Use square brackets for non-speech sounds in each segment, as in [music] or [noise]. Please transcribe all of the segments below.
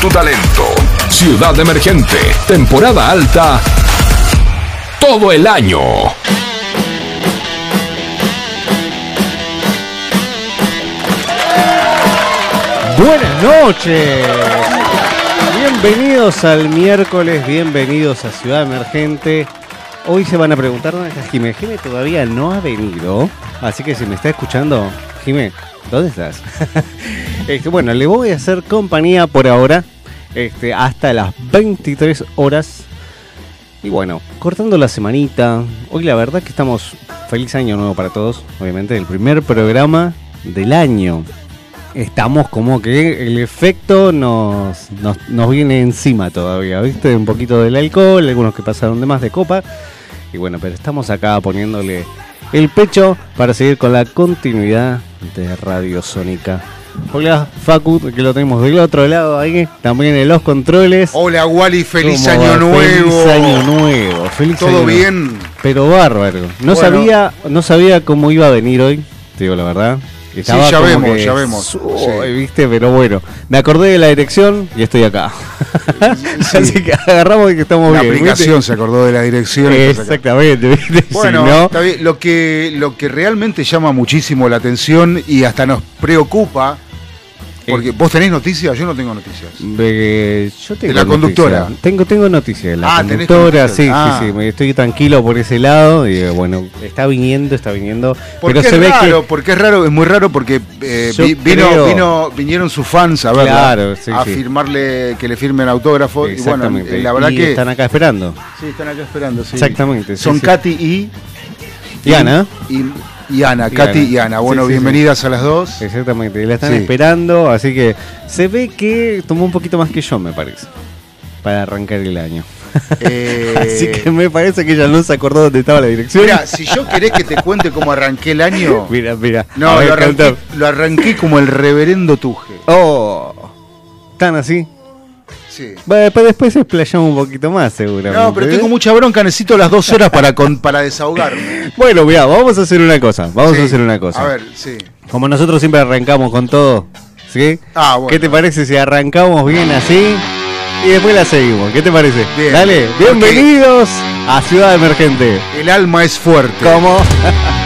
tu talento. Ciudad Emergente, temporada alta, todo el año. Buenas noches. Bienvenidos al miércoles, bienvenidos a Ciudad Emergente. Hoy se van a preguntar dónde está Jimé. Jimé todavía no ha venido, así que si me está escuchando, Jimé, ¿dónde estás? [laughs] Este, bueno, le voy a hacer compañía por ahora, este, hasta las 23 horas. Y bueno, cortando la semanita, hoy la verdad que estamos feliz año nuevo para todos, obviamente, el primer programa del año estamos como que el efecto nos, nos, nos, viene encima todavía, ¿viste? Un poquito del alcohol, algunos que pasaron de más de copa. Y bueno, pero estamos acá poniéndole el pecho para seguir con la continuidad de Radio Sónica. Hola Facu, que lo tenemos del otro lado ahí, también en los controles. Hola Wally, feliz año nuevo. Feliz año nuevo, feliz ¿Todo año bien? Nuevo. Pero bárbaro. No Bueno. sabía, no sabía cómo iba a venir hoy, te digo la verdad. Estaba ya vemos, que, ya vemos, su- sí. viste, pero bueno. Me acordé de la dirección y estoy acá. [laughs] Así que agarramos y que estamos La bien. aplicación se acordó de la dirección. Exactamente, ¿viste? Bueno, Si no, está bien. Lo, que, lo que realmente llama muchísimo la atención y hasta nos preocupa, porque vos tenés noticias, yo no tengo noticias. de- yo tengo De la conductora. Tengo, tengo noticias de la Ah, tenés conductora, sí, noticias. Ah. sí, sí. Estoy tranquilo por ese lado y eh, bueno, está viniendo, está viniendo. Porque pero se es ve raro, que. porque es raro, es muy raro porque eh, vi- vino, creo- vino, vinieron sus fans a verla, Claro, sí, a sí. firmarle, que le firmen autógrafos. Y bueno, Exactamente. eh, la verdad y que. están acá esperando. Sí, están acá esperando, sí. Exactamente. sí, Son sí. Katy y. Y Ana. Y, y Ana, Y Katy Ana. y Ana. Bueno, Sí, sí, bienvenidas a las dos. Exactamente, la están esperando, así que se ve que tomó un poquito más que yo, me parece, para arrancar el año. [laughs] Eh, Así que me parece que ella no se acordó dónde estaba la dirección. Mira, si yo querés que te cuente cómo arranqué el año. [laughs] mira, mira. No, ver, lo, arranqué, lo arranqué como el reverendo Tuje. Oh, tan así. Sí. Bueno, después, después explayamos un poquito más, seguramente. No, pero ¿eh? tengo mucha bronca, necesito las dos horas para, con- para desahogarme. [laughs] Bueno, mira, vamos a hacer una cosa. Vamos Sí. a hacer una cosa. A ver, sí. Como nosotros siempre arrancamos con todo, ¿sí? Ah, bueno. ¿Qué te parece si arrancamos bien así y después la seguimos? ¿Qué te parece? Bien. Dale, bienvenidos a Ciudad Emergente. El alma es fuerte. ¿Cómo? [laughs]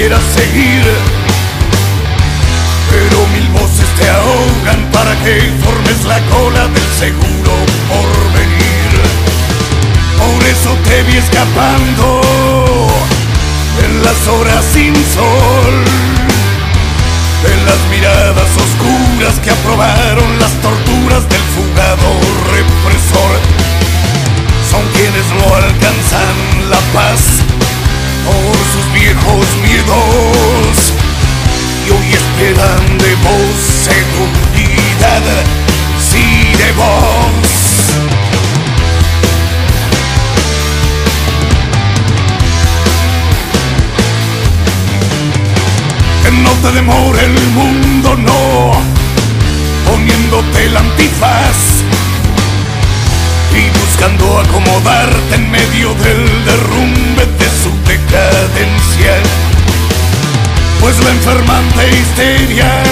quisiera seguir, pero mil voces te ahogan para que formes la cola del seguro por venir. Por eso te vi escapando en las horas sin sol, en las miradas oscuras que aprobaron las torturas del fugado represor son quienes no alcanzan la paz por sus viejos miedos y hoy esperan de vos seguridad, sí de vos. Que no te demore el mundo, no, poniéndote el antifaz buscando acomodarte en medio del derrumbe de su decadencia. Pues la enfermante histeria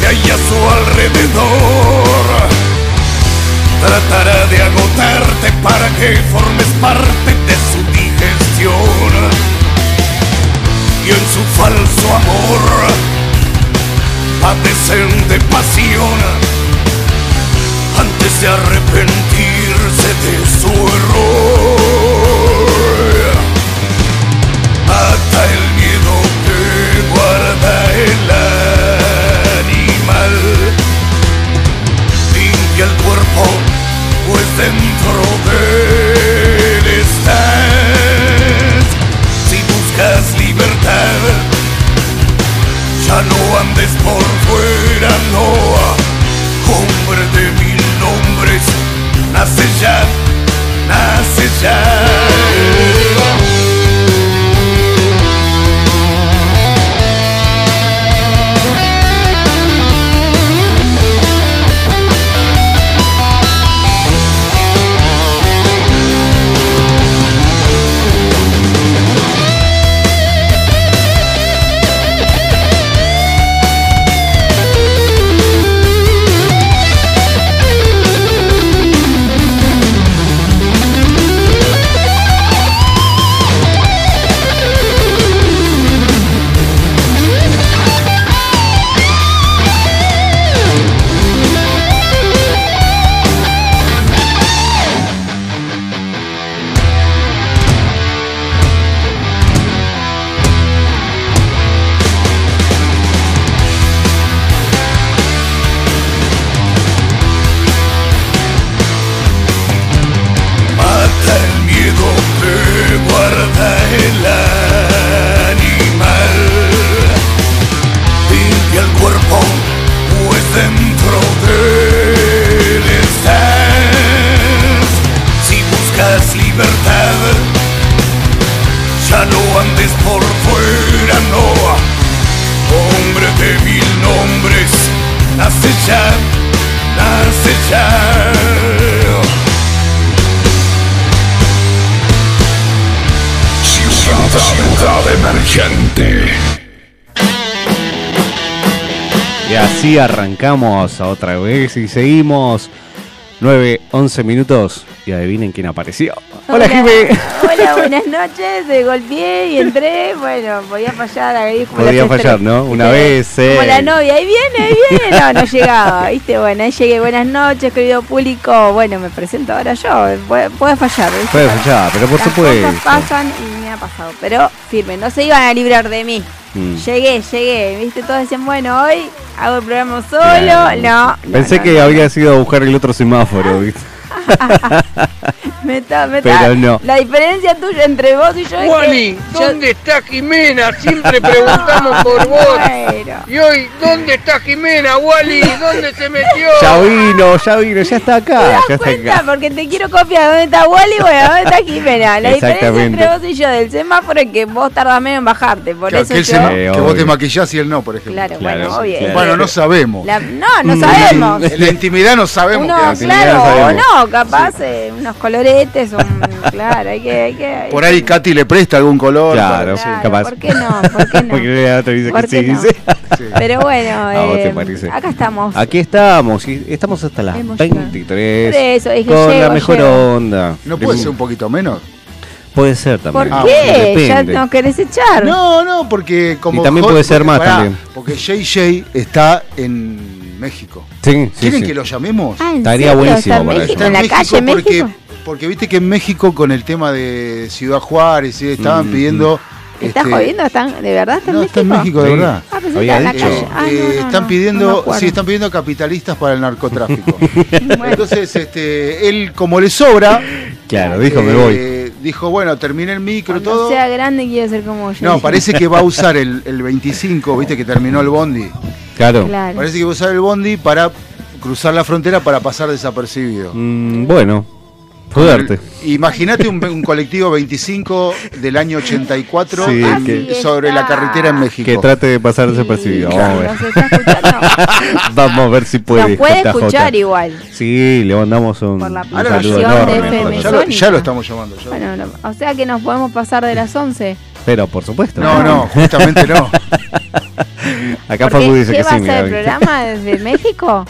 que hay a su alrededor tratará de agotarte para que formes parte de su digestión. Y en su falso amor padecen de pasión antes de arrepentirse de su error. Mata el miedo que guarda el animal. Limpia el cuerpo, pues dentro de sí, arrancamos otra vez y seguimos 9, 11 minutos y adivinen quién apareció. Hola, Jimé. Hola, [laughs] buenas noches. Me golpeé y entré. Bueno, podía fallar ahí. Podía fallar. ¿no? Una vez, eh. Como la novia. Ahí viene, ahí viene. No, no llegaba. ¿Viste? Bueno, ahí llegué. Buenas noches, querido público. Bueno, me presento ahora yo. Puede, puede fallar. ¿viste? Puede fallar, pero por Las supuesto. cosas pasan y me ha pasado. Pero firme, no se iban a librar de mí. Mm. Llegué, llegué. ¿Viste? Todos decían, bueno, hoy hago el programa solo. Claro. No, no, Pensé no, que no, había sido a buscar el otro semáforo, ¿viste? [laughs] Me está, me Pero no. La diferencia tuya entre vos y yo es que Wally, yo- ¿dónde está Jimena? Siempre preguntamos por [laughs] vos. Bueno. Y hoy, ¿dónde está Jimena, Wally? ¿Dónde se metió? [laughs] Ya vino, ya vino, ya está ¿Te acá, das ya está cuenta? acá. Porque te quiero copiar. ¿Dónde está Wally? Bueno, ¿dónde está Jimena? La diferencia entre vos y yo del semáforo es que vos tardás menos en bajarte. Por Claro, eso que, yo... se- Sí, que vos te maquillás y él no, por ejemplo. Claro, Claro, bueno, obvio. claro. Bueno, no sabemos. La- No, no sabemos. La intimidad no sabemos. Intimidad claro, no capaz eh, unos coloretes, un, [laughs] claro, hay que, hay que Por ahí Katy le presta algún color. Claro, Claro, capaz. ¿por qué no? ¿Por qué no? [laughs] Porque ya te dice ¿Por que sí, no? dice. sí. Pero bueno, ¿A vos te eh, acá estamos. Aquí estamos, y estamos hasta las Hemos llegado. 23. Por eso, dije, con la mejor llego. onda. ¿No puede ser un poquito menos? Puede ser ¿Por también. Ah, qué? ¿Ya no querés echar? No, no, porque como. Y también puede ser más pará, también. Porque JJ está en México. Sí, sí, ¿Quieren sí. que lo llamemos? Ah, ¿en Estaría buenísimo ¿Está en para México? eso. ¿En la calle porque, México? porque viste que en México con el tema de Ciudad Juárez estaban Mm, pidiendo. ¿Estás este, jodiendo? ¿Están, ¿De verdad está en No, México? está en México, de Sí. verdad. Ah, en la calle. Ah, no, Eh, no, están no, no me pidiendo, sí, están pidiendo capitalistas para el narcotráfico. [laughs] Bueno, Entonces, este, él como le sobra, Claro, dijo, me eh, voy. dijo, bueno, terminé el micro cuando todo. sea grande quiero ser como yo. No, parece que va a usar el, el 25, viste que terminó el bondi. Claro. Claro. Parece que usar el bondi para cruzar la frontera para pasar desapercibido. Mm, bueno. El- Imagínate un, un colectivo 25 del año 84 Sí, en- que- sobre la carretera en México. Que trate de pasar desapercibido. Sí, Vamos. [laughs] Vamos a ver si puede. Nos puede JJ. escuchar igual. Sí, le mandamos un, Por la un saludo enorme. de FM. ya, lo, ya lo estamos llamando. ya. Bueno, no, o sea que nos podemos pasar de las 11. Pero por supuesto. No, no, justamente no. [laughs] Acá Facu dice ¿Qué que va sí. ser el programa desde México?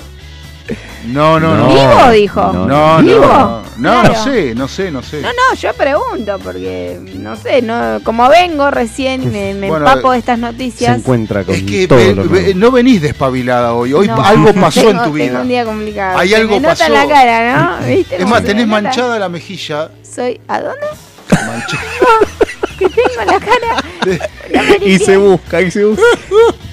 No, no, no. No. ¿Vivo, dijo? No, No, ¿Vivo? no, no, sé, no sé, no sé. No, no, yo pregunto porque no sé, no, como vengo recién me, me Bueno, empapo de estas Se noticias. encuentra con Es que todo ve- lo ve- nuevo. no venís despabilada hoy. Hoy No, algo [laughs] pasó tengo- en tu Tengo vida. un día complicado. Hay Se algo me pasó. la cara, ¿no? ¿Viste Es más, se tenés manchada la mejilla. Soy ¿A dónde? mancha- [laughs] Que tengo la cara. Me Y se busca, y se busca.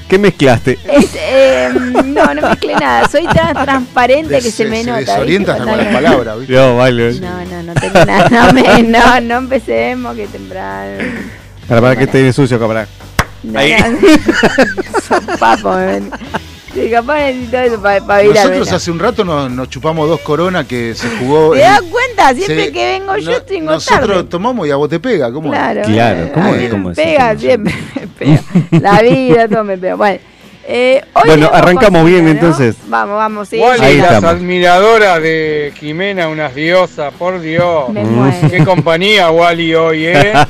¿Qué mezclaste? Es, eh, no, no mezclé nada. Soy tan transparente que se, me nota. ¿viste? desorienta hasta con las palabras, ¿viste? No, vale. No, no, no tengo nada. No, me- no, no empecemos que temprano. Para, para que esté sucio, camarada. No, Ahí. no. [laughs] Son papo, me ven. Sí, capaz necesito eso para pa Nosotros hace un rato nos, nos chupamos dos coronas que se jugó. ¿Te das cuenta? Siempre se- que vengo yo no- tengo Nosotros tarde. tomamos y a vos te pega, ¿cómo? es? Claro, Claro, ¿cómo a es? mí ¿Cómo me es pega, siempre me pega. La vida, todo me pega. Bueno, eh, hoy Bueno, arrancamos bien, ¿no? entonces. Vamos, vamos, sí. Wally, Ahí las estamos. admiradoras de Jimena, unas diosas, por Dios. Me Mm. muero. Qué [laughs] compañía, Wally, hoy, ¿eh? [laughs]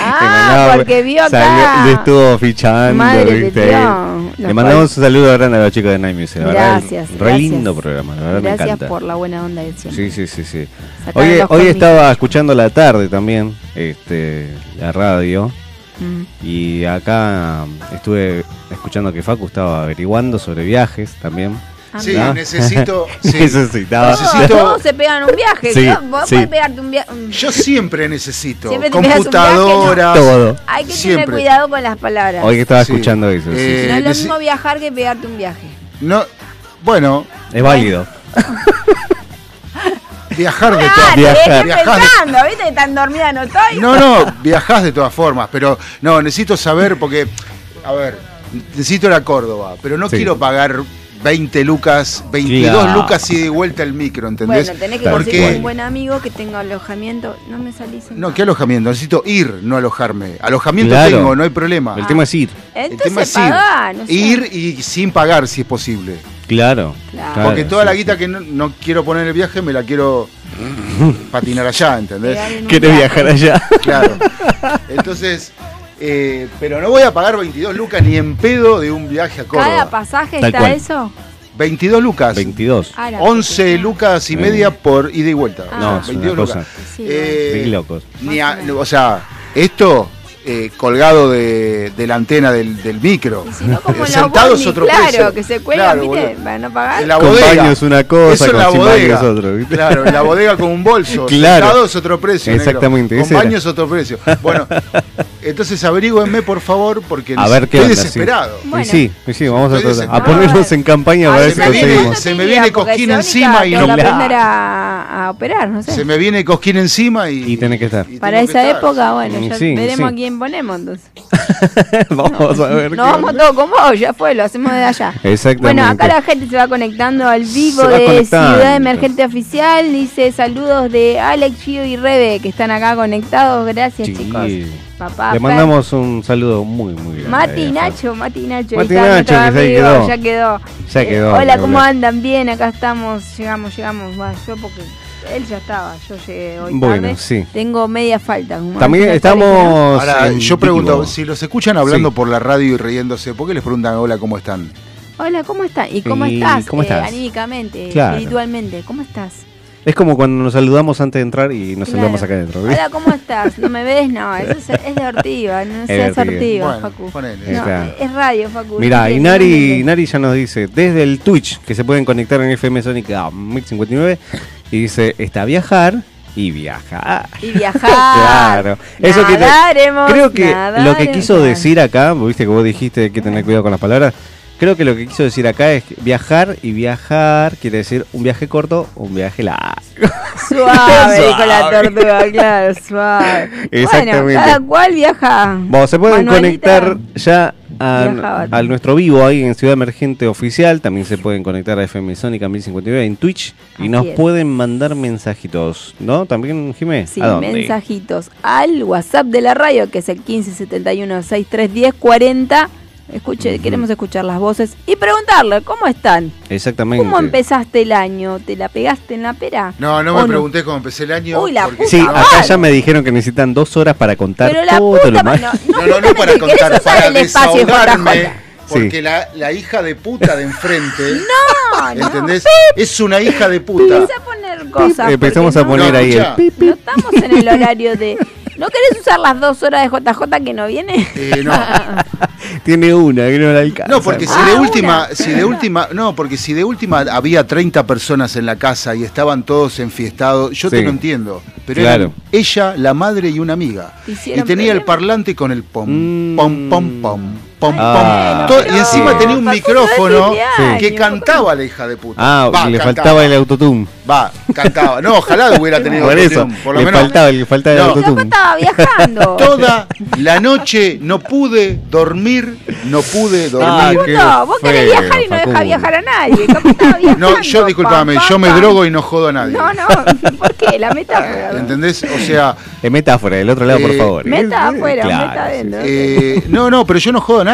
Ah, porque vio acá. Salió- le estuvo fichando, Madre de ¿viste? Dios. Le mandamos un saludo grande a los chicos de Night Music. la verdad, Gracias, Re gracias. lindo programa, la verdad me Gracias encanta. por la buena onda de siempre. Sí, sí, sí, sí. Hoy, hoy estaba escuchando la tarde también, este, la radio, Mm. y acá estuve escuchando que Facu estaba averiguando sobre viajes también. Ah, Sí, necesito. [laughs] sí. Necesitaba. Todos, Necesito- todos se pegan un viaje. Sí, ¿no? Vos sí. podés pegarte un viaje. Yo siempre necesito Siempre computadoras. Todo. Hay que Siempre. tener cuidado con las palabras. Hoy que estaba Sí. escuchando eso. Eh, no es lo mismo viajar que pegarte un viaje. No, bueno, Es válido. [laughs] viajar de todas Viajar. Viajar pensando, ¿viste? que Tan dormida no estoy. No, no, viajás de todas formas, pero no, necesito saber porque, a ver, necesito ir a Córdoba, pero no Sí. quiero pagar 20 lucas, 22 Claro. lucas y de vuelta el micro, ¿entendés? Bueno, tenés que conseguir Porque- un buen amigo que tenga alojamiento. No me salís en No, ¿qué alojamiento? Necesito ir, no alojarme. Alojamiento Claro. tengo, no hay problema. El tema es ir. El Entonces tema es ir. pagá, no sé. Ir y sin pagar si es posible. Claro. Claro. Porque toda sí, la sí. guita que no, no quiero poner en el viaje me la quiero [laughs] patinar allá, ¿entendés? Viaje. viajar allá. Claro. [laughs] Entonces, Eh, pero no voy a pagar 22 lucas ni en pedo de un viaje a ¿Cada Córdoba. pasaje Tal está cual. eso? 22 lucas. 22. Ah, la 11 puta. lucas y media por ida y vuelta. Ah. No, es una cosa. Sí, Eh, locos. ni a- o sea, esto eh, colgado de, de la antena del, del micro. Y si no, como Eh, sentado es otro claro, precio. que se cuelgan, Claro, ¿viste? Para no pagar. En la Con bodega. baño es una cosa, Eso con la bodega. es otro, ¿viste? Claro, en la bodega con un bolso. [laughs] Claro. Sentado es otro precio. negro. Exactamente, Con ese era. baño es otro precio. Bueno, entonces averígüenme, por favor, porque A ver qué estoy onda, sí. desesperado. Bueno. Y sí, y sí, vamos a, tratar- a ponernos en campaña para ver si me conseguimos. se me viene Cosquín encima y no- aprender a, operar, no sé. Se me viene cosquín encima y. Y tenés que estar. Para esa época, bueno, ya Sí, veremos sí. a quién ponemos entonces. [laughs] vamos a ver. No vamos todos con vos, ya fue, lo hacemos desde allá. Exactamente. Bueno, acá la gente se va conectando al vivo de conectando. Ciudad Emergente Oficial. Dice saludos de Alex, Gio y Rebe que están acá conectados. Gracias, Sí. chicos. Papá, Le Fer. mandamos un saludo muy, muy grande. Mati y. Nacho, Mati y Nacho. Mati ahí está Nacho, que amigo, quedó. Ya quedó. Ya Eh, quedó, hola, qué ¿cómo andan? Bien, acá estamos. Llegamos, llegamos. Va, yo porque él ya estaba. Yo llegué hoy Bueno, tarde. sí. Tengo media falta. También estamos. Ahora, en yo pregunto, vivo. si los escuchan hablando Sí. por la radio y riéndose, ¿por qué les preguntan hola cómo están? Hola, ¿cómo estás? ¿Y cómo Y, estás? ¿cómo Eh, estás? anímicamente, Claro. espiritualmente. ¿Cómo estás? Es como cuando nos saludamos antes de entrar y nos saludamos acá Claro. adentro. Hola, ¿cómo estás? ¿No me ves? No, eso es, es de ortiva. No [laughs] seas divertido. ortiva, Bueno, Facu. ponele. No, Claro. es radio, Facu. Mira, y simple, Nari, simplemente. Nari ya nos dice, desde el Twitch, que se pueden conectar en FM Sónica 1059, y dice, está viajar y viajar. Y viajar. [laughs] Claro. Eso que te- creo que lo que quiso decir acá, viste que vos dijiste que tener cuidado con las palabras, creo que lo que quiso decir acá es que viajar y viajar quiere decir un viaje corto o un viaje largo. [laughs] Suave, dijo la tortuga, claro, suave. [laughs] Exactamente. Bueno, cada cual viaja. Vos se pueden Manuelita conectar ya a, a nuestro vivo ahí en Ciudad Emergente Oficial. También se pueden conectar a FM Sónica 1059 en Twitch. Y Así nos es. pueden mandar mensajitos, ¿no? También, Jimé. Sí, ¿A dónde? mensajitos al WhatsApp de la radio, que es el 1571 6310 40. Escuche, queremos escuchar las voces y preguntarle, ¿cómo están? Exactamente. ¿Cómo empezaste el año? ¿Te la pegaste en la pera? No, no ¿O me pregunté cómo empecé el año. Uy, la porque- Sí, Puta acá madre. ya me dijeron que necesitan dos horas para contar Pero la todo puta lo más. no, No, no, no para contar, para el espacio. Porque la, la hija de puta de enfrente, [laughs] No, no. ¿entendés? Es una hija de puta. Empecé a poner cosas. Empezamos a poner No, ahí el No, no estamos en el horario de. ¿No querés usar las dos horas de JJ que no viene? Eh, no. [laughs] Tiene una que no la alcanza. No, porque si Ah, de una. última, si de última, no, porque si de última había 30 personas en la casa y estaban todos enfiestados, yo te lo entiendo. Pero Claro. ella, la madre y una amiga. Hicieron y tenía el parlante con el pom, Mm. pom, pom, pom, pom, Ah. pom. To- pero- y encima Sí. tenía un micrófono es fin de que cantaba la hija de puta. Ah, Va, le cantaba. faltaba el autotune. Va, cantaba. No, ojalá hubiera tenido Por eso, por lo le menos. faltaba, le faltaba No. el autotune. estaba viajando. [laughs] Toda la noche no pude dormir, no pude dormir. Ah, qué Facundo, vos querés viajar y no dejas viajar a nadie. ¿Cómo estaba viajando? No, yo discúlpame, Pam, yo me pam. drogo y no jodo a nadie. No, no, ¿por qué? La metáfora. ¿Entendés? O sea, Es metáfora, del otro lado, por Eh, favor. Meta Eh, afuera, claro, meta adentro. eh, no, no, pero yo no jodo a nadie.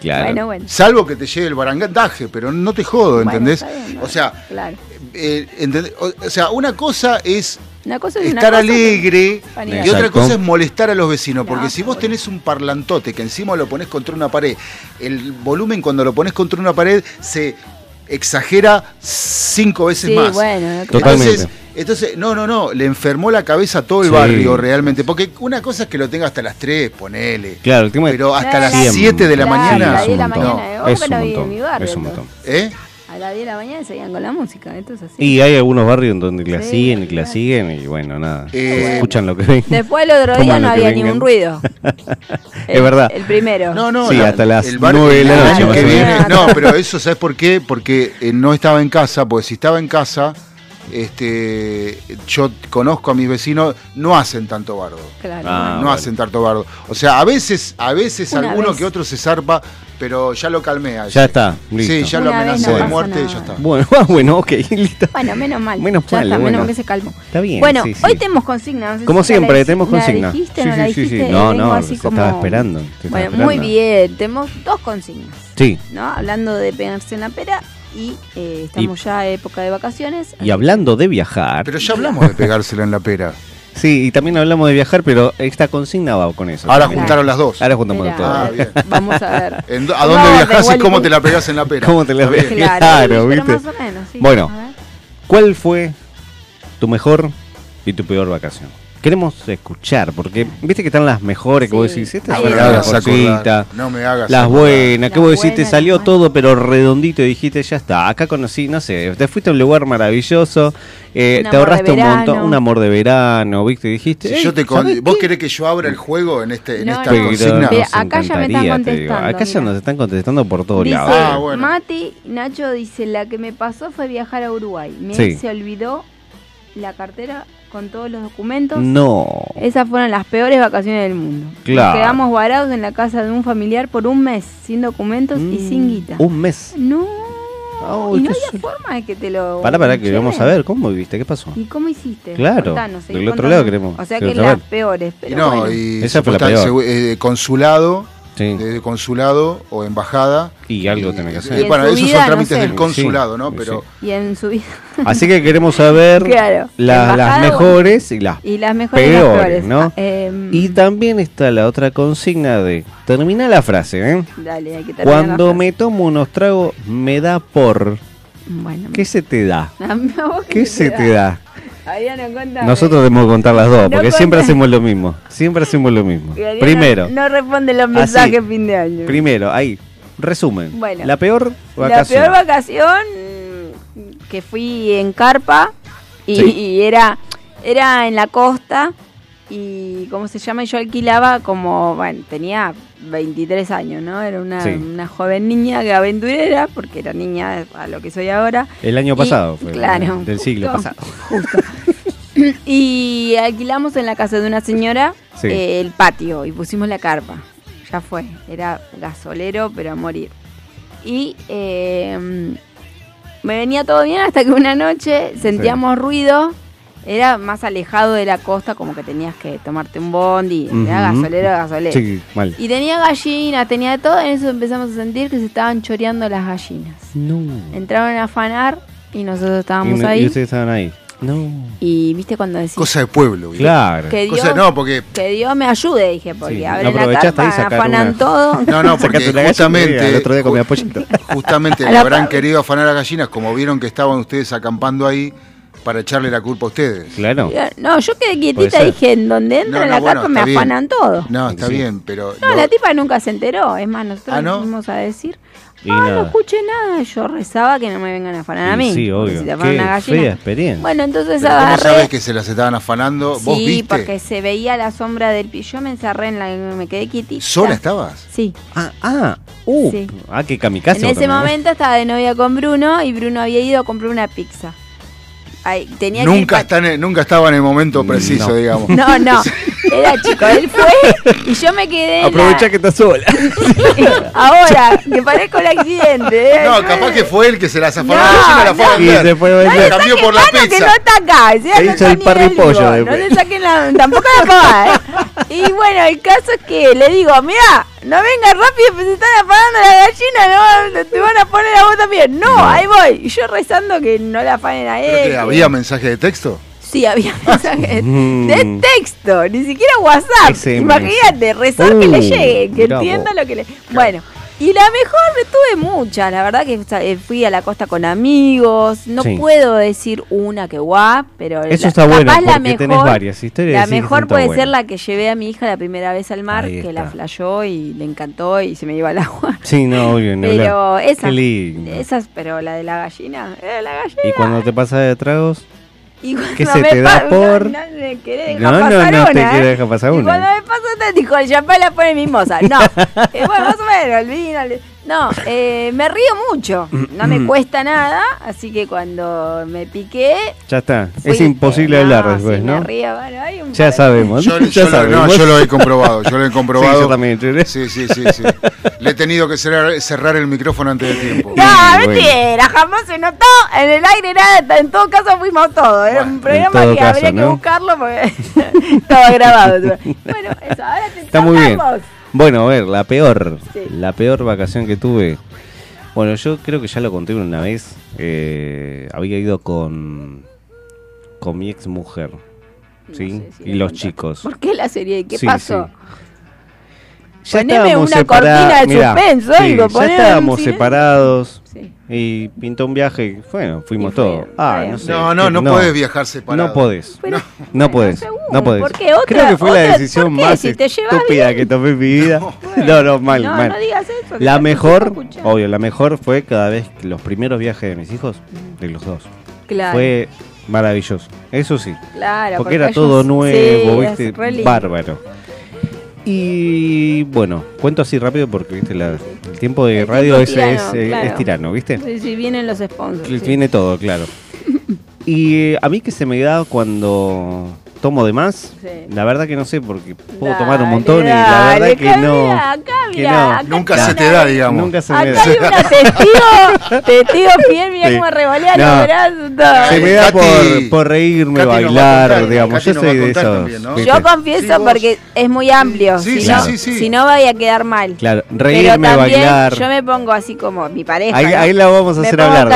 Claro. Bueno, bueno. Salvo que te llegue el barandaje, pero no te jodo, Bueno, ¿entendés? bien, o sea, Claro. eh, ¿entendés? O, sea, una cosa es Una cosa es una estar cosa, alegre y otra cosa es molestar a los vecinos, porque si vos tenés un parlantote que encima lo pones contra una pared, el volumen cuando lo pones contra una pared se exagera cinco veces Sí, más. bueno. Totalmente. Entonces, entonces, no, no, no, le enfermó la cabeza a todo el Sí. barrio realmente. Porque una cosa es que lo tenga hasta las 3, ponele. Claro, el tema es- Pero hasta Claro, las Siempre. 7 de la Claro, mañana. es 10 un. ¿Eh? A las 10 de la mañana seguían con la música, entonces así. Y hay algunos barrios en donde la Sí, siguen y que la claro. siguen y bueno, nada. Eh, escuchan lo que ven. Después el otro [laughs] día no había ni vengan. un ruido. [laughs] Es verdad. El primero. No, no, Sí, la- hasta las el bar- 9 de la el noche, más que viene. No, pero eso, ¿sabes por qué? Porque eh, no estaba en casa, porque si estaba en casa, este, yo conozco a mis vecinos, no hacen tanto bardo. Claro. Ah, no bueno. hacen tanto bardo. O sea, a veces, a veces Una alguno vez. que otro se zarpa, pero ya lo calmé. ayer. Ya está, listo. Sí, ya lo Una no de muerte y ya está. Bueno, [laughs] ah, bueno, ok, [laughs] listo. Bueno, menos mal. Menos Ya mal, está, bueno. menos mal que se calmó. Está bien. Bueno, sí, sí. hoy tenemos consigna. no sé Como si ya la siempre, tenemos ¿la consigna. dijiste, Sí, no la sí, sí, sí. dijiste? No, no, así se como- estaba esperando, se estaba Bueno, esperando. muy bien. Tenemos dos consignas, Sí. ¿no? Hablando de pegarse en la pera y eh, estamos ya en época de vacaciones. Y hablando de viajar, Pero ya hablamos de pegársela en la pera. [laughs] Sí, y también hablamos de viajar, pero esta consigna va con eso. Ahora también. juntaron las dos. Ahora juntamos Mirá, todo. Ah, bien. [laughs] Vamos a ver. ¿A No, dónde de viajás y cómo te la pegás en la pera? ¿Cómo te la bien. Claro, Claro, pero ¿viste? más o menos, sí. Bueno. A. ¿Cuál fue tu mejor y tu peor vacación? Queremos escuchar, porque viste que están las mejores que vos decís, esta es me está. la hagas mejorcita. acordar. No me hagas Las buenas, que vos decís, te salió todo pero redondito y dijiste, ya está, acá conocí, no sé, te fuiste a un lugar maravilloso, eh, te ahorraste un montón, un amor de verano, viste, dijiste. Si "Ey, yo te con- ¿sabés ¿Vos querés que yo abra el juego en, este, en No, esta no. Pero consigna? Mira, nos acá ya me están contestando, Acá ya nos están contestando por todos Dice, lados. Ah, bueno. Mati, Nacho dice, la que me pasó fue viajar a Uruguay. Me Sí. se olvidó la cartera con todos los documentos. No. Esas fueron las peores vacaciones del mundo. Claro. Nos quedamos varados en la casa de un familiar por un mes, sin documentos y sin guita. Mm, Un mes. No. Y no había forma de que te lo... Pará, pará, que vamos a ver, ¿cómo viviste? ¿Qué pasó? ¿Y cómo hiciste? Claro, Contanos, del otro contando. lado queremos- O sea que las peores, pero no, bueno. y Esa fue la peor. segu- eh, consulado, Sí. desde consulado o embajada. Y algo tenés que Eh, hacer. Y en bueno, esos vida, son no trámites sé. del consulado, Sí, ¿no? sí, Pero Y en su vida... Así que queremos saber [laughs] Claro. la- las mejores y las Y las mejores peores. ¿no? Ah, em, Y también está la otra consigna de termina la frase, ¿eh? Dale, hay que terminar la Cuando frase. me tomo unos tragos me da por Bueno, ¿Qué se te da? [laughs] ¿Qué se te da? Nosotros debemos contar las dos, No porque siempre hacemos lo mismo. Siempre hacemos lo mismo. Primero, No responde los Así. mensajes fin de año. primero, ahí, resumen. Bueno. la peor La vacación. peor vacación que fui en carpa y, Sí. y era era en la costa y cómo se llama y yo alquilaba como bueno tenía 23 años no era una, Sí. una joven niña que aventurera porque era niña a lo que soy ahora El año Y- pasado, fue, claro, del siglo justo. pasado. [laughs] y alquilamos en la casa de una señora Sí. eh, el patio y pusimos la carpa. Ya fue, era gasolero, pero a morir. Y eh, me venía todo bien hasta que una noche sentíamos ruido. Era más alejado de la costa, como que tenías que tomarte un bondi. Era Ujú. gasolero, gasolero. Sí, mal. Y tenía gallinas, tenía de todo. En eso empezamos a sentir que se estaban choreando las gallinas. No. Entraron a afanar y nosotros Y, estábamos no- y ahí. ustedes estaban ahí. No. Y viste cuando decís cosa de pueblo. ¿viste? Claro. que Dios, Cosa, no, porque que Dios me ayude, dije, porque Sí, abren la aprovechaste ahí carpa, afanan una- todo. [laughs] no, no, porque la justamente El otro día comía pollito. justamente [laughs] le la habrán querido afanar a gallinas como vieron que estaban ustedes acampando ahí para echarle la culpa a ustedes. Claro. No, yo quedé quietita y dije, en donde entra No, no, la bueno, carpa me bien. afanan todo. No, está Sí. bien, pero No, lo- la tipa nunca se enteró. Es más, nosotros Ah, fuimos a decir, Y ah, no escuché nada. Yo rezaba que no me vengan a afanar a mí. sí, obvio. Si te Qué una fea experiencia. Bueno, entonces pero ¿cómo agarré. sabes que se las estaban afanando? ¿Vos sí, viste? porque se veía la sombra del pi. Yo me encerré en la. Me quedé quietita. ¿Sola estabas? Sí. Ah, ah. Uh. Sí. Ah, qué kamikaze. En ese ¿eh? momento estaba de novia con Bruno y Bruno había ido a comprar una pizza. Ay, tenía que Nunca, pa- está en- nunca estaba en el momento preciso, No. digamos. No, no. [laughs] [laughs] Era chico. Él fue y yo me quedé. la- Aprovecha que estás sola. [laughs] Ahora, que parezco el accidente. ¿eh? No, capaz que fue el que se las afanó No, a la gallina, la fue no. se fue a La vender. cambió por la Mano, que pizza. no está acá. Se no hizo el No le saquen la. Tampoco la pava, ¿eh? Y bueno, el caso es que le digo, mira, no vengas rápido, pues se están afanando la gallina, no, te van a poner a vos también. No, ahí voy. Y yo rezando que no la afanen a ¿Pero él. que- ¿Había mensaje de texto? Sí, había [laughs] mensajes Mm. de texto, ni siquiera WhatsApp. Imagínate, rezar que le llegue, que entienda vos. lo que le. Bueno, y la mejor tuve muchas, la verdad que eh, fui a la costa con amigos, no Sí. puedo decir una que guap, pero Eso la- está bueno, la porque tenés mejor, varias historias La mejor puede ser la que llevé a mi hija la primera vez al mar, que la flayó y le encantó y se me iba al agua. Sí, no, obvio, ni Pero esas, esas, pero la de la gallina, eh, la gallina. Y cuando te pasas de tragos, Y cuando ¿Qué se me te da por- No, no querés No, dejar no, pasar no te una, quiero ¿eh? dejar pasar Y una. cuando me pasó, te dijo, el champán la pone mimosa. No, [laughs] Eh, bueno, más o menos, el vino. el- No, eh, me río mucho. No me cuesta nada, así que cuando me piqué... ya está. fui- es imposible eh, hablar no, después, sí, ¿no? Me río, bueno, hay un Ya sabemos. Yo, [laughs] ya yo lo, sabemos. no, yo lo he comprobado, yo lo he comprobado. [laughs] Sí, yo también. Sí, sí, sí, sí. Le he tenido que cerrar, cerrar el micrófono antes de tiempo. No, Sí, mentira, jamás se notó en el aire nada, en todo caso fuimos todos, era Bueno, un programa que caso, habría que buscarlo porque [laughs] estaba grabado. Bueno, eso, ahora te Está muy bien. Bueno, a ver, la peor. Sí. La peor vacación que tuve. Bueno, yo creo que ya lo conté una vez. eh, había ido con. Con mi ex mujer. ¿sí? sé si y los chicos. ¿Por qué la serie? ¿Qué Sí, pasó? sí. Ya Poneme estábamos una separa- cortina de mirá, suspenso, sí, algo, ya estábamos separados Sí. y pintó un viaje bueno, fuimos fue, todos. Ah, no sé. No, no, no, podés viajar separado. No podés. Pero- No podés, según, no podés. Creo que fue la decisión más Si estúpida bien. que tomé en mi vida. [laughs] No, no, mal, no, mal. no digas eso. que La mejor, obvio, la mejor fue cada vez que los primeros viajes de mis hijos, de los dos. Claro, Fue maravilloso. Eso sí. claro, Porque era ellos- todo nuevo, sí, ¿viste? Bárbaro. Y bueno, cuento así rápido porque viste la- el tiempo de El radio tiempo es, tirano, es, eh, claro. es tirano, ¿viste? Sí, sí, vienen los sponsors. Sí. Viene todo, claro. [laughs] Y eh, a mí que se me da cuando tomo de más, Sí. la verdad que no sé porque puedo Dale, tomar un montón y la dale, verdad que acá no. acá que no. acá Nunca se te da, digamos. Nunca se me Acá da. hay una testigo, [laughs] testigo fiel, mirá Sí. cómo revolea No. los brazos. todo. Se me da Katy- por, por reírme, Katy bailar, contar, digamos. Katy Yo soy de esos. también, ¿no? Yo confieso Sí, porque es muy amplio. Sí, si, sí, no, sí, sí. si no vaya a quedar mal. Claro, Pero reírme, también bailar. yo me pongo así como mi pareja. Ahí, ¿no? ahí la vamos a Me hacer hablar.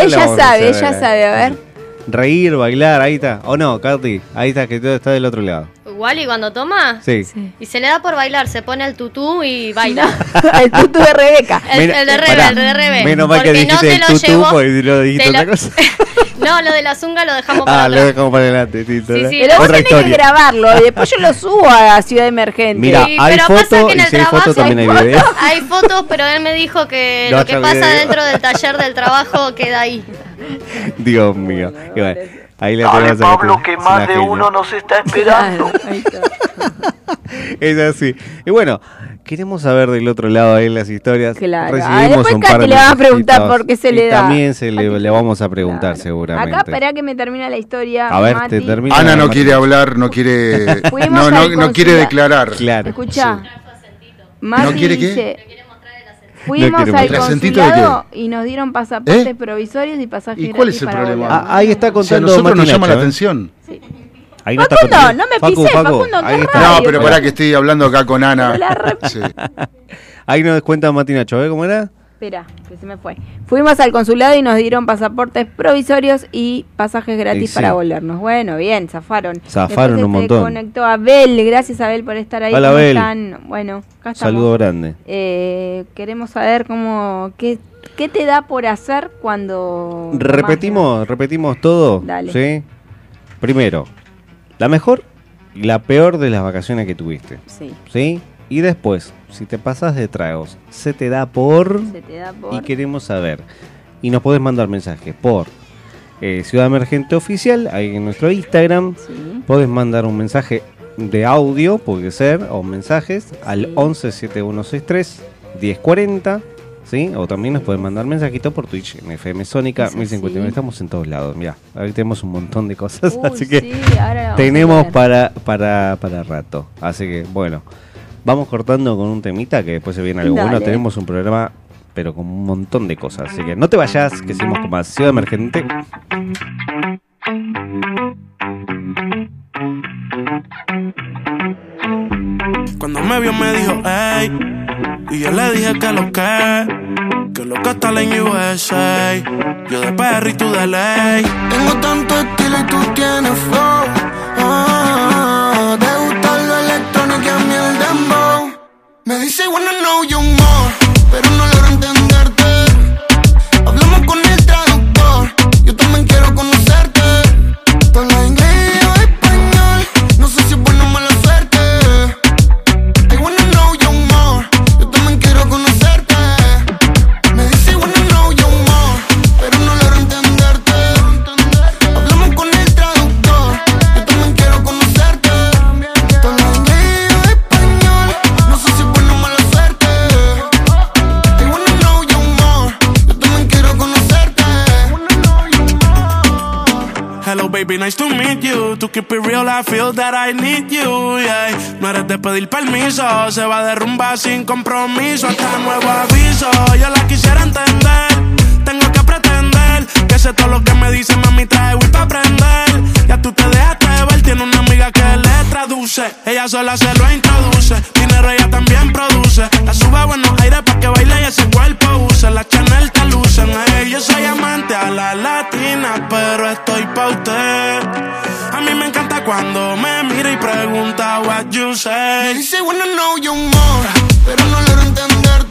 Ella sabe, ella sabe, a ver. Reír, bailar, ahí está. O no, Katy, ahí está, que todo está del otro lado. Wally cuando toma Sí. y se le da por bailar, se pone el tutú y baila. [laughs] el tutu de Rebeca. El, Mira, el de Rebe, el de Rebe. Menos mal que Porque dijiste no te el lo tutú, llevó. porque no dijiste te lo- otra cosa. [laughs] no, lo de la zunga lo dejamos para Ah, lo dejamos para adelante. Sí, ¿no? sí, Pero vos tenés que grabarlo y después yo lo subo a Ciudad Emergente. Mira, Sí, hay pero pasa foto que en y el si hay foto trabajo también hay fotos, pero él me dijo que [laughs] No lo que pasa video. dentro del taller del trabajo queda ahí. Dios mío. Y bueno, ahí la Dale, tenemos a Pablo, que más de uno nos está esperando. Claro, [laughs] ahí está. [laughs] Es así. Y bueno, queremos saber del otro lado ahí las historias. Claro. Ah, Recibimos después un Katy par de le va a preguntar por qué se le da. También se le, le vamos a preguntar Claro. seguramente. Acá esperá que me termine la historia. A ver, Mati. te termina. Ana no quiere hablar, no quiere. [laughs] No, no, no quiere declarar. Claro. Escucha. sí. Mati ¿No quiere qué? dice, Fuimos No al mostrar. ¿El acentito de consulado y nos dieron pasaportes ¿Eh? provisorios y pasajes ¿Y cuál es el problema? Ah, ahí está O sea, a contando nosotros nos llama la ¿eh? atención. Ahí está Facundo, contando. no me Facu, pisé, Facu, Facundo, qué ahí está. No, pero pará que estoy hablando acá con Ana. Sí. [laughs] Ahí nos cuenta Mati Nacho, ¿eh cómo era? Espera, que se me fue. Fuimos al consulado y nos dieron pasaportes provisorios y pasajes gratis sí. para volarnos. Bueno, bien, zafaron. Zafaron Después un se montón. conectó Abel, gracias Abel por estar ahí. Hola, ¿Cómo Abel. están? Bueno, acá. Saludo grande. Eh, queremos saber cómo qué, qué te da por hacer cuando Repetimos, repetimos todo. Dale. ¿Sí? Primero, la mejor y la peor de las vacaciones que tuviste. Sí, ¿Sí? Y después, si te pasas de tragos, se te da por... se te da por Y queremos saber. Y nos podés mandar mensajes por eh, Ciudad Emergente Oficial, ahí en nuestro Instagram. Sí. Podés mandar un mensaje de audio, puede ser, o mensajes al Sí. 11 7163 1040. ¿Sí? O también nos pueden mandar mensajitos por Twitch en FM Sónica Eso 1059. sí. Estamos en todos lados. Mira, ahí tenemos un montón de cosas. Uy, así que sí, tenemos para, para, para rato. Así que bueno, vamos cortando con un temita que después se viene algo bueno. Dale. Tenemos un programa, pero con un montón de cosas. Así que no te vayas, que seguimos con más Ciudad Emergente. Cuando me vio me dijo, hey Y yo le dije que lo que Que lo que está en USA Yo de perro y tú de ley Tengo tanto estilo y tú tienes flow ah, Te Me dice wanna know you more Pero no logro entenderte keep it real, I feel that I need you. No eres de pedir permiso, se va a derrumbar sin compromiso. Hasta nuevo aviso, yo la quisiera entender. Tengo que pretender que sé todo lo que me dice, mami, trae Wii pa' aprender. Ya tú te dejaste ver, tiene una amiga que le traduce. Ella sola se lo introduce, dinero ella también produce. La sube buenos aires pa' que baile y ese cuerpo use. La Chanel te lucen, yo soy amante a la latina, pero estoy pa' usted. A mí me encanta cuando me mira y pregunta what you say. dice, wanna know you more, pero no logro entenderte.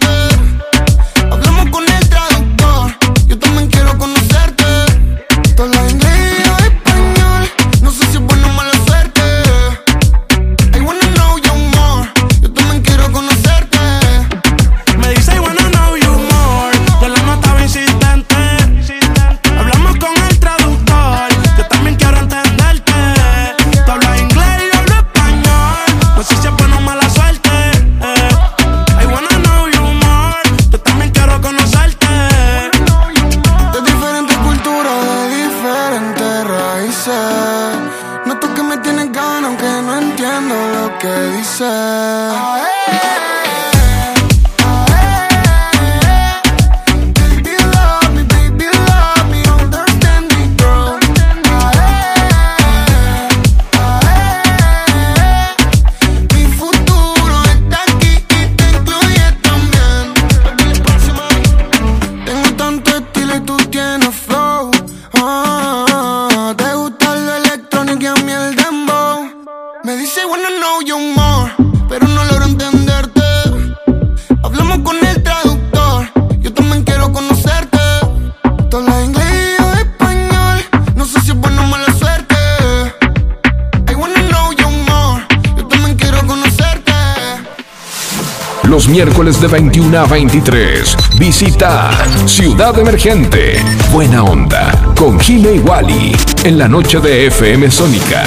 Los miércoles de 21 a 23. Visita Ciudad Emergente. Buena onda. Con Gile y Wally. En la noche de FM Sónica.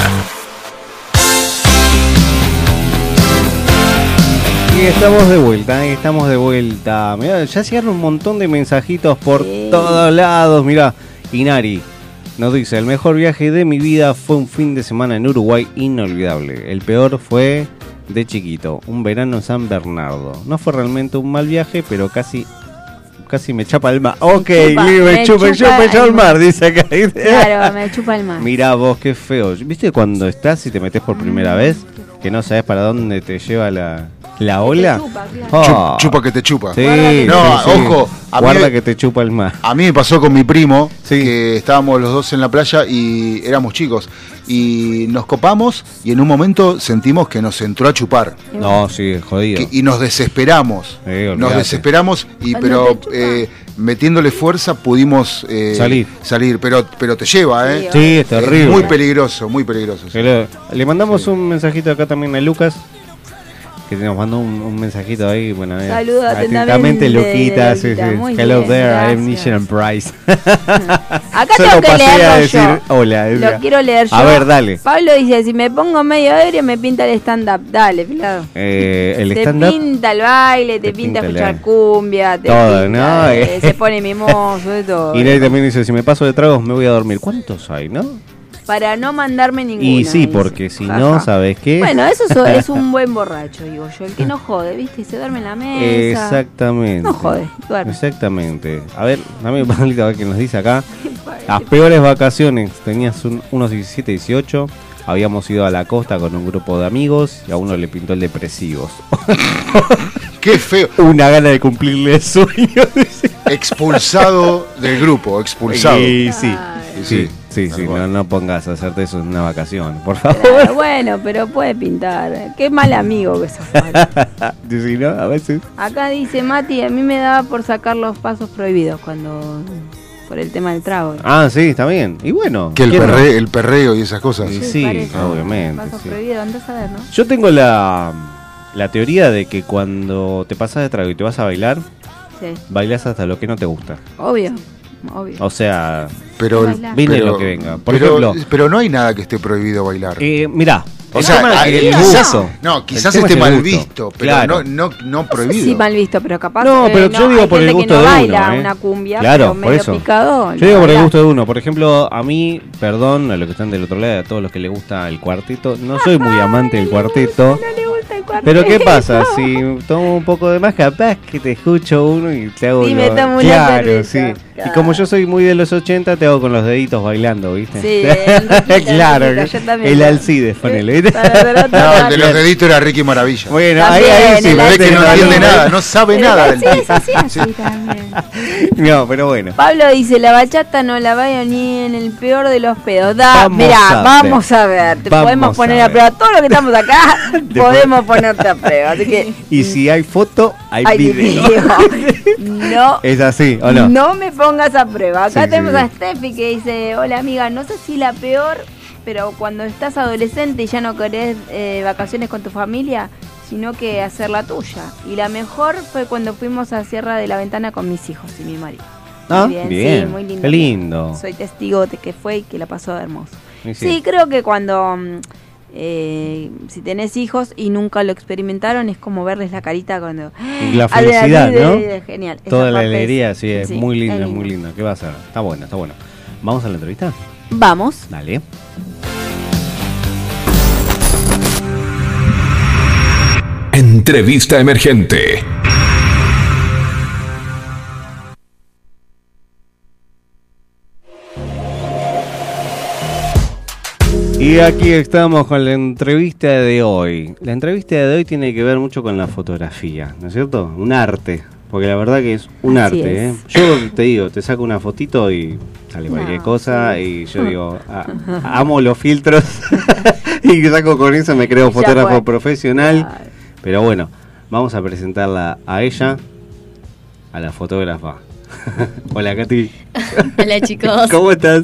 Y estamos de vuelta, ¿eh? estamos de vuelta. Mirá, ya llegaron un montón de mensajitos por Sí. todos lados. Mira, Inari nos dice: El mejor viaje de mi vida fue un fin de semana en Uruguay inolvidable. El peor fue de chiquito, un verano en San Bernardo. No fue realmente un mal viaje, pero casi. Casi me chapa el mar. Ok, chupa, Lili, me me chupa, chupa chupa, el el mar, dice acá. Claro, me chupa el mar. Mirá vos, qué feo. ¿Viste cuando estás y te metes por primera Mm. vez? Que no sabes para dónde te lleva la, la ola. chupa, claro. Oh. Chup- chupa que te chupa. Sí, No, sí, ojo, a mí- Guarda que te chupa el mar. A mí me pasó con mi primo, Sí. que estábamos los dos en la playa y éramos chicos. Y nos copamos y en un momento sentimos que nos entró a chupar. No, sí, jodido. Que- y nos desesperamos. Nos desesperamos, y pero eh, metiéndole fuerza pudimos eh, Salir. salir pero, pero te lleva, ¿eh? Sí, es terrible. muy peligroso, muy peligroso. sí. Que Le, le mandamos un mensajito acá también a Lucas. Que nos mandó un, un mensajito ahí. Bueno, eh, Saludos atentamente, atentamente, Luquita. Sí, Luquita, sí. muy Hello bien, there, gracias. I'm Nishan Price. [laughs] Acá Solo tengo que pasé a leerlo decir yo. hola. Lo quiero leer yo. A ver, dale. Pablo dice, si me pongo medio ebrio me pinta el stand-up. Dale, claro. Eh, el te stand-up. pinta el baile, te, Te pinta, pinta escuchar cumbia, te Todo, pinta, ¿no? eh, [laughs] se pone mimoso, de todo. Y Ney también dice: Si me paso de tragos, me voy a dormir. ¿Cuántos hay, no? Para no mandarme ninguno. Y sí, dice. porque si Ajá. no, ¿sabes qué? Bueno, eso so- [laughs] es un buen borracho, digo yo. El que no jode, ¿viste? Se duerme en la mesa. Exactamente. No jode, duerme. Exactamente. A ver, dame un palito a ver qué nos dice acá. [laughs] Las peores vacaciones. Tenías un- unos 17, 18. Habíamos ido a la costa con un grupo de amigos y a uno le pintó el depresivos. [laughs] Qué feo. Una gana de cumplirle el sueño. Expulsado del grupo, expulsado. Sí, sí. Ay. Sí, sí, sí. No, no pongas a hacerte eso en una vacación, por favor. Claro, [laughs] bueno, pero puede pintar. Qué mal amigo que sos. [laughs] Sí, ¿no? A veces. Acá dice Mati, a mí me daba por sacar los pasos prohibidos cuando por el tema del trago. Ah, sí, está bien. Y bueno. Que el, perre- el perreo y esas cosas. Sí, sí, parece. obviamente. Pasos sí. prohibidos, andás a ver, ¿no? Yo tengo la, la teoría de que cuando te pasas de trago y te vas a bailar, Sí, bailas hasta lo que no te gusta. obvio, obvio. O sea, Pero, viene pero- lo que venga. Por pero, ejemplo, pero no hay nada que esté prohibido bailar. eh, mirá. o el sea, el quizás, gusto. no, quizás esté es mal gusto. visto, pero Claro. no, no, no prohibido. Sí, mal visto, pero capaz No, eh, pero yo digo hay por el gusto no de baila uno, ¿eh? una cumbia, Claro, pero por medio eso. picado. Yo digo por el gusto de uno. Por ejemplo, a mí, perdón, a los que están del otro lado, a todos los que les gusta el cuarteto, no soy muy amante del cuarteto. No le gusta el Pero ¿qué cuarteto. pasa? Si tomo un poco de más, capaz que te escucho uno y te hago me tomo una Claro, sí. Y como yo soy muy de los 80, te hago con los deditos bailando, ¿viste? Sí, [laughs] el claro, el también. el Alcides, ponele, ¿viste? [laughs] No, el de los deditos era Ricky Maravilla. Bueno, También, ahí, ahí sí, es que no parece entiende nada, no sabe Pero nada del sí, es así, así también. [laughs] No, pero bueno. Pablo dice, la bachata no la vaya ni en el peor de los pedos. Da, Vamos mirá, a vamos a ver. Te podemos a poner a, ver. prueba. Todo lo que estamos acá, Después- podemos ponerte a prueba. Así que, Y si hay foto, hay, hay video. video. No, ¿Es así o no? no me pongas a prueba. Acá Sí, tenemos sí, a. Steffi que dice, hola amiga, no sé si la peor, pero cuando estás adolescente y ya no querés eh, vacaciones con tu familia, sino que hacer la tuya. Y la mejor fue cuando fuimos a Sierra de la Ventana con mis hijos y mi marido. Ah, Muy bien, bien. sí, muy lindo. Qué lindo. Soy testigo de que fue y que la pasó hermoso. Sí. creo que cuando mm, eh, si tenés hijos y nunca lo experimentaron es como verles la carita cuando Y la Ah, felicidad, de- ¿no? de- genial. Toda la es- alegría, sí, es sí, muy lindo, es muy lindo. ¿Qué va a ser? Está bueno, está bueno. ¿Vamos a la entrevista? Vamos. Dale. Entrevista emergente. Y aquí estamos con la entrevista de hoy. La entrevista de hoy tiene que ver mucho con la fotografía, ¿no es cierto? Un arte, porque la verdad que es un Así arte. ¿eh? Yo te digo, te saco una fotito y sale cualquier cosa sí. y yo [laughs] digo, "Ah, amo los filtros [laughs] y saco con eso, me creo fotógrafo fue. profesional. Claro. Pero bueno, vamos a presentarla a ella, a la fotógrafa. [laughs] Hola Katy, Hola chicos. ¿cómo estás?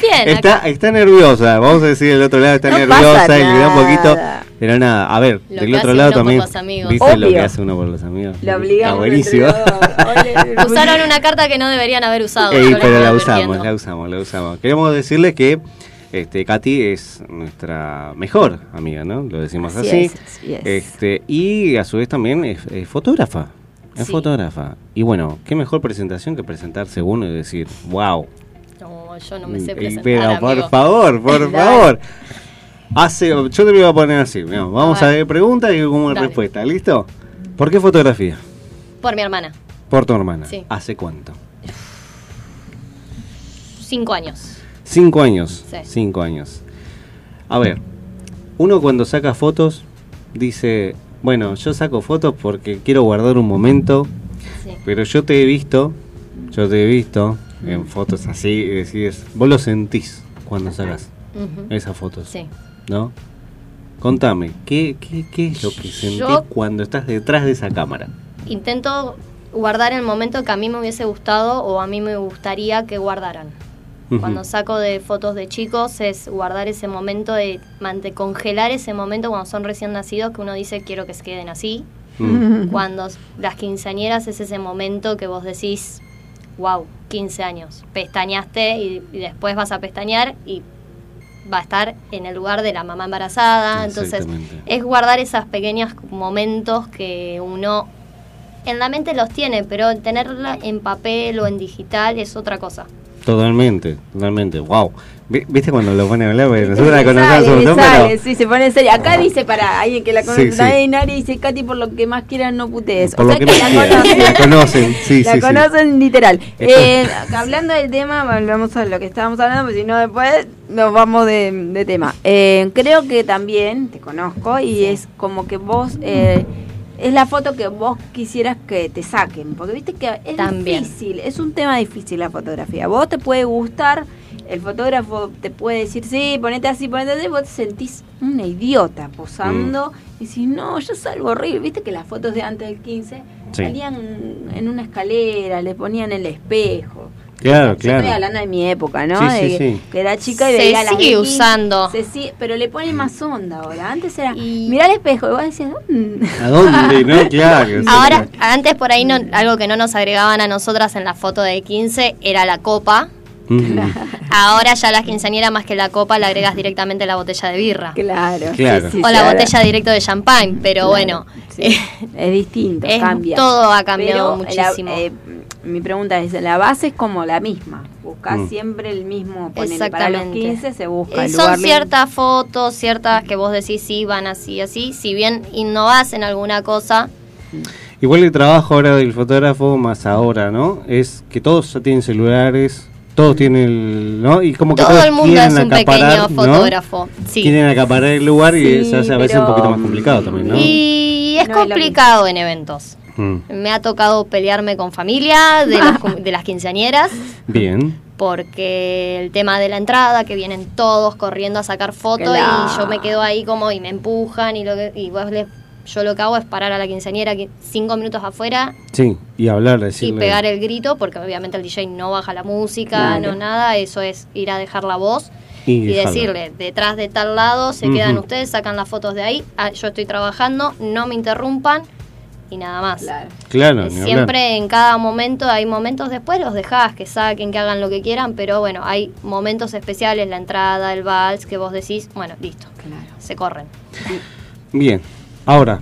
Bien, Está, está nerviosa, vamos a decir el otro lado, está No nerviosa y le da un poquito. Pero nada, a ver, Lo del otro lado también. ¿Viste lo que hace uno por los amigos? Lo obligamos. Está buenísimo. Usaron una carta que no deberían haber usado. Ey, pero la usamos, la usamos, la usamos. Queremos decirle que este, Katy es nuestra mejor amiga, ¿no? Lo decimos Así así. es, así es. Este, y a su vez también es, es fotógrafa. Es Sí. fotógrafa. Y bueno, qué mejor presentación que presentarse uno y decir, wow, No, yo no me sé Y, presentar, pero por favor, por [laughs] favor. Hace, yo te lo voy a poner así. vamos A a ver. preguntas y como Dale. respuesta. ¿Listo? ¿Por qué fotografía? Por mi hermana. Por tu hermana. Sí. ¿Hace cuánto? Cinco años. Cinco años. Sí. Cinco años. A ver, uno cuando saca fotos dice, bueno, yo saco fotos porque quiero guardar un momento, Sí. pero yo te he visto, yo te he visto Mm. En fotos así y decís, vos lo sentís cuando sacas Ujú. esas fotos. Sí. ¿no? Contame, ¿qué, qué, qué es lo que sentís Yo- cuando estás detrás de esa cámara? Intento guardar el momento que a mí me hubiese gustado o a mí me gustaría que guardaran. Ujú. Cuando saco de fotos de chicos es guardar ese momento de mante congelar ese momento cuando son recién nacidos que uno dice quiero que se queden así. Mm. Cuando s- las quinceañeras es ese momento que vos decís, wow, 15 años, pestañaste y, y después vas a pestañear y va a estar en el lugar de la mamá embarazada. Entonces es guardar esos pequeños momentos que uno en la mente los tiene, pero tenerla en papel o en digital es otra cosa. Totalmente, totalmente. Wow. Vi- ¿Viste cuando lo pone a hablar? Porque nosotros la Le conocemos sale, un le montón, sale, pero sí, se pone en serio. Acá dice para alguien que la conoce, Sí, sí. nadie, dice Katy por lo que más quieran no putees. por o lo sea que que, más la quieran, conocen. la conocen, sí, [laughs] la sí, conocen literal. Eh, hablando del tema, volvemos a lo que estábamos hablando, porque si no después nos vamos de, de tema. Eh, creo que también te conozco y es como que vos... eh, es la foto que vos quisieras que te saquen, porque viste que es También. difícil, es un tema difícil la fotografía. Vos te puede gustar, el fotógrafo te puede decir, sí, ponete así, ponete así, vos te sentís una idiota posando y si no, yo salgo horrible. Viste que las fotos de antes del 15 Sí. salían en una escalera, le ponían el espejo. Claro, Yo estoy claro. hablando de mi época, ¿no? Sí, De sí, que, sí. que era chica y Se veía las sigue de 15, usando. se sigue- pero le pone más onda ahora. Antes era, Y- mirá el espejo, y vos decías, "Mm". ¿A dónde? No, [laughs] claro. Ahora, antes por ahí no, algo que no nos agregaban a nosotras en la foto de 15 era la copa. [laughs] Ahora ya las quinceañeras más que la copa le agregas directamente la botella de birra. Claro. Claro. sí, sí, o la botella directo de champán, pero Claro, bueno, sí, es distinto, es- cambia. todo ha cambiado Pero la- muchísimo. eh, mi pregunta es, la base es como la misma. Buscás Mm. siempre el mismo, ponele, para los Exactamente. 15 se busca Eh, el son ciertas fotos, ciertas que vos decís sí van así, así. Si bien innovás en alguna cosa, Igual el trabajo ahora del fotógrafo, más ahora, ¿no? Es que todos ya tienen celulares, todos tienen el, ¿no? Y como que Todo todos el mundo quieren es un acaparar, pequeño ¿no? fotógrafo. Sí. Quieren acaparar el lugar y Sí, se hace a veces un pero- poquito más complicado también, ¿no? Y es No complicado en eventos. Mm, Me ha tocado pelearme con familia de las, de las quinceañeras Bien. porque el tema de la entrada, que vienen todos corriendo a sacar fotos Claro. y yo me quedo ahí como y me empujan y, lo que, y vos le- yo lo que hago es parar a la quinceañera qui- cinco minutos afuera Sí, y hablar, y pegar el grito porque obviamente el DJ no baja la música, no nada, eso es ir a dejar la voz y, decirle, detrás de tal lado se quedan ustedes, sacan las fotos de ahí, ah, yo estoy trabajando, no me interrumpan y nada más. Claro. Claro, Eh. Siempre en cada momento hay momentos después los dejás que saquen, que hagan lo que quieran, pero bueno, hay momentos especiales, la entrada, el vals, que vos decís, bueno, listo, Claro. se corren. Bien, ahora,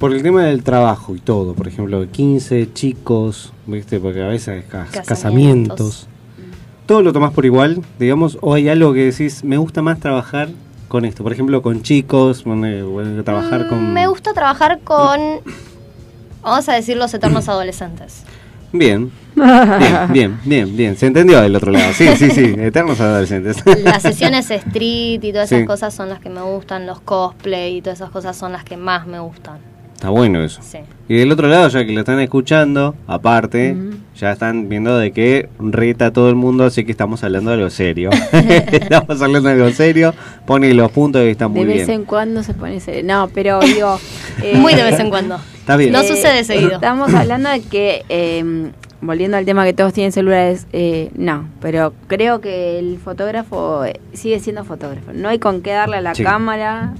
por el tema del trabajo y todo, por ejemplo, 15 chicos, ¿viste? Porque a veces hay ca- Casamientos. casamientos. ¿Todo lo tomás por igual, digamos? ¿O hay algo que decís, me gusta más trabajar con esto? Por ejemplo, con chicos, trabajar Mm, con... Me gusta trabajar con, [coughs] vamos a decir, los eternos adolescentes. Bien, bien, [laughs] bien, bien, bien. Se entendió del otro lado. Sí, sí, sí, [laughs] eternos adolescentes. Las sesiones street y todas Sí. esas cosas son las que me gustan, los cosplay y todas esas cosas son las que más me gustan. Está bueno eso. Sí. Y del otro lado, ya que lo están escuchando, aparte, ya están viendo de que reta a todo el mundo, así que estamos hablando de algo serio. [laughs] [laughs] estamos hablando de algo serio, pone los puntos y está muy de vez bien. en cuando se pone serio. No, pero digo. [laughs] eh, Muy de vez en cuando. Está bien. No sucede seguido. Estamos hablando de que, eh, volviendo al tema que todos tienen celulares, eh, no, pero creo que el fotógrafo eh, sigue siendo fotógrafo. No hay con qué darle a la Sí. cámara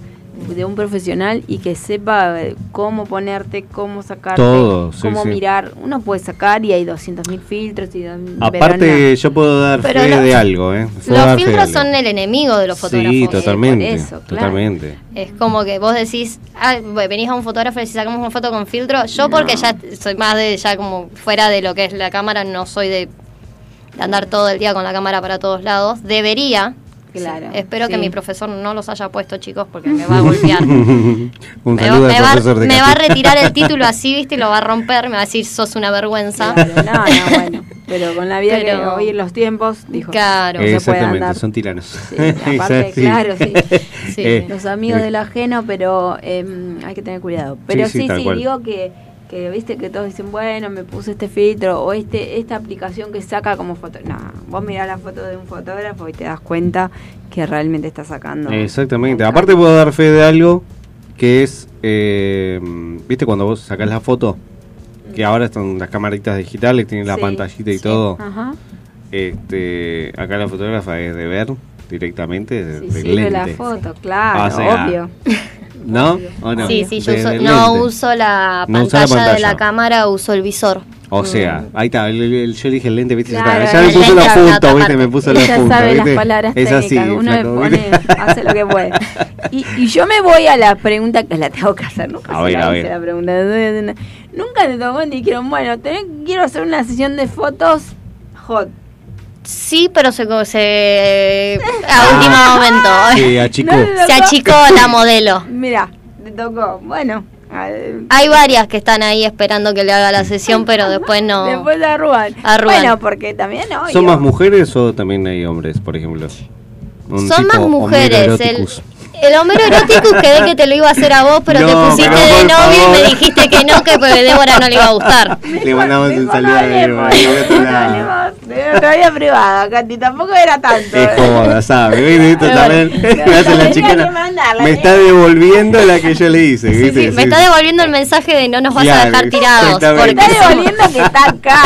de un profesional y que sepa eh, cómo ponerte, cómo sacarte, Todo, sí, cómo sí. mirar. Uno puede sacar y hay 200.000 filtros. Y, Aparte, no. yo puedo dar Pero fe lo- de algo, ¿eh? Puedo Los filtros son el enemigo de los fotógrafos. Sí, totalmente. por eso, claro. Totalmente. Es como que vos decís, ah, venís a un fotógrafo y decís, sacamos una foto con filtro. Yo porque ya soy más de, ya como fuera de lo que es la cámara, no soy de andar todo el día con la cámara para todos lados. Debería. Claro, Espero que mi profesor no los haya puesto, chicos, porque me va a golpear. [laughs] Un me, va, saludo me al va- profesor de me va a retirar el [laughs] título así, viste, y lo va a romper. Me va a decir, sos una vergüenza. Claro, no, no, bueno. Pero con la vida que hoy en los tiempos, dijo. Claro. no se puede andar. son tiranos. Sí, aparte, [laughs] claro, sí. Sí. Eh, Los amigos eh, del ajeno, pero eh, hay que tener cuidado. Pero Sí, sí, digo que, que viste que todos dicen, bueno, me puse este filtro o este esta aplicación que saca como foto. No, vos mirás la foto de un fotógrafo y te das cuenta que realmente está sacando. Exactamente. Aparte puedo dar fe de algo que es, eh, ¿viste cuando vos sacás la foto? Que ahora están las camaritas digitales, tienen la Sí, pantallita y sí. todo. Ajá. Este, acá la fotógrafa es de ver directamente de, Sí, del sirve la lente. foto, claro, O sea, obvio. [laughs] ¿No? ¿O no? Sí, sí, yo uso- no uso la No pantalla, la de la pantalla. cámara, uso el visor. O sea, ahí está, el- el- yo dije el lente, ¿viste? Ya Claro, ya me puso puntos, acá, ¿viste? Me puso los Ella puntos, sabe ¿viste? las palabras Es así, técnicas, uno le flaco, pone, hace lo que puede. Y, y yo me voy a la pregunta que la tengo que hacer, nunca A se ver, la a ver. la pregunta. Nunca te tocó y dijeron, bueno, tenés- quiero hacer una sesión de fotos hot. Sí, pero se, se a último momento. Sí, achicó. [laughs] No, no, Se achicó la modelo. Mira, te tocó, bueno. Hay varias que están ahí esperando que le haga la sesión, pero después no. Después la arrugan. Arrugan. Bueno, porque también obvio. ¿Son más mujeres o también hay hombres, por ejemplo? Un Son más mujeres. El. El Homero Eroticus quedé que te lo iba a hacer a vos, pero No, te pusiste pero de novio y me dijiste que no, que pues, Débora no le iba a gustar. [laughs] Le mandamos un saludo a Débora, de vida privada, Katy, tampoco era tanto. Es ¿eh? cómoda, ¿sabes? ¿Viste? Esto [laughs] Pero también bueno, me hace la chica. Me ¿eh? está devolviendo la que yo le hice, Sí, sí, me está devolviendo el mensaje de no nos vas a dejar tirados. Me Porque está devolviendo que está [laughs] acá.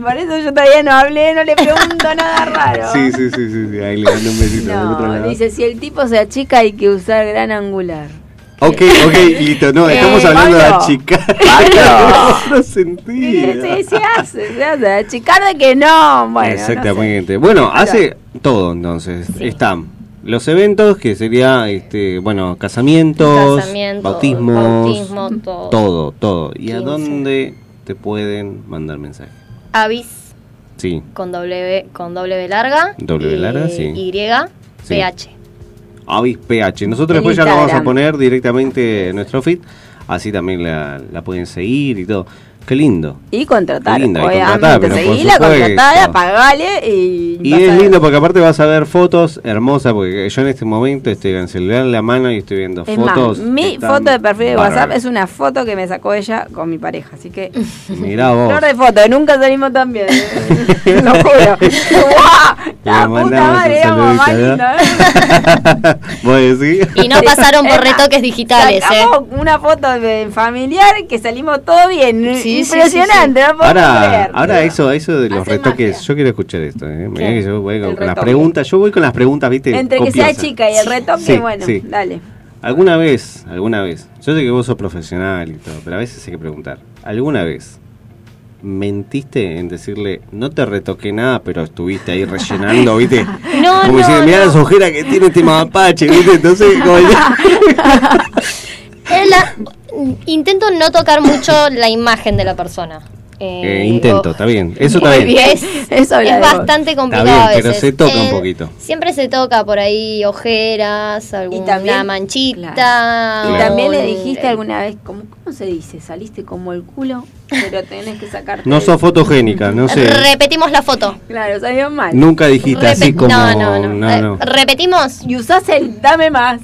Por eso, yo todavía no hablé, no le pregunto nada raro. Sí, sí, sí, sí, sí, ahí le mando un besito No, dice, si el tipo se achica hay que usar gran angular. Ok, ok, [laughs] listo, no, Eh, estamos hablando de achicar. [laughs] [laughs] Sentido. sí, se hace, se hace. Achicar de que no, bueno. Exactamente. Bueno, hace todo entonces. Están los eventos, que sería, este, bueno, casamientos, Casamiento, bautismos, bautismo, todo. todo, todo. ¿Y a 15. dónde te pueden mandar mensajes? Avis Sí, con W, con W larga. W y larga, sí. Y, Sí. PH. Avis PH. Nosotros En después ya lo vamos a poner directamente en nuestro feed. así también la, la pueden seguir y todo. Qué lindo. Y contratar, Qué lindo, y obviamente. Seguila, supuesto. contratada, pagale y. Y es lindo porque aparte vas a ver fotos hermosas, porque yo en este momento estoy con el celular en la mano y estoy viendo Es fotos. más, mi foto de perfil de WhatsApp es una foto que me sacó ella con mi pareja, así que. [laughs] Mirá vos. Flor de foto, nunca salimos tan bien. eh. [laughs] Lo juro. [laughs] La puta madre, un éramos más lindos, ¿eh? ¿Vos decís? Y no pasaron por retoques digitales, ¿eh? Una foto de familiar que salimos todo bien. Sí, sí, Impresionante, no Ahora, creer. ahora eso, eso de los Hace retoques, magia. yo quiero escuchar esto. ¿eh? Yo voy con, las preguntas, yo voy con las preguntas, viste, Entre que sea chica y el retoque, Sí, bueno, sí. dale. ¿Alguna vez, alguna vez, yo sé que vos sos profesional y todo, pero a veces hay que preguntar, ¿alguna vez mentiste en decirle, no te retoqué nada, pero estuviste ahí rellenando, viste? [laughs] No, Como no, diciendo, mirá no. las ojeras que tiene este mapache, viste, entonces como [laughs] intento no tocar mucho la imagen de la persona. Eh, intento, está bien, eso está [laughs] bien. Es, [laughs] Eso bastante complicado bien, a veces. pero se toca un Eh, poquito. Siempre se toca por ahí ojeras, alguna también- manchita. Y también le dijiste alguna vez, ¿cómo, ¿cómo se dice? Saliste como el culo, pero tenés que sacarte. No sos fotogénica, no sé. Repetimos la foto. Claro, salió mal. Nunca dijiste así como... no, no, no. no, Eh, no. Repetimos. Y usás el dame más.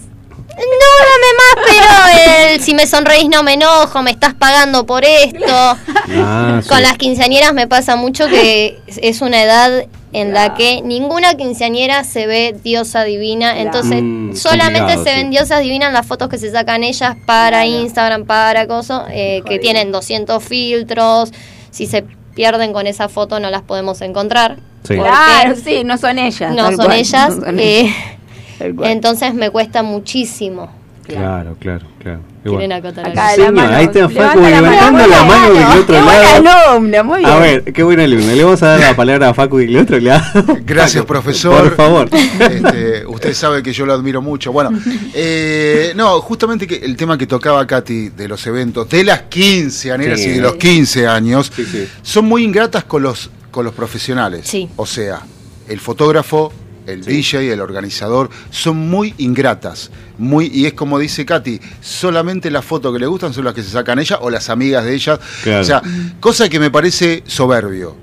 No, dame más, pero el, si me sonreís no me enojo, me estás pagando por esto. Ah, sí. Con las quinceañeras me pasa mucho que es una edad en la que ninguna quinceañera se ve diosa divina, entonces Mm, solamente se sí. ven diosas divinas las fotos que se sacan ellas para Instagram, para cosas, eh, que tienen 200 filtros, si se pierden con esa foto no las podemos encontrar. Sí. Claro, sí, no son ellas. no son cual, ellas, no son eh, ellas, cual. Entonces me cuesta muchísimo. Claro, claro, claro. Quieren acotar Acá la mano, ahí está levanta Facu levantando la mano del otro lado. alumna, muy bien. A ver, qué buena alumna. Le vamos a dar la palabra a Facu del otro lado. Gracias, Facu, profesor. Por favor. Este, usted sabe que yo lo admiro mucho. Bueno, eh, no, justamente que el tema que tocaba Katy de los eventos, de las 15 aneras Sí. y de los 15 años, Sí, sí. son muy ingratas con los, con los profesionales. Sí. O sea, el fotógrafo, el DJ, el organizador, son muy ingratas. Muy, y es como dice Katy, solamente las fotos que le gustan son las que se sacan ella o las amigas de ella. Claro. O sea, cosa que me parece soberbio.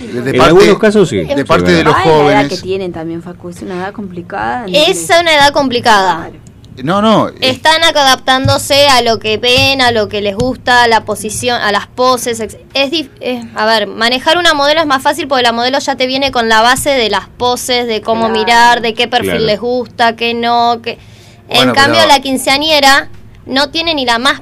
De, de En algunos casos sí. De Sí, parte de los Ay, la edad jóvenes. que tienen también, Facu, es una edad complicada. ¿no? Es una edad complicada. No, no. eh, Están adaptándose a lo que ven, a lo que les gusta, a la posición, a las poses. Es, es- a ver, manejar una modelo es más fácil porque la modelo ya te viene con la base de las poses, de cómo Claro. mirar, de qué perfil Claro. les gusta, qué no. Qué... Bueno, en cambio, pero- la quinceañera no tiene ni la más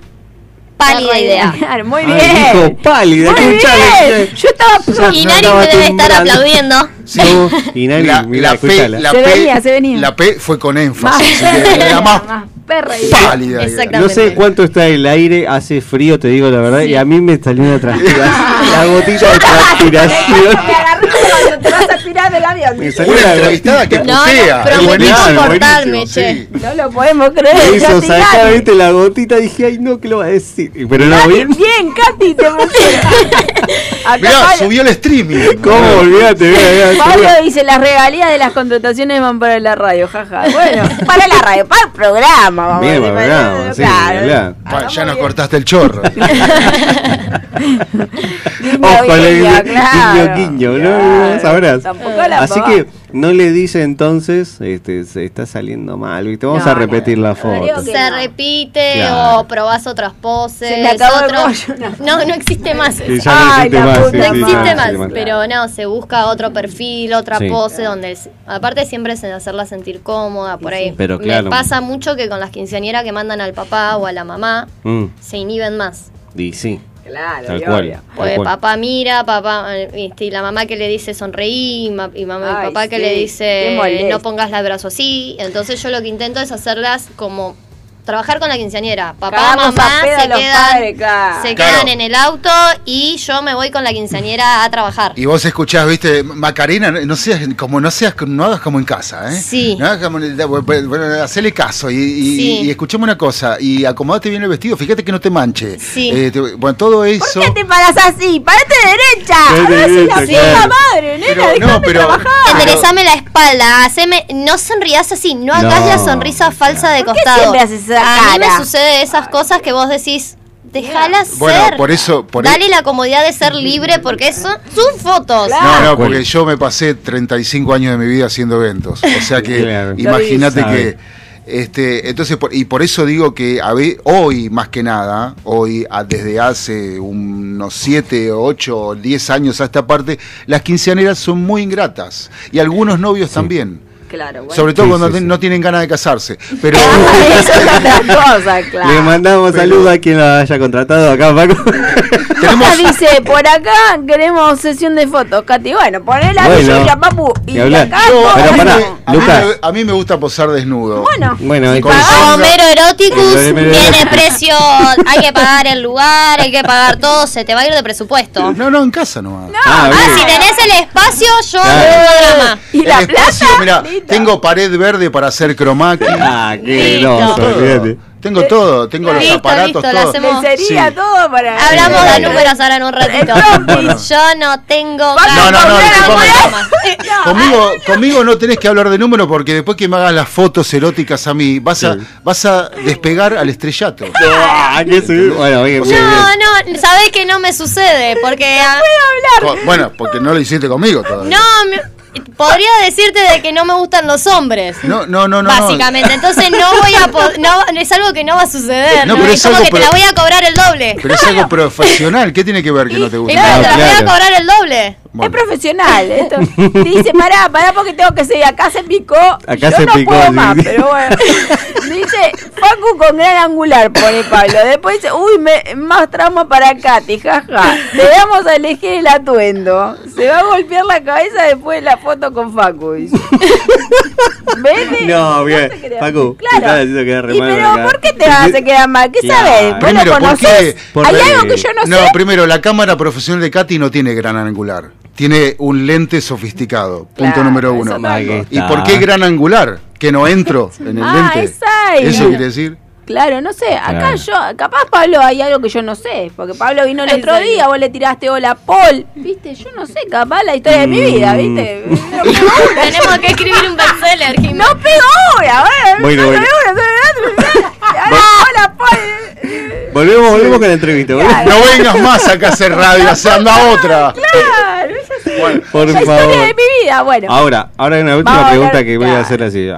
pálida idea. Claro, muy Ay, bien. dijo pálida, Muy escuchale. bien. Yo estaba. Y No, Nari me debe estar aplaudiendo. Sí. No, [laughs] y Nari, la, mirá, la P, la Se P- venía, se venía. La P fue con énfasis. era más perra. y- pálida. Exactamente. No sé cuánto está el aire, hace frío, te digo la verdad, y a mí me salió una [laughs] transpiración, la gotita de transpiración. [laughs] Vas a tirar del avión. Me salió Una la entrevistada que No, no, prometí soportarme, buenísimo, che. sí. No lo podemos creer. Katy. viste, la gotita, dije, ay no, ¿qué lo va a decir? Pero no, bien. bien, Katy, te [laughs] pusieron. Mirá, subió el streaming. ¿Cómo? Olvídate, Pablo dice las regalías de las contrataciones van para la radio, jaja. Bueno, [laughs] para la radio, para el programa, vamos Bien, para el programa, sí, claro. ya nos cortaste el chorro. [laughs] Ojo, guiño, guiño, guiño, ¿no? Claro. Sabrás. Tampoco la Así que no le dice entonces, este, se está saliendo mal, ¿viste? Vamos No, a repetir no, la foto. que- Se no. repite Claro. o probás otras poses. Se me acabó el otro- rollo, No, no existe más. Sí, eso. ya no Ay, existe la más. puta sí, No sí, sí, existe sí, más, sí, sí. pero no, se busca otro perfil, otra Sí. pose donde, aparte siempre es en hacerla sentir cómoda, por ahí. Pero claro. Me pasa mucho que con las quinceañeras que mandan al papá o a la mamá, Mm, se inhiben más. y sí, Claro, tal cual. obvio. tal Pues cual. papá mira, papá, viste, y la mamá que le dice sonreí, ma- y mamá, Ay, y papá que le dice no pongas el brazo así. Entonces yo lo que intento es hacerlas como trabajar con la quinceañera. Papá, Cagamos mamá a a se quedan, padres, claro. se Claro. quedan en el auto y yo me voy con la quinceañera a trabajar. Y vos escuchás, viste, Macarena, no seas como no seas, no hagas como en casa, ¿eh? Sí. No hagas como, bueno, hacele caso y, y, Sí. y escuchame una cosa y acomodate bien el vestido, fíjate que no te manche. Sí. Eh, te- bueno, todo eso. ¿Por qué te paras así? ¡Parate derecha! Parate ¡Ahora sí la derecha, claro. madre, nena! Pero, no, pero- trabajar! Enderezame la espalda, haceme, no sonrías así, no hagas No, la sonrisa falsa de ¿Por qué costado. siempre haces la A mí me sucede esas cosas que vos decís, déjala Bueno, ser. por eso- por Dale e- la comodidad de ser libre porque son sus fotos. No, no, porque yo me pasé 35 años de mi vida haciendo eventos. O sea que [laughs] Claro. imagínate que. Este, entonces, por- y por eso digo que a ve- hoy, más que nada, hoy, a- desde hace unos 7, 8, 10 años a esta parte, las quinceaneras son muy ingratas. Y algunos novios también. Claro, bueno. Sobre todo Sí, cuando sí, te- sí. no tienen ganas de casarse. Pero. [laughs] Eso es otra [laughs] cosa, claro. Le mandamos Pero- saludos a quien lo haya contratado acá, Paco. [laughs] Acá dice, por acá queremos sesión de fotos, Katy. Bueno, poné la Bueno, tuya, papu. Y acá Yo- Pero a, mí pará, me, a mí a mí me gusta posar desnudo. Bueno, Bueno, sonda- Homero Eroticus tiene precio, hay que pagar el lugar, hay que pagar todo, se te va a ir de presupuesto. No, no, en casa nomás. Ah, Ah, bien. si tenés el espacio, yo Claro. no tengo drama. ¿Y la espacio, plata? Tengo pared verde para hacer cromaquis. Ah, qué Todo. olvídate. Tengo todo, tengo los aparatos, listo, lo todo. hacemos. Lencería, Sí. todo para... Hablamos de números ahora en un ratito. Bueno. Yo no tengo No, no, no, discúlpame. [laughs] Conmigo, conmigo no tenés que hablar de números porque después que me hagas las fotos eróticas a mí, vas a, Sí. vas a despegar al estrellato. [laughs] Bueno, bien, bien, bien. No, no, sabés que no me sucede, porque a- Co- Bueno, porque no lo hiciste conmigo todavía. no me- podría decirte de que no me gustan los hombres. No, no, no, no. Básicamente, entonces no voy a po- no es algo que no va a suceder, No, ¿no? pero es es como algo que te la voy a cobrar el doble. Pero es algo profesional. ¿Qué tiene que ver que no te Y gusta? bueno, te la voy a cobrar el doble. Bueno. Es profesional. Esto. [laughs] Dice, pará, pará porque tengo que seguir. Acá se picó. Acá Yo se no picó, puedo sí, más, sí. pero bueno. [laughs] Dice, Facu con gran angular, pone Pablo. Después dice, uy, me, más trauma para Katy, jaja. Le damos a elegir el atuendo. Se va a golpear la cabeza después de la foto con Facu. dice. [laughs] ¿Vete? No, bien. te claro. re ¿Y mal pero por qué te vas a quedar mal? ¿Qué Claro. sabes? ¿Vos Primero, lo ¿por conocés? Hay algo que yo no, No, sé. primero, la cámara profesional de Katy no tiene gran angular. Tiene un lente sofisticado. Punto Claro, número uno. ¿Y por qué gran angular? Que no entro [laughs] en el Ah, lente. Eso quiere decir. Claro, no sé. Acá Claro. yo, capaz Pablo hay algo que yo no sé. Porque Pablo vino el ¿En otro día, vos le tiraste hola Paul. Viste, yo no sé, capaz la historia de mi vida, Mm. ¿viste? No pegó una. Tenemos que escribir un bestseller, Jimena. No pegó una, bueno, Bueno, no bueno. pegó una. Ahora, hola Paul. Volvemos, volvemos con la entrevista. volvemos. No vengas más acá a hacer radio, se anda otra. Claro, es Por la historia favor. de mi vida. Bueno, Ahora, ahora hay una última Vamos pregunta que voy a claro. hacer así.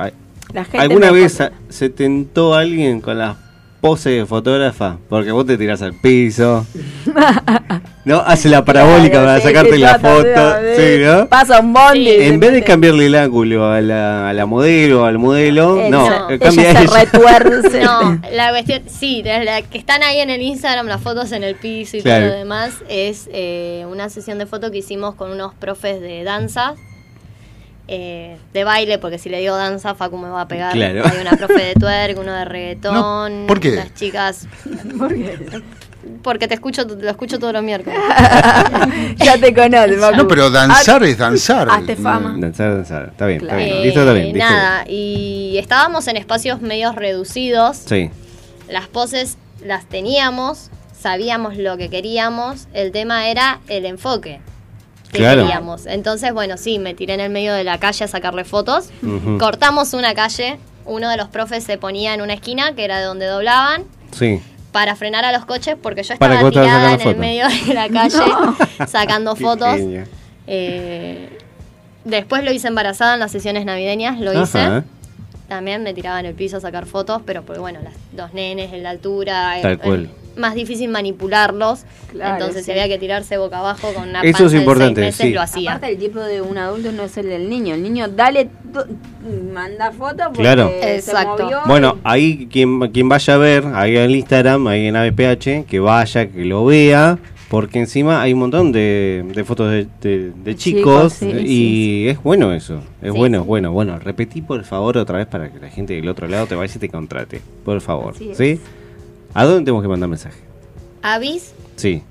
Ay, la gente ¿Alguna vez a- se tentó alguien con las poses de fotógrafa? Porque vos te tirás al piso. [laughs] ¿No? Hace la parabólica Claro, para sí, sacarte sí, la trata foto. Sí, ¿no? Pasa un bondi. En vez de cambiarle el ángulo a la, a la modelo o al modelo, no, eh, cambia ella se retuerce. [laughs] No, la cuestión, sí, la que están ahí en el Instagram, las fotos en el piso y Claro. todo lo demás, es eh, una sesión de foto que hicimos con unos profes de danza, eh, de baile, porque si le digo danza, Facu me va a pegar. Claro. Hay una profe de twerk, uno de [laughs] reggaetón. No, [laughs] ¿por qué? Las chicas. Porque te escucho, lo escucho todos los miércoles. [laughs] ya te conoces, Facu. No, pero danzar es danzar. Hazte fama. Danzar, danzar. Está bien, está bien. Eh, Listo, está bien. listo. nada, y estábamos en espacios medios reducidos. Sí. Las poses las teníamos, sabíamos lo que queríamos, el tema era el enfoque que Claro. queríamos. Entonces, bueno, sí, me tiré en el medio de la calle a sacarle fotos. Cortamos una calle, uno de los profes se ponía en una esquina, que era de donde doblaban, Sí. para frenar a los coches, porque yo estaba tirada en el medio de la [laughs] calle sacando [laughs] fotos. Eh, después lo hice embarazada en las sesiones navideñas, lo hice. Ajá. También me tiraba en el piso a sacar fotos, pero porque bueno, las, los nenes en la altura, Tal cual. Más difícil manipularlos. Claro, entonces sí. si había que tirarse boca abajo con una Eso es de importante, seis meses, sí. lo hacía. Aparte el tiempo de un adulto no es el del niño. El niño, dale, manda foto porque Claro. se Exacto. movió Bueno, ahí quien, quien vaya a ver, ahí en el Instagram, ahí en ABPH, que vaya, que lo vea, porque encima hay un montón de, de fotos de, de- de chicos, Chicos, sí, y es bueno eso, es Sí, bueno, sí. es bueno. Bueno, repetí por favor otra vez para que la gente del otro lado te vaya y te contrate, por favor, Así es. ¿sí? ¿A dónde tenemos que mandar mensaje? Avis Sí,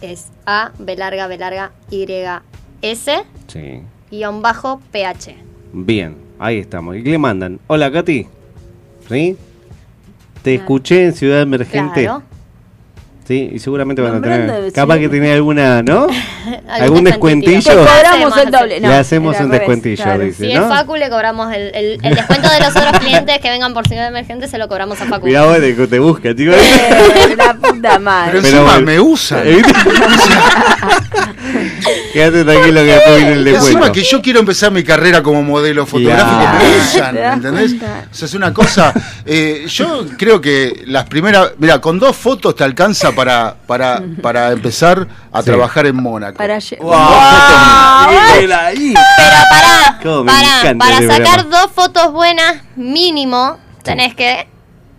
es A, B larga, B larga, Y, S, sí. guion bajo, PH. Bien, ahí estamos. ¿Y qué le mandan? Hola, Katy. ¿Sí? Te escuché en Ciudad Emergente. Claro. Sí, y seguramente van a tener. de Capaz que tiene alguna, ¿no? [laughs] ¿Algún descuentillo. Te cobramos el doble. No, Le hacemos un revés, descuentillo, claro. dice. Si ¿no? es Facu, le cobramos el, el, el descuento de los otros [laughs] clientes que vengan por ciudad emergente, se lo cobramos a Facu. Mirá vos, te, te busca, chico. Eh, [laughs] la puta madre. Pero Pero encima me usan. ¿Eh, viste? Quédate tranquilo que después viene el Encima descuento. que yo quiero empezar mi carrera como modelo fotográfico, me usan, ¿Te das ¿entendés? O sea, es una cosa. eh, yo creo que las primeras. Mira, con dos fotos te alcanza para, para, para empezar a Sí. trabajar en Mónaco. Para. Bien ahí. Pero encanta para ese sacar dos fotos buenas, mínimo, tenés que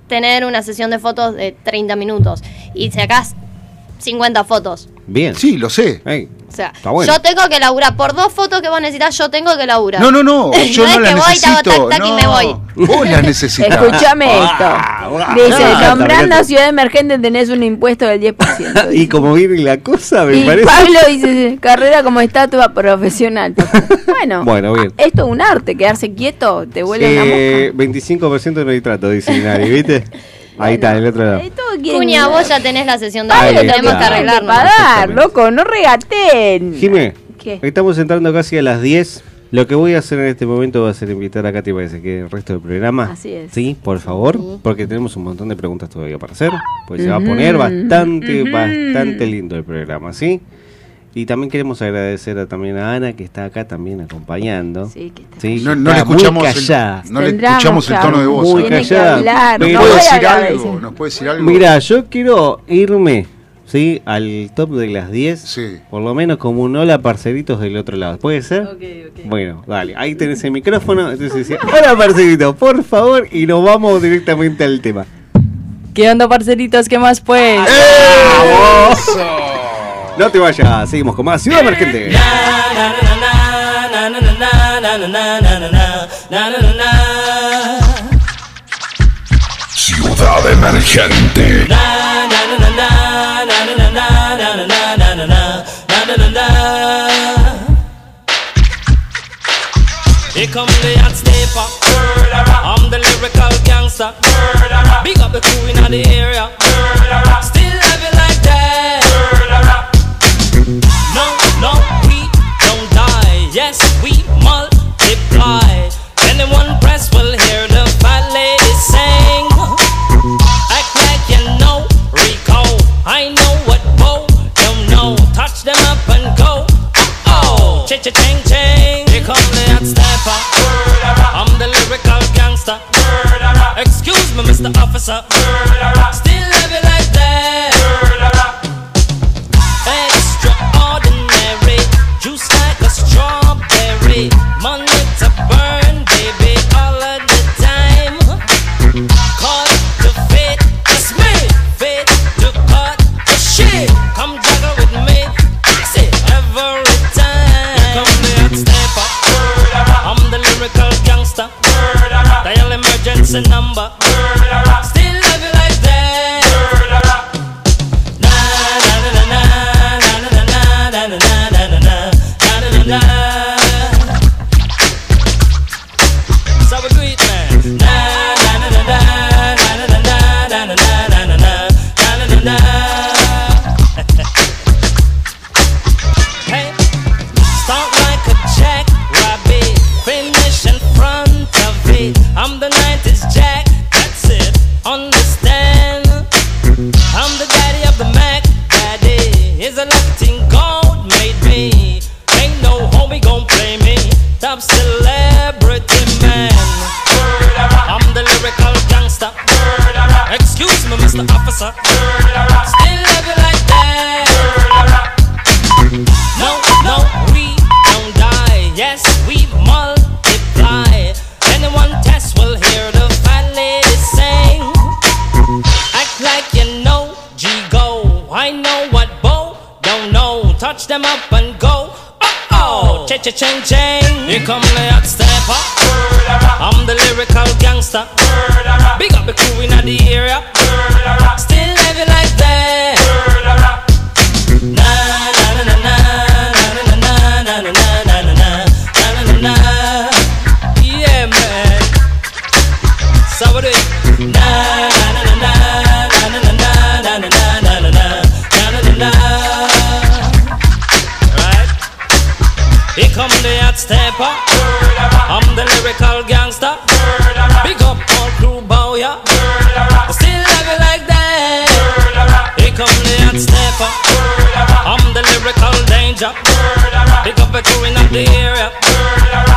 tener una sesión de fotos de 30 minutos. Y sacás 50 fotos. Bien. Sí, lo sé. Sea, Está bueno. yo tengo que laburar. Por dos fotos que vos necesitas, yo tengo que laburar. No, no, no. [laughs] Yo No no, es las que voy, te hago necesito. tac, tac y no, me voy. Vos las necesitas. Escúchame esto. guau. Dice, Ah, nombrando está a Ciudad Emergente tenés un impuesto del 10%. [laughs] Y como viene la cosa, me Y parece. Pablo dice, carrera como estatua profesional. Bueno, Bueno, bien. esto es un arte, quedarse quieto, te vuelve Eh, 25% de nitrato, dice Inari, ¿viste? [laughs] Ahí está, el otro lado. Cuña, vos ya tenés la sesión de Ahí está. tenemos que arreglarnos. Pagar, loco, no regaten. Jimé, ¿Qué? estamos entrando casi a las 10. Lo que voy a hacer en este momento va a ser invitar a Katy para que se quede el resto del programa. Así es. Sí, por favor, porque tenemos un montón de preguntas todavía para hacer. Pues se va a poner bastante, bastante lindo el programa, ¿sí? Y también queremos agradecer a, también a Ana que está acá también acompañando. Sí, que está. Sí, No, no le está muy escuchamos, callada. el, no le escuchamos el tono de voz. Muy que callada. hablar, Pero- no ¿Puede voy a decir algo? ¿Nos puede decir algo? Mira, yo quiero irme, ¿sí? Al top de las 10. Sí. Por lo menos como un hola parceritos del otro lado. ¿Puede ser? Bueno, dale. Ahí tenés el micrófono. Entonces decía, hola parceritos, por favor. Y nos vamos directamente al tema. ¿Qué onda, parceritos? ¿Qué más pues? No te vayas, seguimos con más Ciudad Emergente. Ciudad Emergente. Here come the hot stepper. I'm the lyrical gangster. Big up the crew in the area. Still No, no, we don't die. Yes, we multiply. Anyone press will hear the fat lady sing. Act like you know Rico. I know what Bo don't know. Touch them up and go. Oh, cha cha ching ching. Here come the hot stepper. I'm the lyrical gangster. Excuse me, Mr. Officer. Still have it like strawberry. Money to burn, baby, all of the time. Cut to fit, it's me. Fit to cut the shit. Come juggle with me, fix every time. Come there, step up. I'm the lyrical gangster. Dial emergency number. Them up and go. Oh oh, cha cha ching ching. Here come the hot stepper. I'm the lyrical gangster. Big up the crew in the area. Sniper. I'm the lyrical gangster. Big up all crew bow ya. Still love you like that. Here come the hot sniper. I'm the lyrical danger. Big up the crew in the area.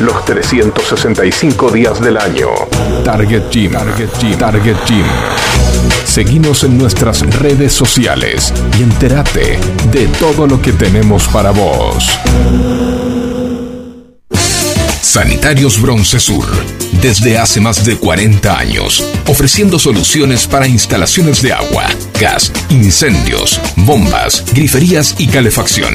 Los 365 días del año. Target Gym. Target Gym. Target Gym. Seguinos en nuestras redes sociales y entérate de todo lo que tenemos para vos. Sanitarios Bronce Sur, desde hace más de 40 años, ofreciendo soluciones para instalaciones de agua, gas, incendios, bombas, griferías y calefacción.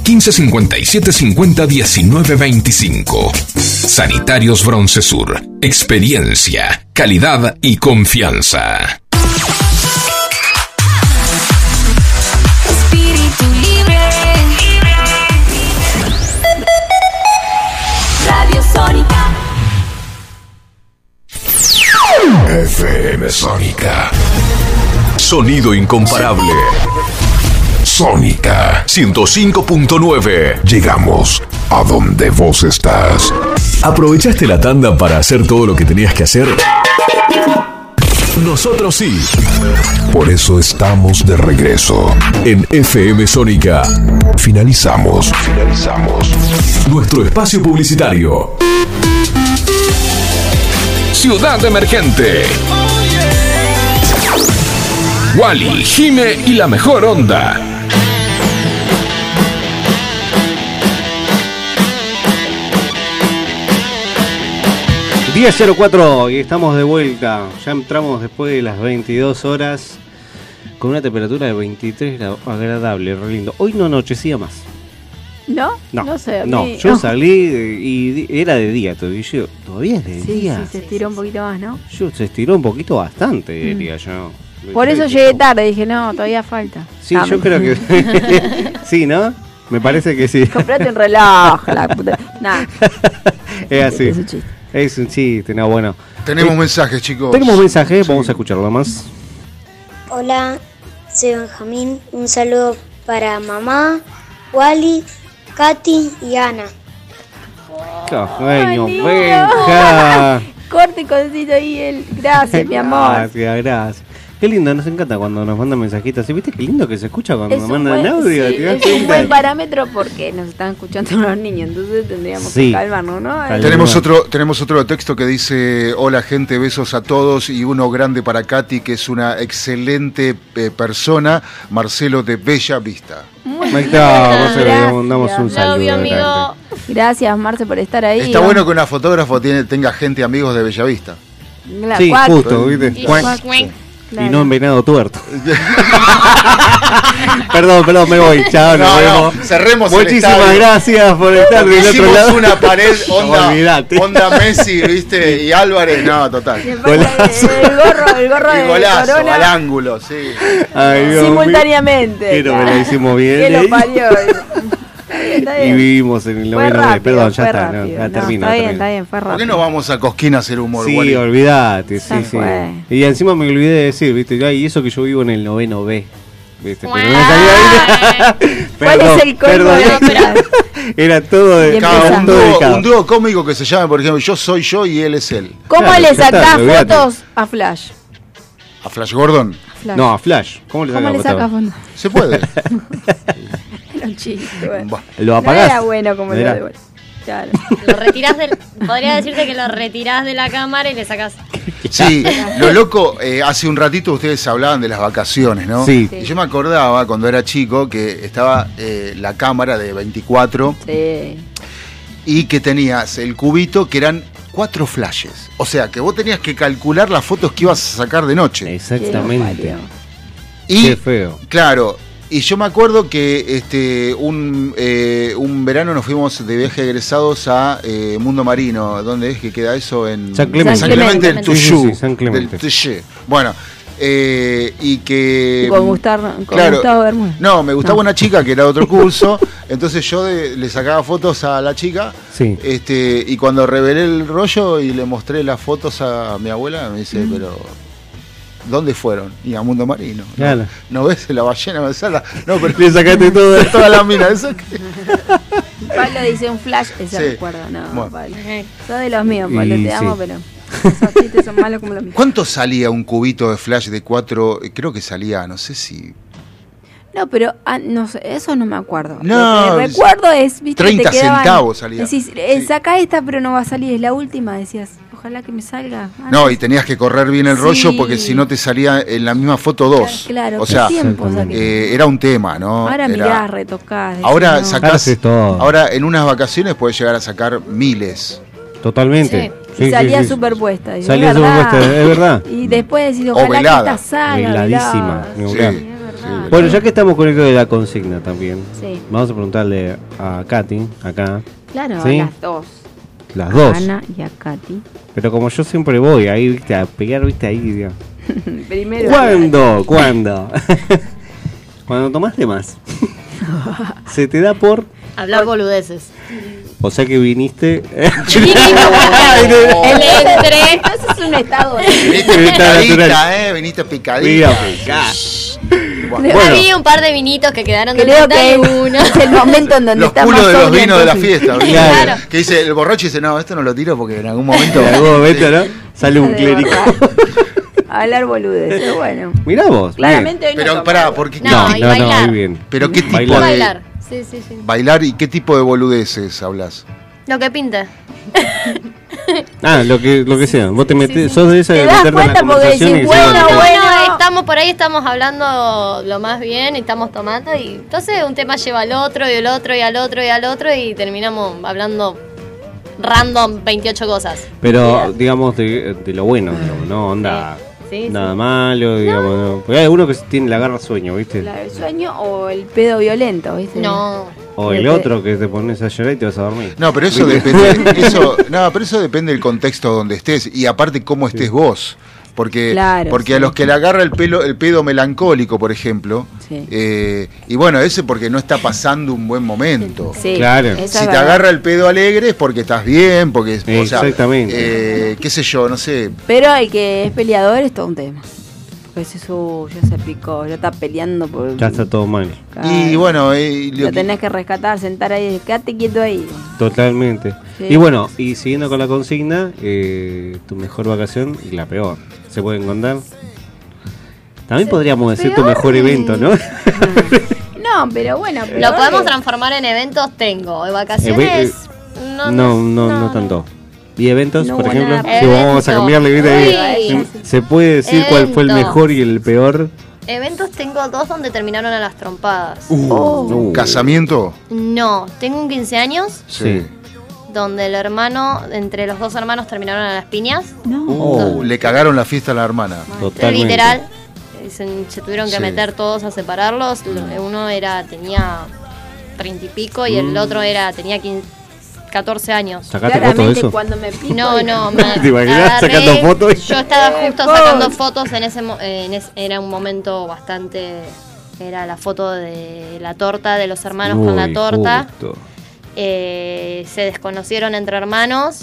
1557 50 19 25. Sanitarios Broncesur. Experiencia, calidad y confianza. Espíritu libre. Radio Sónica. FM Sónica. Sonido incomparable. Sónica. 105.9. Llegamos a donde vos estás. ¿Aprovechaste la tanda para hacer todo lo que tenías que hacer? Nosotros sí. Por eso estamos de regreso. En FM Sónica Finalizamos. Finalizamos. nuestro espacio publicitario. Ciudad Emergente. Wally, Jime y la mejor onda. ...10.04 y estamos de vuelta. Ya entramos después de las 22 horas con una temperatura de 23 grados, agradable, re lindo. Hoy no anochecía más. ¿No? No, No sé. a No, mí- yo [laughs] salí y era de día todavía. yo, ¿Todavía es de Sí, día? sí, se estiró un poquito más, ¿no? Yo, se estiró un poquito bastante, Mm. diría yo. Por eso llegué tarde, dije, no, todavía falta. Sí, Ah, yo creo que... [laughs] sí, ¿no? Me parece que sí. Comprate un reloj, la puta. [laughs] Nah. Es así. Es un chiste. Es un chiste, no, bueno. Tenemos Eh, mensajes, chicos. Tenemos mensajes, vamos a escucharlo más. Hola, soy Benjamín. Un saludo para mamá, Wally, Katy y Ana. Venga. [laughs] Corte y concito ahí el. Gracias, [laughs] mi amor. Gracias, gracias. Qué lindo, nos encanta cuando nos mandan mensajitos. ¿Sí viste qué lindo que se escucha cuando Es nos mandan buen, audio? sí, ¿Te das es un buen parámetro porque nos están escuchando [laughs] los niños, entonces tendríamos Sí. que calmarnos, ¿no? Tenemos otro, tenemos otro texto que dice, hola gente, besos a todos y uno grande para Katy, que es una excelente eh, persona, Marcelo de Bella Vista. Ahí está, Marcelo, le Gracias. mandamos un saludo. grande. Gracias, Marce, por estar ahí. Está bueno que una fotógrafo tiene, tenga gente amigos de Bella Vista. La Sí, justo, ¿viste? Y Y no en venado tuerto. [laughs] perdón, perdón, me voy. Chao, nos No, no, vemos. cerremos el Muchísimas gracias por estar del otro Hicimos lado. una pared [laughs] onda, Olvídate. onda Messi, ¿viste? Y Álvarez, no, total. El gorro, el gorro Y de golazo, Corona al ángulo, sí. Ay, Dios mío. simultáneamente. Pero me la hicimos bien. Que lo ¿eh? parió. [laughs] [laughs] Y vivimos en el noveno B. rápido, Perdón, ya está. no, rápido. ya No, termina. Está bien, termina. está bien, fue ¿Por qué rápido. no vamos a Cosquín a hacer humor? Sí, Wally? olvídate, sí, sí. Y encima me olvidé de decir, ¿viste? Ay, Y eso que yo vivo en el noveno B. ¿Viste? Pero no me salía bien. [laughs] ¿Cuál Perdón, es el perdón. de [laughs] Era todo de Cada un dúo, un dúo cómico que se llama, por ejemplo, yo soy yo y él es él. ¿Cómo Claro, le sacás fotos a Flash? A Flash Gordon. Flash. No, a Flash. ¿Cómo le ¿Cómo sacamos le sacas foto? fotos? Se puede. Era [laughs] un chiste, bueno. Lo No apagás. era bueno como lo Mirá. de Claro. Lo retirás del. Podría decirte que lo retirás de la cámara y le sacás. Sí, lo loco, eh, hace un ratito ustedes hablaban de las vacaciones, ¿no? Sí. Y yo me acordaba cuando era chico que estaba eh, la cámara de 24 Sí. y que tenías el cubito que eran cuatro flashes. O sea, que vos tenías que calcular las fotos que ibas a sacar de noche. Exactamente. Y, Qué feo. Claro, y yo me acuerdo que este un, eh, un verano nos fuimos de viaje egresados a eh, Mundo Marino. ¿Dónde es que queda eso? En San Clemente. San Clemente del Sí, sí, Tuyú. sí, San Clemente. Del Tuyú. Bueno, eh, y que... Con Gustavo, con Claro. Gustavo Bermúdez. No, me gustaba No. una chica que era de otro curso, entonces yo de- le sacaba fotos a la chica, Sí. este, y cuando revelé el rollo y le mostré las fotos a mi abuela, me dice, pero ¿dónde fueron? Y a Mundo Marino. ¿no? Claro. ¿No ves la ballena me sala? No, pero Le sacaste todo. toda la mina, eso que- [laughs] Pablo dice un flash, ese Sí. recuerdo. No, Bueno. Pablo. Sos de los míos, Pablo, Y te sí. amo, pero [laughs] esos chistes son malos como los míos. ¿Cuánto salía un cubito de flash de cuatro? Creo que salía, no sé si... No, pero ah, no sé, eso no me acuerdo. No, Lo que recuerdo es, viste, 30 que te quedaban, centavos salía. Decís, eh, saca esta, pero no va a salir, es la última, decías. Ojalá que me salga. Ah, No, y tenías que correr bien el Sí. rollo porque si no te salía en la misma foto dos. Claro, o ¿qué sea, tiempo salía? eh, era un tema, ¿no? Ahora Era- mirás, retocás. Ahora no. sacás, todo. ahora en unas vacaciones puedes llegar a sacar miles. Totalmente. Y salía superpuesta. y Salía superpuesta, es verdad. [laughs] Y después decís, O ojalá velada. que esta salga. Veladísima. Sí. Bueno, ya que estamos con esto de la consigna también, Sí. vamos a preguntarle a Katy, acá, Claro, ¿Sí? las dos. Las A dos. Ana y a Katy. Pero como yo siempre voy ahí, viste, a pegar, viste, ahí, digo. [laughs] Primero. ¿Cuándo? ¿Cuándo? [laughs] Cuando tomaste más. [laughs] Se te da por. Hablar boludeces. O sea que viniste. El entre. Entonces es un estado de... Viniste picadita, eh, viniste Mira, picadita. Bueno, Había un par de vinitos que quedaron de Creo que 31. es [laughs] el momento en donde los está culos más de los vinos de la fiesta. Que dice el borracho y dice, no, esto no lo tiro porque en algún momento. En algún momento, ¿no? Sale un clérigo. [laughs] Hablar boludeces, pero bueno. Mirá vos. Claramente hoy no Pero pará, porque No, No, y bailar. muy bien. pero qué tipo Bailar. de Bailar. Sí, sí, sí. bailar y qué tipo de boludeces hablas. Lo que pinte. [laughs] [laughs] Ah, lo que, lo que sea. Vos te metés, sos de esa Te de das meterte en la conversación decís, y bueno, bueno. No, estamos por ahí, estamos hablando lo más bien y estamos tomando y entonces un tema lleva al otro y al otro y al otro y al otro y terminamos hablando random 28 cosas. Pero, digamos, de, de lo bueno, digamos, ¿no? Onda. Sí, sí. Nada malo, digamos, no. Porque hay uno que tiene la garra sueño, ¿viste? Claro, el sueño o el pedo violento, ¿viste? No. O el otro que te pones a llorar y te vas a dormir. No, pero eso ¿Viste? depende, eso, no, pero eso depende del contexto donde estés y aparte cómo estés vos. Porque, Claro, porque sí. a los que le agarra el pelo, el pedo melancólico, por ejemplo, Sí. eh, y bueno, ese porque no está pasando un buen momento. Sí, Claro. eso es Si te agarra el pedo alegre es porque estás bien, porque o sea, Exactamente. eh, qué sé yo, no sé. Pero el que es peleador es todo un tema. Porque ese su, ya se picó, ya está peleando por. Ya está todo mal. Y bueno, eh, lo Lo que- tenés que rescatar, sentar ahí, quédate quieto ahí. Totalmente. Sí. Y bueno, y siguiendo con la consigna, eh, tu mejor vacación y la peor. ¿Se pueden contar? También podríamos decir tu mejor evento, ¿no? [laughs] No, pero bueno. Lo podemos de- transformar en eventos, tengo. De Eh, vacaciones, no, no, no, tanto. ¿Y eventos, No por ejemplo? Si vamos a cambiarle. Uy. ¿Se- ¿Se puede decir cuál fue el mejor y el peor? Eventos tengo dos donde terminaron a las trompadas. Uh, ¿Casamiento? No, tengo un 15 años Sí. Donde el hermano, entre los dos hermanos terminaron a las piñas. Uh, le cagaron la fiesta a la hermana. Totalmente. Literal. Se, se tuvieron que Sí. meter todos a separarlos. Lo- Uno era, tenía 30 y pico y el Mm. otro era, tenía 15, 14 años. ¿Sacaste fotos de Claramente eso? cuando me [laughs] pico. No, no, me [laughs] ¿Te imaginas agarré- sacando fotos? Yo estaba [laughs] justo sacando fotos en ese mo- en es- era un momento bastante era la foto de la torta de los hermanos con la torta. justo. Eh, se desconocieron entre hermanos.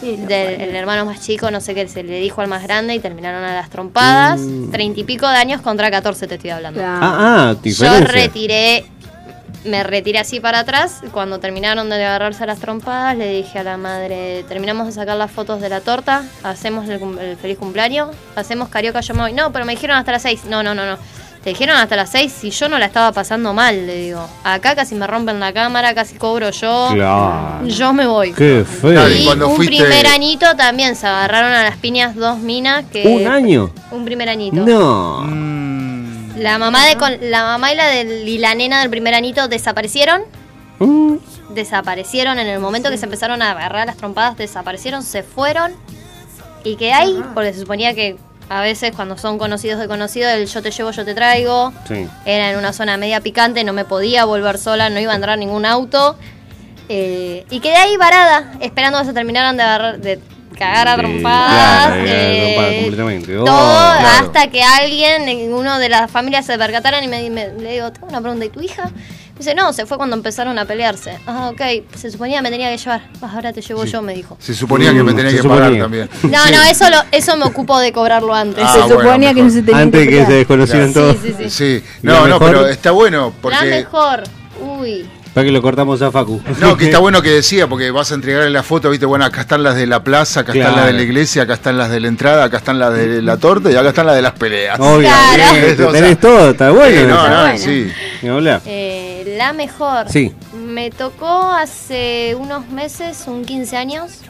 Sí, Del, el hermano más chico, no sé qué, se le dijo al más grande y terminaron a las trompadas. Mm. Treinta y pico de años contra 14 te estoy hablando. Claro. Ah, ah, Yo retiré, me retiré así para atrás. Cuando terminaron de agarrarse a las trompadas, le dije a la madre: Terminamos de sacar las fotos de la torta, hacemos el feliz cumpleaños, hacemos carioca, yo me voy. No, pero me dijeron hasta las 6. No, no, no, no. Te dijeron hasta las 6 si yo no la estaba pasando mal, le digo. Acá casi me rompen la cámara, casi cobro yo. Claro. Yo me voy. Qué feo. Y y cuando un fuiste- primer añito también se agarraron a las piñas dos minas que. ¿Un año? Un primer añito. No. Mm, La mamá de con, la mamá y la del, y la nena del primer anito desaparecieron. Mm. Desaparecieron en el momento que se empezaron a agarrar las trompadas, desaparecieron, se fueron. Y que hay, porque se suponía que a veces cuando son conocidos de conocidos, el yo te llevo, yo te traigo. Sí. Era en una zona media picante, no me podía volver sola, no iba a entrar ningún auto. Eh, y quedé ahí varada, esperando que se terminaran de, agarrar, de cagar a trompadas. claro, eh, trompadas completamente. Oh, todo claro. hasta que alguien, uno de las familias se percataran y me, me- le digo, tengo una pregunta, ¿y tu hija? Me dice, no, se fue cuando empezaron a pelearse. Ah, ok, se suponía que me tenía que llevar. Ah, ahora te llevo yo, me dijo. Se suponía que me Mm, tenía se que pagar suponía. también. [laughs] No, no, eso, lo, eso me ocupo de cobrarlo antes. Ah, se bueno, suponía que no se tenía Antes que se desconocieran Claro. todos. Sí, sí, sí. Sí, ¿Y la no, no, pero está bueno La porque... mejor. Uy. Para que lo cortamos a Facu. No, que está [laughs] bueno que decía, porque vas a entregarle la foto, viste, bueno, acá están las de la plaza, acá están las de la iglesia, acá están las de la entrada, acá están las de la torta y acá están las de las peleas. Obviamente, Claro. [laughs] tenés todo, está bueno. Sí, no, no, bueno. sí. Hablar. Eh, la mejor. Sí. Me tocó hace unos meses, un 15 años.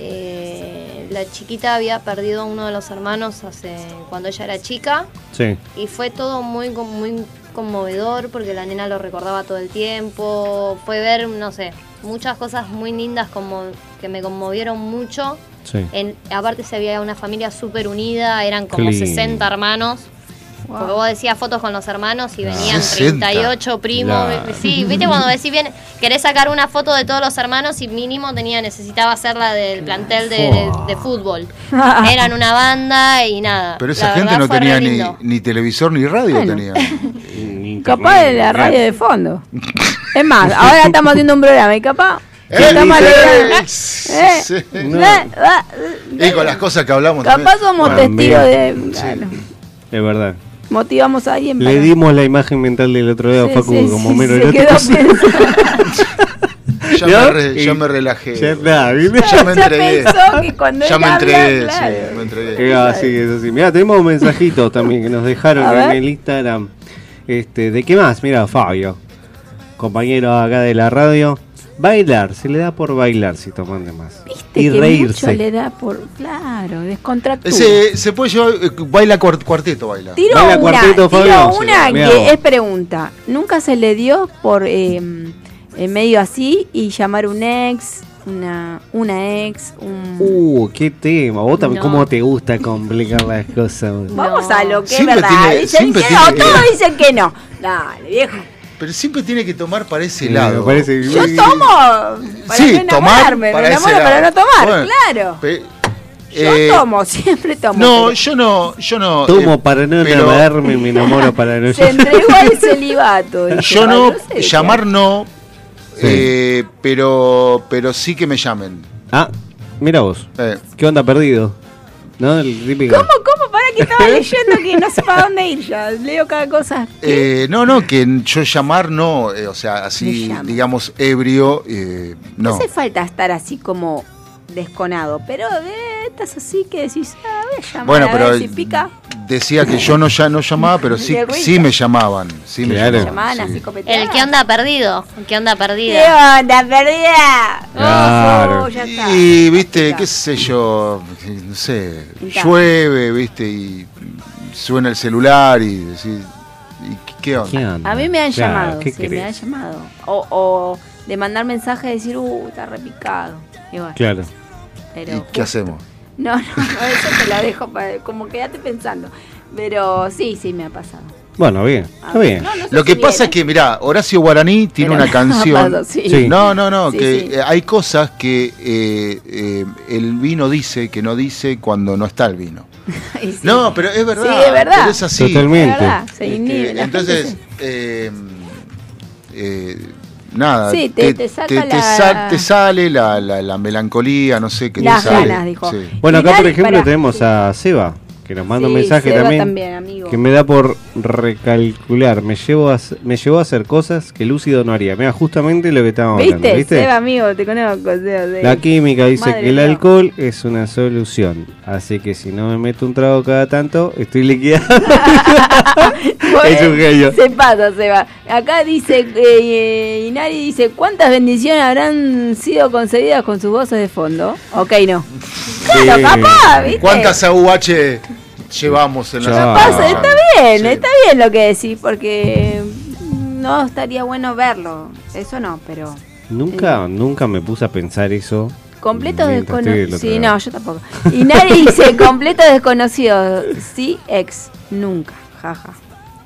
Eh, la chiquita había perdido a uno de los hermanos hace cuando ella era chica. Sí. Y fue todo muy, muy conmovedor porque la nena lo recordaba todo el tiempo. Fue ver, no sé, muchas cosas muy lindas como que me conmovieron mucho. Sí. En, aparte se había una familia súper unida, eran como lindo. 60 hermanos. Porque vos decías fotos con los hermanos y venían 60. 38 primos. Sí, viste cuando decís bien, querés sacar una foto de todos los hermanos y mínimo tenía, necesitaba hacer la del plantel de, de fútbol. [laughs] Eran una banda y nada. Pero esa La gente no tenía ni, ni televisor ni radio Bueno. tenía. [laughs] Capaz de la radio de fondo. [laughs] Es más, ahora estamos haciendo un programa y capaz. Ah, Y con las cosas que hablamos Capaz también. somos testigos de. claro, Es verdad. Motivamos a alguien Le dimos la imagen mental del otro día a Facu sí, como sí, mero se erótico. quedó pensando. [laughs] Ya, ¿No? me, re- ya me relajé. Ya me [laughs] Ya entregué. pensó que cuando Ya me entregué, claro. sí, me entregué. Tenemos mensajitos también que nos dejaron en el Instagram. Este, ¿de qué más? Mira, Fabio, compañero acá de la radio. Bailar, se le da por bailar si toman de más. Viste y que reírse. mucho le da por. Claro, descontractura. Ese, se puede llevar, eh, baila cuart- cuarteto, baila. Tiro Baila una, cuarteto, tiro Fabio. una que vos. es pregunta. ¿Nunca se le dio por eh, en medio así y llamar un ex, una, una ex, un... Uh, qué tema. Vos también, No. cómo te gusta complicar las cosas. Vamos a lo que Siempre es verdad. tiene- dicen que no, que- todos dicen que no. Dale, viejo. Pero siempre tiene que tomar para ese Sí, lado. me parece Yo tomo para Sí, no tomar enamorarme, para me ese enamoro para lado. no tomar, Bueno, claro. Pe- Yo eh, tomo, [laughs] siempre tomo. No, pero yo no, yo no. Tomo eh, para no pero enamorarme, me enamoro para no se entregó al celibato. [laughs] dice, Yo no, sé, llamar no, Sí. eh, pero, pero sí que me llamen. Ah, mira vos. Eh, ¿Qué onda perdido? ¿No? El típico. ¿Cómo, cómo? Estaba [laughs] leyendo que no sé para dónde ir ya. Leo cada cosa. eh, no, no, que yo llamar no, eh, o sea, así, digamos, ebrio, eh, No no. hace falta estar así como desconado, pero eh, estás así que decís, ah, voy Llamar Bueno, a pero ver si pica. decía que yo no, ya no llamaba, pero sí, sí me llamaban. Sí me Claro. llamaban, Llamaban sí. así copeteadas. El que onda perdido. El que onda ¿Qué perdida. onda, perdida? Claro. Oh, ya está. Y, viste, qué sé yo, no sé, llueve, viste, y suena el celular y decís, ¿y qué onda? ¿Qué onda? A mí me han Claro, llamado, ¿qué sí, me han llamado. O, o de mandar mensaje y decir, uh, está repicado. Y bueno, Claro. Pero ¿Y qué hacemos? No, no, [laughs] eso te la dejo para, como quédate pensando. Pero sí, sí me ha pasado. Bueno, bien. Está bien. No, no sé Lo que si pasa es que, mirá, Horacio Guaraní tiene Pero una [laughs] canción. pasó, sí. Sí. No, no, no, Sí, que sí. eh, hay cosas que eh, eh, el vino dice que no dice cuando no está el vino. [laughs] No, pero es verdad. Sí, es verdad. pero es así. Totalmente. Es verdad, se Este, inhibe, entonces, eh, eh, nada, Sí, te- te saca te, la- sa- te sale la, la, la melancolía, no sé qué Las te sale. ganas, dijo. Sí. Bueno, acá por ejemplo tenemos a Seba, que nos manda un mensaje Seba también, también, amigo. que me da por recalcular, me llevo a, me llevó a hacer cosas que Lúcido no haría. Mira, justamente lo que estábamos ¿Viste? hablando, ¿viste? Seba, amigo, te conozco. Seba. La química dice Madre que el alcohol es una solución, así que si no me meto un trago cada tanto, estoy liquidado. [laughs] es un genio. Se pasa, Seba. Acá dice, eh, y nadie dice, ¿cuántas bendiciones habrán sido concedidas con sus voces de fondo? Ok, no. Claro, Sí. capaz, ¿viste? ¿Cuántas AUH llevamos en la Ya. Pasa, está bien, Sí. está bien lo que decís, porque no estaría bueno verlo. Eso no, pero... Nunca, nunca me puse a pensar eso. Completo mientras estoy del desconocido. otro Sí, no, yo tampoco. Y nadie [laughs] dice completo desconocido. Sí, ex. Nunca. Jaja.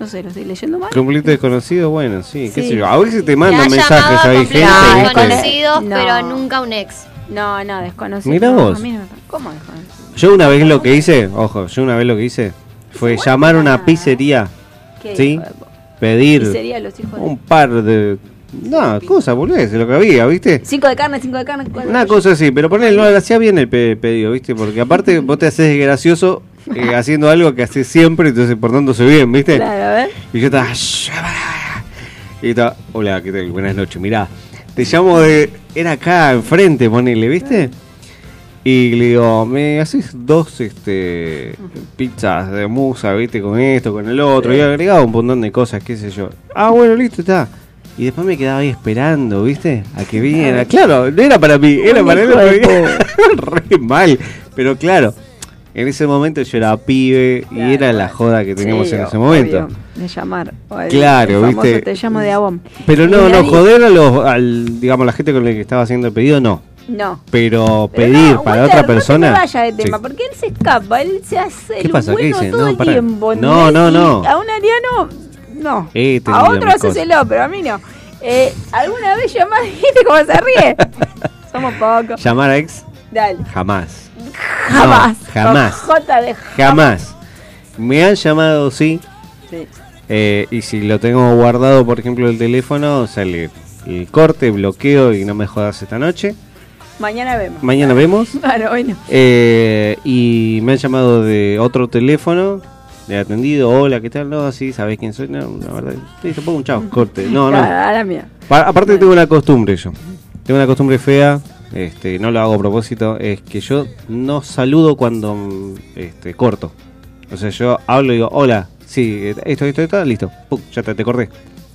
No sé, lo estoy leyendo mal. Completo desconocido, bueno, sí, qué Sí. sé yo. A veces te mandan mensajes ahí, completo gente, desconocidos, No. pero nunca un ex. No, no, desconocido. Mirá No, vos. a mí no me- ¿Cómo desconocido? Yo una vez lo que hice, ojo, yo una vez lo que hice fue llamar a una pizzería, ¿Qué ¿sí? hijo de po- Pedir Pizzería Los Hijos de- un par de... No, cosas, boludeces, lo que había, ¿viste? Cinco de carne, cinco de carne. cuatro Una de cosa así, pero ponele, no hacía bien el pe- pedido, ¿viste? Porque aparte [laughs] vos te haces gracioso eh, haciendo algo que haces siempre, entonces portándose bien, ¿viste? Claro, a ver. Y yo estaba... Y estaba, hola, ¿qué tal? Buenas noches, mirá, te llamo de... Era acá enfrente, ponele, ¿viste? Y le digo, me haces dos este pizzas de musa, ¿viste? Con esto, con el otro. Y agregaba un montón de cosas, qué sé yo. Ah, bueno, listo, está. Y después me quedaba ahí esperando, ¿viste? A que viniera. Claro, no era para mí, era para él. [laughs] Re mal. Pero claro, en ese momento yo era pibe y era la joda que teníamos Sí, en ese obvio, momento. De llamar. Claro, ¿viste? Te llamo de Avon. Pero no, no, joder a los, al, digamos, la gente con la que estaba haciendo el pedido, no. No. Pero, Pero pedir no, para Walter, otra no persona. me vaya de tema, sí. porque él se escapa, él se hace ¿Qué el pasa? ¿Qué bueno todo No, el tiempo. No, no, no. A un ariano, no. Eh, te a otro hacéselo, pero a mí no. Eh, ¿Alguna vez llamás viste cómo se ríe? [laughs] Somos pocos. Llamar a ex, Dale. jamás. [laughs] Jamás. No, jamás. J de Jamás. Me han llamado, sí. Sí. eh, y si lo tengo guardado, por ejemplo, el teléfono, sale el corte, bloqueo y no me jodas esta noche. Mañana vemos. Mañana vemos. [laughs] Claro, bueno. Eh, y me han llamado de otro teléfono. Le he atendido, hola, ¿qué tal? No, sí, ¿sabés quién soy? No, la verdad, listo, pongo un chao, corte. No, no. Claro, [laughs] a la mía. Pa- aparte tengo una costumbre yo. Tengo una costumbre fea, este, no lo hago a propósito, es que yo no saludo cuando este, corto. O sea, yo hablo y digo, hola, sí, esto, esto, esto, listo, Pum, ya te, te corté.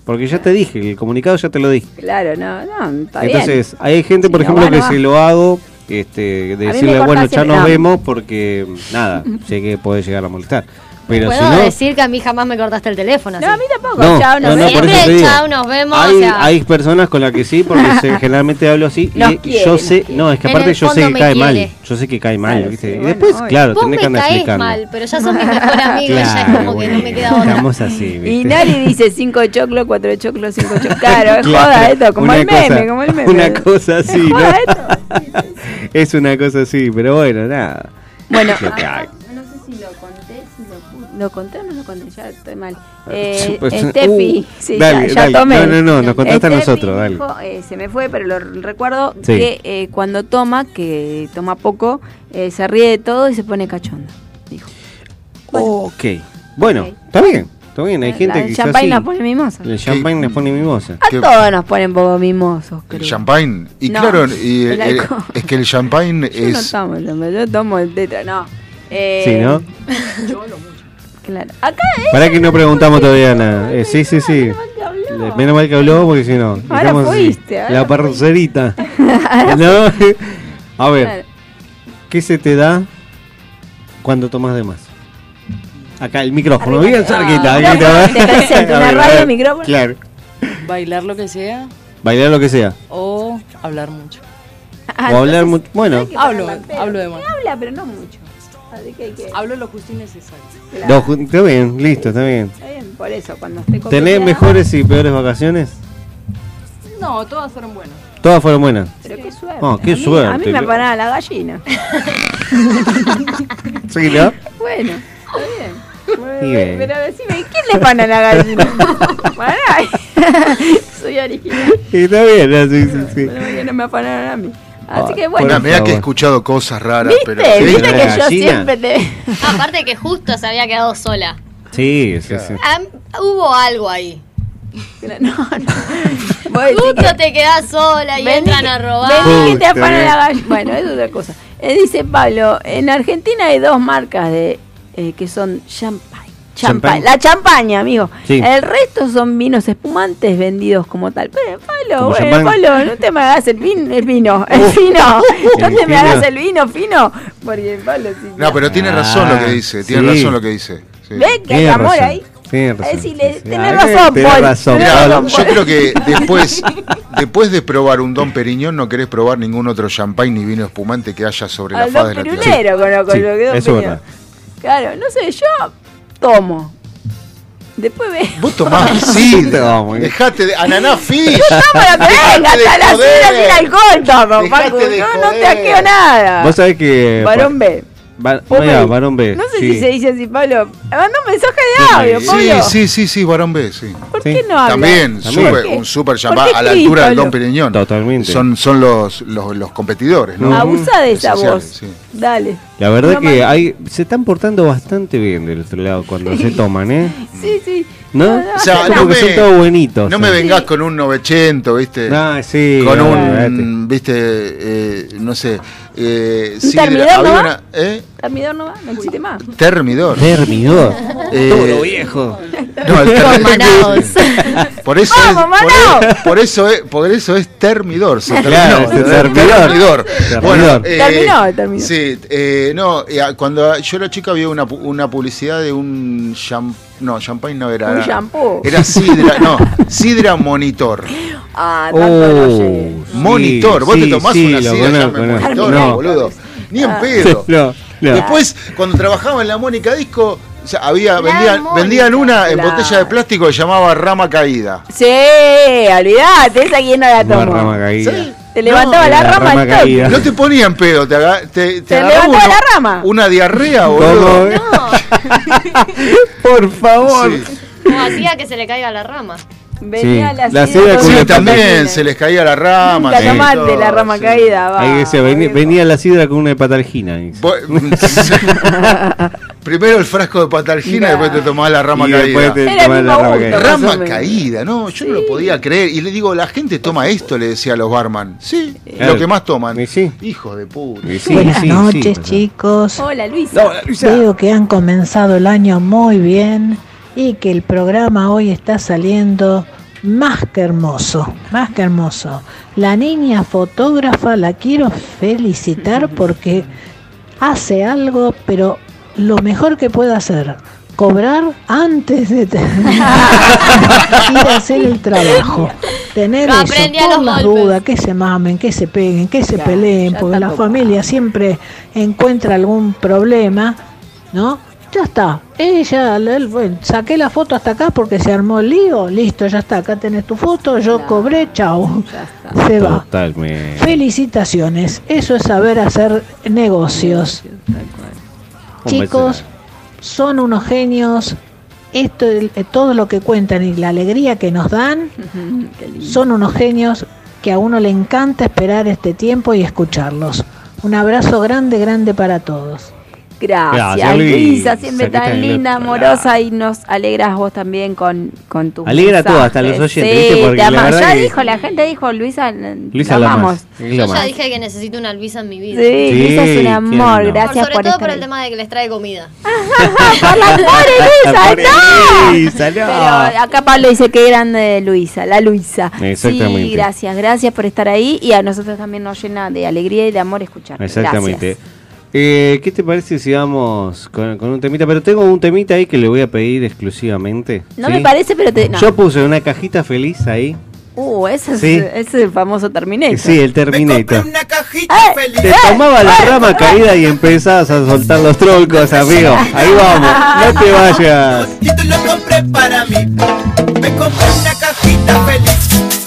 Porque ya te dije, el comunicado ya te lo dije. Claro, no, no, está Entonces, bien. hay gente, por Si no ejemplo, va, no que se lo hago, este, de decirle, bueno, ya nos no. vemos porque, nada, [laughs] sé que puede llegar a molestar. Pero si Puedo no, decir que a mí jamás me cortaste el teléfono. No, así. a mí tampoco. No, chao, nos no, no, vemos. Siempre chao, nos vemos. hay, o sea, hay personas con las que sí, porque se- [laughs] generalmente hablo así. Nos y quiere, yo sé, no, es que aparte yo sé que cae mal. Yo sé que cae mal, Claro, ¿viste? sí, y después, obvio. claro, Vos tenés que andar explicando. mal, pero ya sos mi [laughs] mejor amigo y ya es como que no me queda otra. Estamos así, Y ¿viste? Nari [laughs] dice 5 de choclo, 4 de choclo, 5 de choclo. Claro, es Claro, joda esto, como una el meme, cosa- como el meme. Una cosa así, ¿no? Es una cosa así, pero bueno, nada. Bueno, lo, lo conté o no lo conté, ya estoy mal. Eh, [laughs] Pues, Steffi, uh, sí, dale, ya, ya dale. tomé. No, no, no, nos contaste a nosotros, dale. dijo, eh, se me fue, pero lo recuerdo Sí. que eh, cuando toma, que toma poco, eh, se ríe de todo y se pone cachondo. Dijo. Ok. Bueno, Ok. está bien. Está bien, hay gente que el champagne nos pone mimosa. El champagne nos pone mimosa. A ¿Qué? todos nos ponen poco mimosos, El creo. champagne. Y No, claro, y, el alcohol. es que el champagne [laughs] Yo no es. tomo, yo, yo tomo el tetra, no. Eh, Sí, ¿no? [laughs] Claro. Acá es. Para que no preguntamos todavía nada. Eh, sí, sí, sí. Menos mal que habló porque si no. Ahora fuiste, ahora La parcerita. [laughs] ¿No? A ver, ¿qué se te da cuando tomas de más? Acá el micrófono, bien cerquita. Aquí te una [laughs] radio, micrófono. Claro. Bailar lo que sea Bailar lo que sea. o hablar mucho. Ah, o hablar mucho. Bueno, Hablo, hablo de más. Habla, pero no mucho. Así que hay que. Hablo lo justo y necesario. no, ju- está bien, listo, está bien. Está bien, por eso, cuando esté ¿Tenés coqueteando- mejores y peores vacaciones? No, todas fueron buenas. Todas fueron buenas. Pero qué suerte. Oh, qué a mí, suerte, A mí me apanaba la gallina. [laughs] Sí, ¿no? Bueno, está bien. Bien. Pero decime, ¿quién le pana la gallina? [laughs] Pará. [laughs] Soy original. Está bien, no, sí, sí, sí. Pero no me afanaron a mí. Así que bueno. Bueno, mirá que he escuchado cosas raras, ¿Viste? pero. ¿Viste la que yo siempre te. [laughs] Aparte que justo se había quedado sola. Sí, sí, sí. Am- hubo algo ahí. No, no. [laughs] Justo te quedás sola y Vení entran a robar. Vení que te eh. la gallina. Bueno, es otra cosa. Eh, dice Pablo, en Argentina hay dos marcas de eh, que son champagne. Champagne. La champaña, amigo. Sí. El resto son vinos espumantes vendidos como tal. Pero, Pablo, bueno. Pablo, no te me hagas el vino, el vino, el vino. [laughs] No El te me hagas el vino fino. Porque Pablo, sí. No, pero tiene razón lo que dice. Tiene Ah, sí. razón lo que dice. sí. ¿Ves que hay amor razón, ahí? tiene A razón, decirle, sí, sí. tenés Ah, razón, tenés Mirá, yo creo que [laughs] después, después de probar un Don Periñón, no querés probar ningún otro champagne ni vino espumante que haya sobre la faz de la tierra. Conozco yo, que Don eso. Claro, no sé, yo tomo. Después ve. Vos tomás [laughs] sidra. Toma. Dejate de. Ananá fish. Que Dejate venga, de hasta la sidra sin alcohol tomo, Paco. Yo no te aqueo nada. Vos sabés que. Varón B. Me- varón B. No sé sí. si se dice así, Pablo. Manda un mensaje de audio, Sí, Pablo. sí, sí, sí, varón B, sí. ¿Por Sí. qué no habla? También, También. super- ¿Por qué? un super ¿Por champán qué a la altura del Pablo? Don Periñón. Totalmente. Son, son los, los, los competidores, ¿no? Abusa de esa voz. sí. Dale. La verdad No que hay, se están portando bastante bien del otro lado cuando [laughs] se toman, ¿eh? Sí, sí. ¿No? O sea, no me- son todos buenitos. No me vengas con un 900, ¿viste? Ah, sí. con un, ¿viste? Eh, no sé. Eh, ¿Un sidra- termidor había no va? una- ¿eh? Termidor no va, no existe más. Termidor. Termidor. Eh, Todo viejo. No, el termidor. [laughs] Por eso, es, ¡Vamos, por, eso es, por eso es termidor. Se Claro, terminó. termidor. Termidor. Termidor. Bueno, eh, Terminó, terminó. Sí, eh, no, eh, cuando yo era chica había una, pu- una publicidad de un champán, no, champagne no era. Un era- shampoo. Era sidra, no, sidra monitor. Ah, tanto no Oh, llegué. Monitor, vos te sí, tomás sí, una sidra, llame monitor, No. boludo. Ni en Ah. pedo. [laughs] No, no. Después, cuando trabajaba en la Mónica Disco, o sea, había, vendían, Mónica. vendían una en botella de plástico que se llamaba Rama Caída. Sí, olvidate, esa quién no la tomó. rama caída. Sí. Te levantaba No, la, la rama rama al. No te ponían pedo, te, aga- te, te Te agarraba levantaba uno- la rama. Una diarrea, boludo. [laughs] Por favor. Sí. Como hacía que se le caiga la rama. Venía Sí, la, la sidra Sí, también se les caía la rama. La tomate, todo, la rama sí. caída, va. Ahí venía, venía la sidra con una de patalgina. [laughs] Primero el frasco de patalgina, Nah. después te tomás la rama Y caída. después te Era tomás la rama gusto. caída. Rama caída, no, yo no lo podía creer. Y le digo, la gente toma esto, le decía a los barman. Sí, Claro. lo que más toman. Hijo de puta. Buenas sí, noches, sí, pasa. chicos. Hola, Luisa. Veo que han comenzado el año muy bien y que el programa hoy está saliendo más que hermoso, más que hermoso. La niña fotógrafa la quiero felicitar [laughs] porque hace algo, pero lo mejor que puede hacer, cobrar antes de terminar [laughs] ir a hacer el trabajo. Tener No eso por las golpes. dudas, que se mamen, que se peguen, que se Claro, peleen, ya porque la familia siempre encuentra algún problema, ¿no? Ya está. Ella, la- el- bueno, saqué la foto hasta acá porque se armó el lío. Listo, ya está. Acá tenés tu foto, yo Claro. cobré, está. Se va. Totalmente. Felicitaciones. Eso es saber hacer negocios. Chicos, son unos genios. Esto, eh, todo lo que cuentan y la alegría que nos dan, [laughs] son unos genios que a uno le encanta esperar este tiempo y escucharlos. Un abrazo grande, grande para todos. Gracias, Gracias, Luisa, siempre tan linda, amorosa y nos alegras vos también con, con tu Alegra a todos, hasta los oyentes, ¿viste? Porque la verdad ya que- dijo, la gente dijo, Luisa, Luisa la amamos. Yo ya más. dije que necesito una Luisa en mi vida. Sí, Luisa es un ¿quién amor, no? gracias sobre por todo estar por el ahí. tema de que les trae comida. [laughs] por la pobre Luisa, Pobre no. Luisa, no. Pero acá Pablo dice que grande Luisa, la Luisa. Exactamente. Sí, gracias, gracias por estar ahí y a nosotros también nos llena de alegría y de amor escuchar. Exactamente. Eh, ¿Qué te parece si vamos con, con un temita? Pero tengo un temita ahí que le voy a pedir exclusivamente. No ¿sí? me parece, pero te. No. Yo puse una cajita feliz ahí. Uh, ese es, Sí. ese es el famoso Terminator. Sí, el Terminator. Una cajita ¡Eh! feliz. Te tomaba la rama caída y empezabas a soltar los troncos, amigo. Ahí vamos, no te vayas. Y tú lo compré para mí. Me compré una cajita feliz.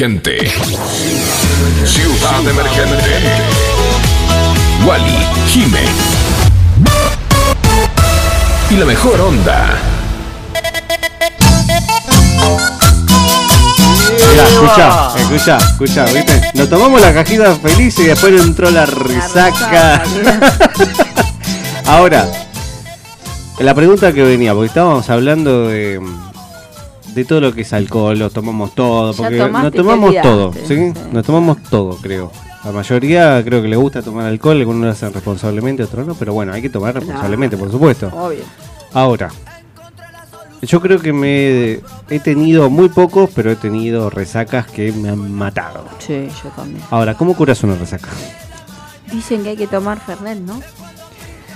Emergente. Ciudad Emergente. Wally, Jime. Y la mejor onda. Mirá, escuchá, escuchá, escuchá, ¿viste? Nos tomamos la cajita feliz y después entró la risaca. [laughs] Ahora, la pregunta que venía, porque estábamos hablando de, de todo lo que es alcohol, lo tomamos todo, porque nos tomamos todo, ¿sí? Nos tomamos todo, creo. La mayoría creo que le gusta tomar alcohol, algunos lo hacen responsablemente, otros no, pero bueno, hay que tomar responsablemente, por supuesto. Obvio. Ahora, yo creo que me he tenido muy pocos, pero he tenido resacas que me han matado. Sí, yo también. Ahora, ¿cómo curas una resaca? Dicen que hay que tomar Fernet, ¿no?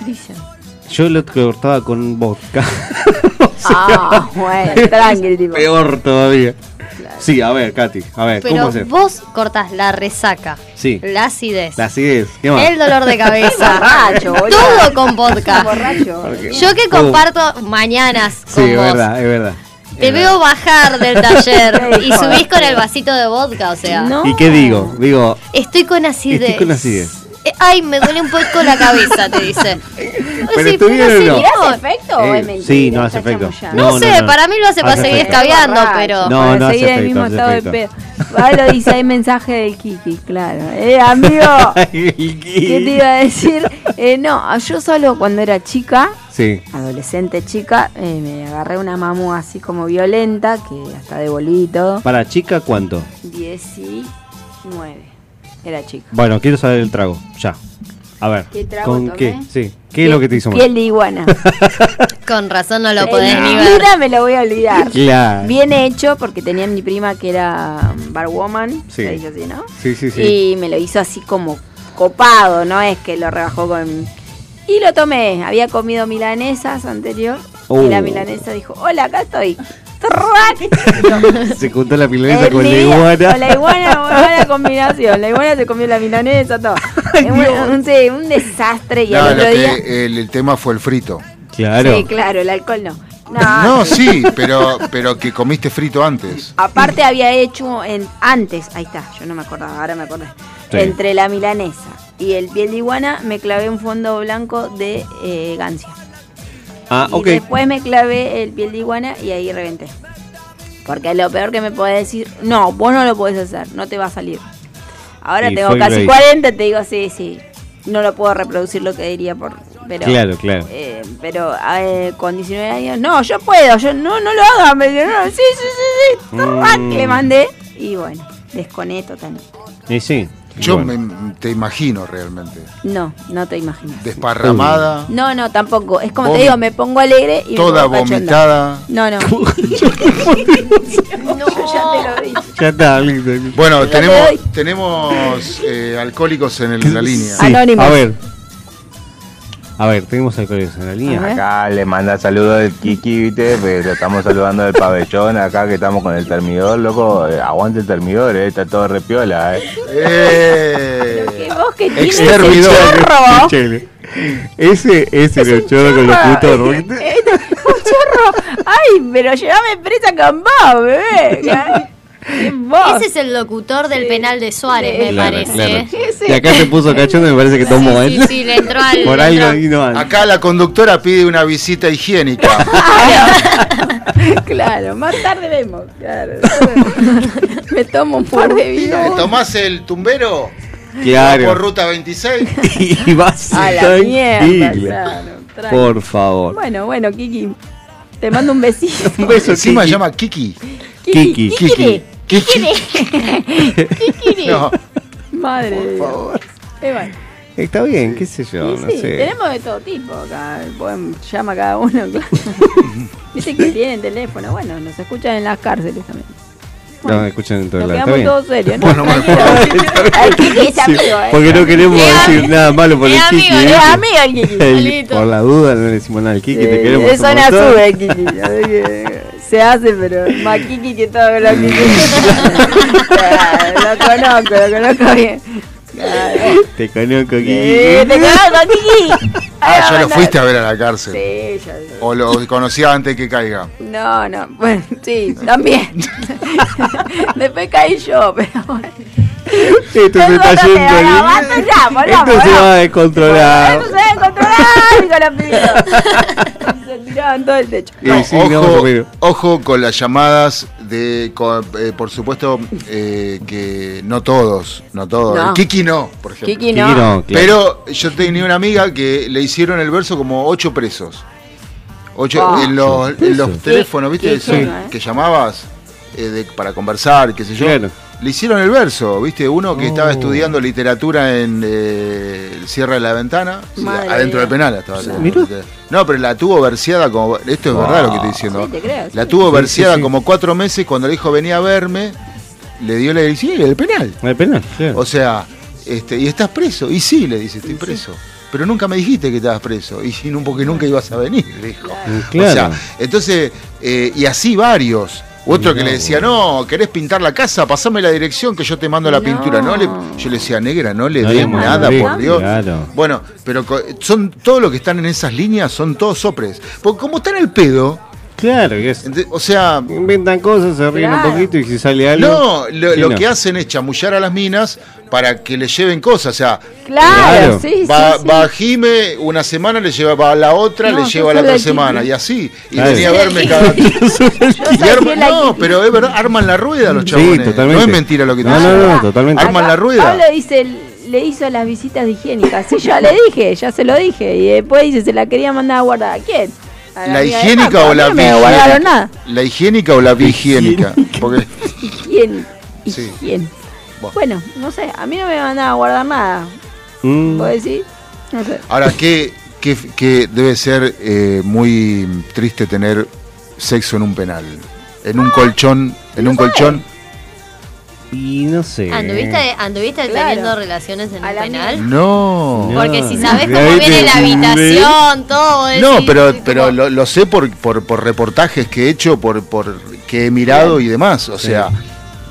Dicen. Yo lo cortaba con vodka. [laughs] Ah, bueno, [laughs] tranqui, tipo. Peor todavía. Sí, a ver, Katy, a ver, ¿cómo Pero hacer? vos cortás la resaca, Sí. la acidez, La acidez, ¿qué más? el dolor de [laughs] cabeza, Borracho, todo con vodka. Borracho. Yo que comparto mañanas Sí, con es vos. verdad, es verdad. Te Es veo bajar del taller [laughs] y subís con el vasito de vodka, o sea. No. ¿Y qué digo? Digo, Estoy con acidez. estoy con acidez. Eh, ay, me duele un poco la cabeza, te dice. [laughs] Pero Sí, estuvieron no. ¿Mirá señor. ese efecto o es mentira? sí, no hace Está efecto. No, sé, para mí lo hace para Hace seguir efecto. escabeando, Borracho, pero. No, para no hace seguir el efecto, mismo hace estado de pedo. Ahora lo dice, hay mensaje del Kiki, claro. Eh, amigo, [laughs] ¿qué te iba a decir? Eh, no, yo solo cuando era chica, Sí. adolescente chica, eh, me agarré una mamu así como violenta, que hasta devolví y todo. Para chica, ¿cuánto? 19. Era chica. Bueno, quiero saber el trago, ya. A ver, ¿Qué trago ¿con tomé? qué? Sí. ¿Qué es lo que te hizo mal? Piel de iguana. [laughs] Con razón no lo podés ni ver. me lo voy a olvidar. Claro. Bien hecho, porque tenía mi prima que era um, barwoman, Sí. se dice así, ¿no? Sí, sí, sí. Y me lo hizo así como copado, no es que lo rebajó con... Y lo tomé, había comido milanesas anterior, Oh. y la milanesa dijo, hola, acá estoy. ¡Trac! [laughs] Se juntó la milanesa con la iguana. Con la iguana, buena combinación. La iguana se comió la milanesa, todo. [laughs] Es un, un- sí, un desastre. Y No, al lo otro día... que, el, el tema fue el frito. Claro. Sí, claro, el alcohol no. No, No, sí, pero, pero que comiste frito antes. Aparte había hecho en, antes, ahí está, yo no me acordaba, ahora me acordé. Sí. Entre la milanesa y el piel de iguana me clavé un fondo blanco de eh, gancia. Ah, Y ok. después me clavé el piel de iguana y ahí reventé. Porque lo peor que me podés decir, no, vos no lo podés hacer, no te va a salir. Ahora Y tengo casi Grace. 40, te digo, sí, sí. No lo puedo reproducir lo que diría por. Pero, Claro, claro. eh, pero eh, con 19 años, no, yo puedo, yo no, no lo hagas, me dijo, no, sí, sí, sí, sí. Mm. Le mandé y bueno, desconé totalmente. Y sí. Yo Bueno. me- te imagino realmente. No, no te imaginas. Desparramada, No, no, tampoco. Es como te digo, me pongo alegre y toda me vomitada. No, [laughs] no. ya te lo dije. Ya está, listo. Bueno, tenemos, tenemos eh, alcohólicos en el- la línea. Sí, a ver. A ver, tenemos alcohólicos en la línea. Acá le manda saludos del Kiki, ¿viste? Pero estamos saludando del pabellón, acá que estamos con el termidor, loco. eh, aguante el termidor, eh, está todo repiola, eh. Eh, Que vos que tienes Exterminador. el chorro. Escúchale. Ese es el chorro con los putos. [laughs] Un chorro. Ay, pero llévame presa con vos, bebé. [laughs] [laughs] Vos. Ese es el locutor del penal de Suárez, me Claro, parece. claro. Y acá se puso cachondo y me parece que tomó Sí, él. sí, le entró al- [laughs] Por algo vino antes. Acá la conductora pide una visita higiénica. [laughs] Claro, más tarde vemos. Claro. Me tomo un par de ¿Te vinos. tomás el tumbero? Claro. Por ruta 26. Y vas A la mierda, claro. Por favor. Bueno, bueno, Kiki. Te mando un besito. Un beso, Encima se llama Kiki. Kiki. Kiki. Kiki. Kiki. [laughs] No. Madre de Dios. Eh, bueno. Está bien, qué sé yo, Y no sí, sé. tenemos de todo tipo acá. Pueden, llama cada uno, [laughs] claro. Dice que tienen teléfono. Bueno, nos escuchan en las cárceles también. No, escuchan en todo Nos lado. quedamos Está todos serios. ¿no? [laughs] Bueno, bueno, Ay, Kiki es amigo, ¿eh? porque no queremos Es decir nada malo por es el amigo, Kiki. es ¿viste? amigo el Kiki, El- por la duda no le decimos nada al Kiki, te queremos. un zona montón. sube, Kiki. así que Se hace, pero Kiki que todo lo que Claro, Lo conozco, lo conozco bien. Claro. Te conozco, Kiki. Eh, te conozco, Kiki. Ah, ya lo fuiste a ver a la cárcel. Sí, ya. O lo conocía antes que caiga. No, no, bueno, sí, también. [laughs] Después caí yo, pero bueno. Esto se está yendo. Esto se va a descontrolar. Eso se debe controlar, dijo la piba. [laughs] Se tiraban todo el techo. No, sí, ojo, ojo con las llamadas de, con- eh, por supuesto, eh, que no todos, no todos. No. Kiki no, por ejemplo. Kiki no. Kiki no, claro. Pero yo tenía una amiga que le hicieron el verso como ocho presos. Ocho, Ah. en los, en los teléfonos, ¿viste? Que llamabas eh, de- para conversar, qué sé yo. Claro. Le hicieron el verso, ¿viste? Uno que estaba Oh. estudiando literatura en eh, el cierre de la ventana, sí, Madre adentro mía. del penal estaba. Mirá. No, pero la tuvo verseada como. Esto es verdad lo que estoy diciendo. Sí, te creo, La sí. tuvo Sí, verseada sí, sí. como cuatro meses cuando le dijo venía a verme, le dio la dirección y el penal. El penal, claro. O sea, este, y estás preso. Y sí, le dice, estoy preso. Pero nunca me dijiste que estabas preso. Y porque nunca ibas a venir, le dijo. Claro. O sea, entonces, eh, y así varios. Otro que le decía, no, ¿querés pintar la casa? Pasame la dirección que yo te mando la No. pintura. No le, yo le decía, negra, no le No des le nada, por Dios. claro. Bueno, pero co- son todos los que están en esas líneas son todos sopres. Porque como están al pedo, Claro, y es- Ente- O sea, inventan cosas, se ríen Claro. un poquito y si sale algo. no, lo, ¿qué lo no? que hacen es chamullar a las minas para que le lleven cosas. O sea, Claro, Claro. sí, va, sí, sí. va Jime una semana, le lleva va a la otra, No, le yo lleva la soy otra del semana, y así. Y Claro. venía a verme cada. [laughs] Yo Y soy arma- fiel a no, pero es verdad, arman la rueda los Sí, chabones. totalmente. No es mentira lo que te No, dicen. no, no, totalmente. Arman acá la rueda. Pablo dice, le hizo las visitas higiénicas. Sí, ya le dije, ya se lo dije. Y después dice, se la quería mandar a guardar. ¿A quién? ¿La higiénica o la No nada. ¿La higiénica o la higiénica? Porque Higiene. [laughs] Sí. Higiene. Bueno. No sé, a mí no me mandaban a guardar nada. Mm, ¿Puedo decir? No sé. ahora, ¿qué, qué, qué debe ser eh, muy triste tener sexo en un penal? En un colchón, en un colchón. Y no sé. ¿Anduviste, anduviste Claro. teniendo relaciones en la penal? No. No. Porque si sabes cómo viene te- la habitación, todo eso. No, pero, pero lo, lo sé por, por, por reportajes que he hecho, por, por que he mirado y demás. O sea,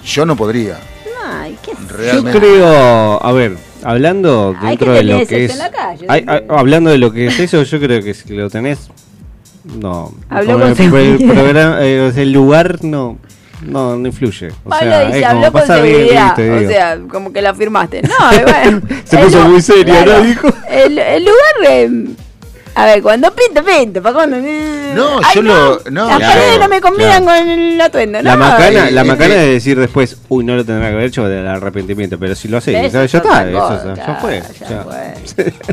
yo no podría. Ay, qué Yo creo, a ver, hablando dentro de lo que es. en la calle, hay- sí. hay- hablando de lo que es eso, yo creo que si lo tenés. No. Habló con el, el eh, el lugar no, no, no influye. O Pablo sea, dice, como habló con pasa bien, seguridad. viste, o digo. sea, como que la firmaste. No, [laughs] bueno. Se puso muy seria, ¿no? Dijo. El, el lugar. eh, a ver, cuando pinto, pinto. ¿Para cuando? No, Ay, yo lo- no, Las claro, paredes no me combinan claro. con el atuendo. La no, macana, eh, la eh, macana eh. de decir después, uy, no lo tendrá que haber hecho del arrepentimiento, pero si lo hace, Eso ya es está, otra eso, cosa, ya fue. ya ya. fue. [laughs]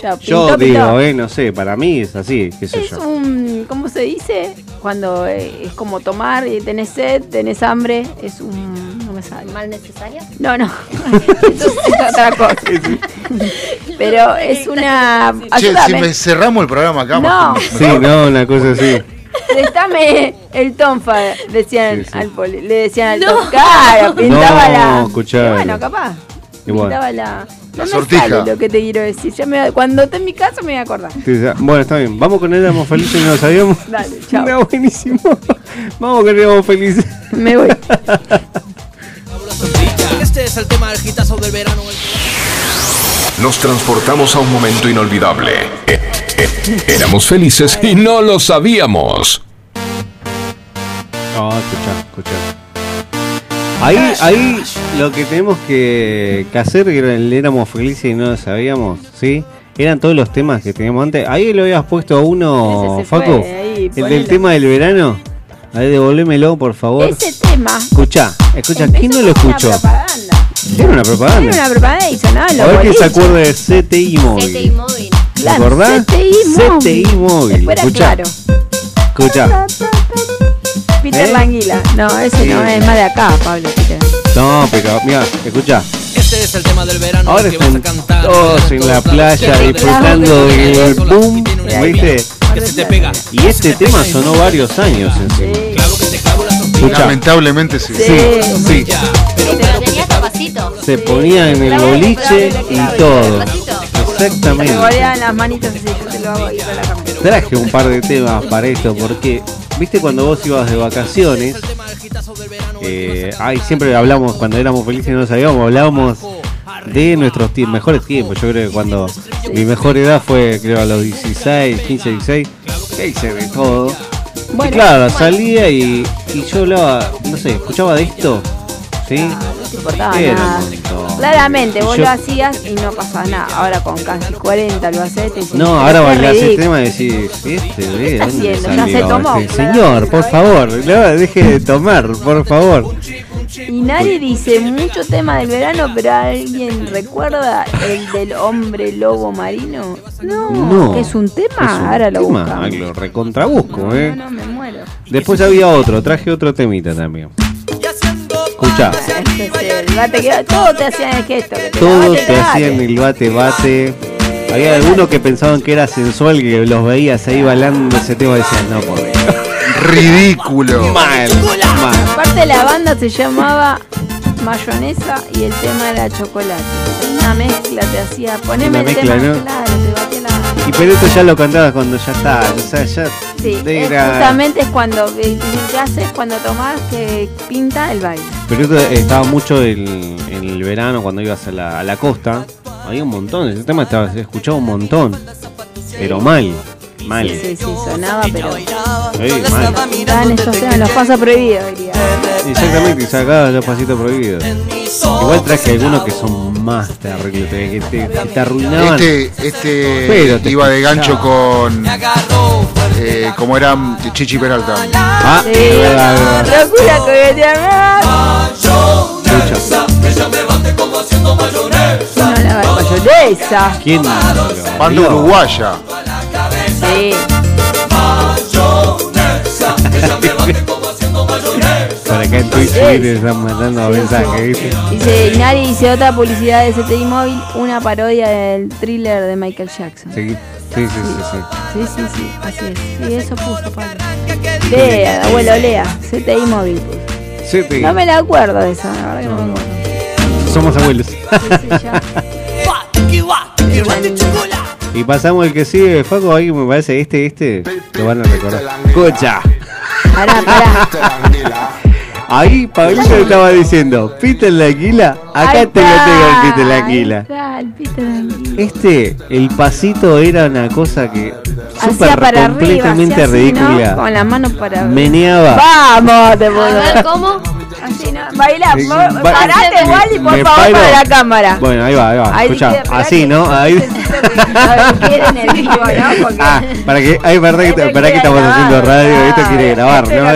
Ya, Yo digo, pintó. eh, no sé, para mí es así, qué sé Es yo. un, ¿cómo se dice? Cuando eh, es como tomar y tenés sed, tenés hambre, es un, no me sale. ¿Mal necesario? No, no, eso es otra cosa. Pero es una, Che, si ayúdame, me cerramos el programa acá, No. más- Sí, no, una cosa así. préstame el tonfa, decían Sí, sí. al poli, le decían al No. tonfa, claro, pintaba No, la, escuchalo. Y bueno, capaz, Igual. pintaba la, La me sortija. sale lo que te quiero decir, ya me, cuando esté en mi casa me voy a acordar. Sí, ya. Bueno, está bien. Vamos con Éramos Felices y no lo sabíamos. Dale, chao. No, buenísimo. Vamos con Éramos Felices. Me voy. Este es el tema del gitazo del verano. Nos transportamos a un momento inolvidable. Eh, eh, Éramos felices y no lo sabíamos. No, escucha, escucha. Ahí, ahí lo que tenemos que, que hacer, que éramos felices y no lo sabíamos, ¿sí? Eran todos los temas que teníamos antes. Ahí lo habías puesto a uno, Facu. fue, ahí, el ponelo. del tema del verano. Ahí devolvémelo, por favor. Ese tema Escucha, escucha, ¿quién no lo escuchó? Era una propaganda. Era una propaganda y sonaba A ver quién se acuerda de CTI Móvil. CTI móvil. ¿Te acordás? CTI móvil. CTI Móvil. Escucha, claro. escucha. Peter ¿Eh? Languila. No, ese no es más de acá, Pablo. Peter. No, pero mira, escucha. Este es el tema del verano Ahora que vas a están cantar. todos en la playa disfrutando del boom, ¿viste? Que se te pega. Y este tema sonó varios años encima. Clavo que te clavo la. Escucha, Lamentablemente sí. sí, sí. Sí, pero tenía capacito. Se ponía en el boliche y todo. Me Exactamente. volvían las manitas así, yo te lo hago ahí con la cámara. Traje un par de temas para esto porque, viste, cuando vos ibas de vacaciones, eh, ay, siempre hablamos, cuando éramos felices no sabíamos, hablábamos de nuestros mejores tiempos. Yo creo que cuando mi mejor edad fue, creo, a los 16, 15, 16, que hice de todo. y claro, salía y, y yo hablaba, no sé, escuchaba de esto, ¿sí? No te importaba Era nada. un montón. Claramente, vos yo- lo hacías y no pasaba nada. Ahora con casi 40 lo haces. te No, "Pero ahora qué bailás el ridículo". tema y decís, este, ¿de está haciendo? Ya se tomó, este señor, por favor, no, deje de tomar, por favor. Y nadie dice mucho tema del verano, pero ¿alguien recuerda el del hombre lobo marino? No, es un tema, Es un ahora lo tema, buscamos. ah, lo recontrabusco, eh. No, no, me muero. Después había otro, traje otro temita también. Escucha, Este es el bate que- todo te hacían el gesto. que te todos te hacían el bate bate. Había algunos que pensaban que era sensual, que los veías ahí bailando ese tema y decían, no, por. Ridículo. Mal, mal. Aparte la banda se llamaba Mayonesa y el tema era chocolate. Una mezcla te hacía, poneme Una el mezcla, tema, ¿no? claro, te batía la... Y pero esto ya lo cantabas cuando ya está, o sea, ya Sí, es justamente es cuando, eh, ¿qué haces cuando tomás que pinta el baile? Pero esto estaba mucho en, en el verano cuando ibas a la, a la costa. Había un montón, ese tema estaba, se escuchaba un montón. Pero mal. Mal. Sí, sí, sonaba, pero. Sí, mal. Estaban esos temas, los pasos prohibidos, diría. Exactamente, y sacaba los pasitos prohibidos. Igual traje algunos que son más terribles, que te, que te arruinaban. Este, este Pero te iba de gancho con. Eh, como era Chichi Peralta. Ah, Sí, es verdad, es verdad. locura coquetear. No la mayonesa. ¿Quién? Banda uruguaya. Sí. Por acá en Twitch te están mandando mensajes, ¿viste? Dice Inari dice otra publicidad de CTI Móvil, una parodia del thriller de Michael Jackson. Sí, sí, sí, sí. sí. Sí, sí, sí, así es. Sí, eso puso Pablo. Lea, abuelo, lea. CTI Móvil. puso. Sí. No me la acuerdo de esa, la verdad que no, me acuerdo. Somos abuelos. y pasamos el que sigue, Faco, ahí me parece este, este, lo van a recordar. Escucha. Pará, pará. Ahí Pablito estaba diciendo, Peter la Aquila, acá te lo tengo el Peter la ahí Aquila. está, el Peter Anguila. Este, el pasito era una cosa que Hacía súper arriba, completamente así, ridícula. ¿no? Con las manos para arriba. Meneaba. Vamos, te A ver, puedo. ¿cómo? Así, ¿no? Baila, Sí, ba- parate igual y por favor paro. para la cámara. Bueno, ahí va, ahí va. Ahí así, que- ¿no? Ahí. A ver, quieren el vivo, ¿no? [laughs] Porque Ah, para que, ay, verdad que, Este para que quiere estamos grabar, haciendo radio, esto quiere grabar, este ¿no? no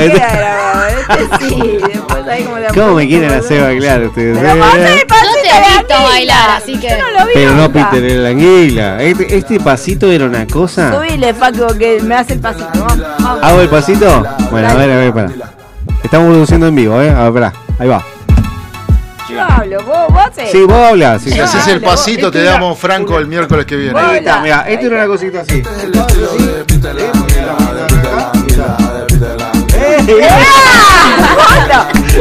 [laughs] Este- este sí, después ahí como de a ¿Cómo me quieren hacer bailar ustedes? Pero Yo pasito te he la visto anguila. bailar, así que. No lo vi Pero no nunca. Peter el anguila. Este, este pasito era una cosa. Subile, Paco, que me hace el pasito. Vamos, vamos. ¿Hago el pasito? Bueno, a ver, a ver, para. Estamos produciendo en vivo, ¿eh? A ver, pará. Ahí va. Yo hablo, vos, vos haces. Sí, vos hablas. Sí, Si sí. haces el pasito, te Este damos Franco el miércoles que viene. Ahí está, mira, esto era una cosita así. ¡Eh! ¡Hacé,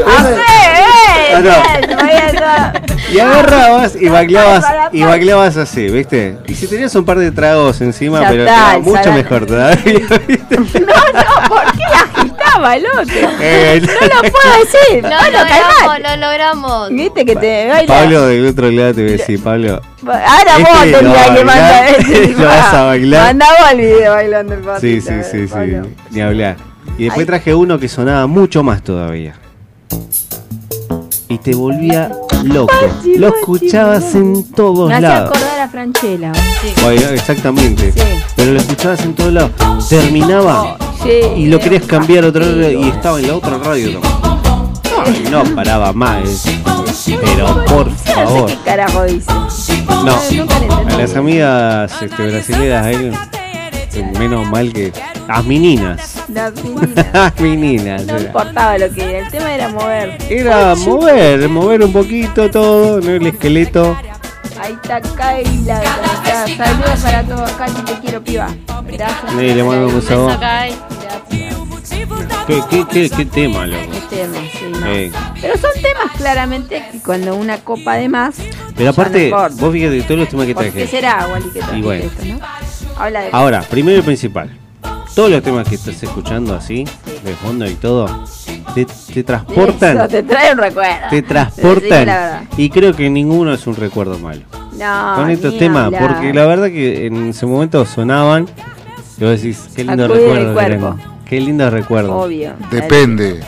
Ah, no. eh! Bien, Y agarrabas y bailabas y bailabas así, ¿viste? Y si tenías un par de tragos encima, Ya pero está, mucho mejor todavía, [laughs] ¿viste? No, no, ¿por qué la agitaba el otro? Eh, No lo puedo [laughs] decir. Lo No, lo logramos, lo logramos. Viste que te baila. Pablo del otro lado te voy a decir, Pablo. Ahora Este vos tenías que mandar [laughs] lo vas a bailar. Mandá vos el video bailando el pasito. Sí, sí, sí, sí, Pablo. ni hablar. Y después Ay. traje uno que sonaba mucho más todavía. Y te volvía loco. Lo escuchabas en todos Me lados. acordar a Franchella. Bueno, exactamente. Sí. Pero lo escuchabas en todos lados. Terminaba Sí. y lo querías cambiar a otra radio y estaba en la otra radio. No, no paraba más. Pero por [laughs] favor. qué carajo dice. No, a las amigas este, brasileras, ahí, menos mal que. Las meninas. La [laughs] menina. Las meninas. No era. importaba lo que era, el tema era mover. Era mover, mover un poquito todo, ¿no? el esqueleto. Ahí está Kaila. Saludos para todos. Katy, te quiero, piba. Gracias. Sí, le mando un Beso. ¿Qué, qué, qué, qué tema, loco? Qué tema, sí, no. Eh, Pero son temas claramente que cuando una copa de más. pero aparte, no vos fíjate todos los temas que ¿Por qué traje. será, Wally, que trajiste Y bueno. esto, no? Habla de. Ahora, primero y principal. Todos los temas que estás escuchando así, de fondo y todo, te, te transportan. Eso, te trae un recuerdo. Te transportan. Y creo que ninguno es un recuerdo malo. No, con estos temas, hablar. porque la verdad que en ese momento sonaban. Y vos decís, qué lindo recuerdo. Qué lindo recuerdo. Obvio. Depende.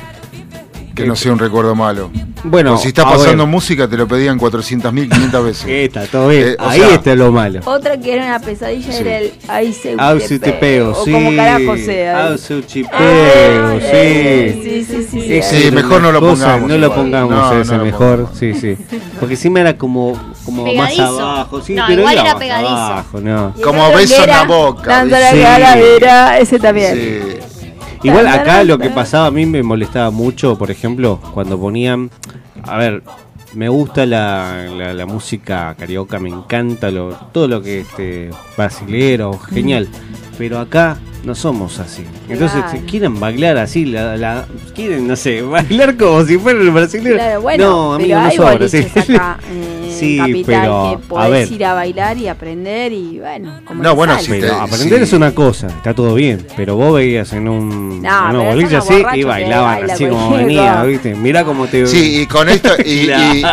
Que no sea un recuerdo malo. Bueno, si está a pasando música, te lo pedían 400.000, 500 [laughs] veces. Está todo bien. Eh, Ahí sea, está lo malo. Otra que era una pesadilla Sí. era el Ay, se pego, o sí. como carajo sea. Eh, pego, sí. Sí, sí, sí. sí. Mejor no lo pongamos No lo pongamos No, ese no lo mejor, sí, sí. [laughs] Porque encima era como, como más abajo, sí, No, pero igual era pegadizo. abajo, no. Como beso en la boca, Dando la calavera, ese también. Sí. Igual acá lo que pasaba a mí me molestaba mucho, por ejemplo, cuando ponían, a ver, me gusta la, la, la música carioca, me encanta lo, todo lo que este brasilero, genial, pero acá no somos así. Entonces Claro. si quieren bailar así, la, la- quieren, no sé, [laughs] bailar como si fuera el brasileño. Claro, bueno, no, amigo, pero no boliches así. acá [laughs] en Sí, Capital pero, que a podés ver. ir a bailar y aprender y bueno, como No, bueno, si Pero te- aprender sí. es una cosa, está todo bien, pero vos veías en un, No, en boliche así y bailaban baila así como venía. ¿viste? Mirá cómo te Sí, y con esto. Y, [laughs] y-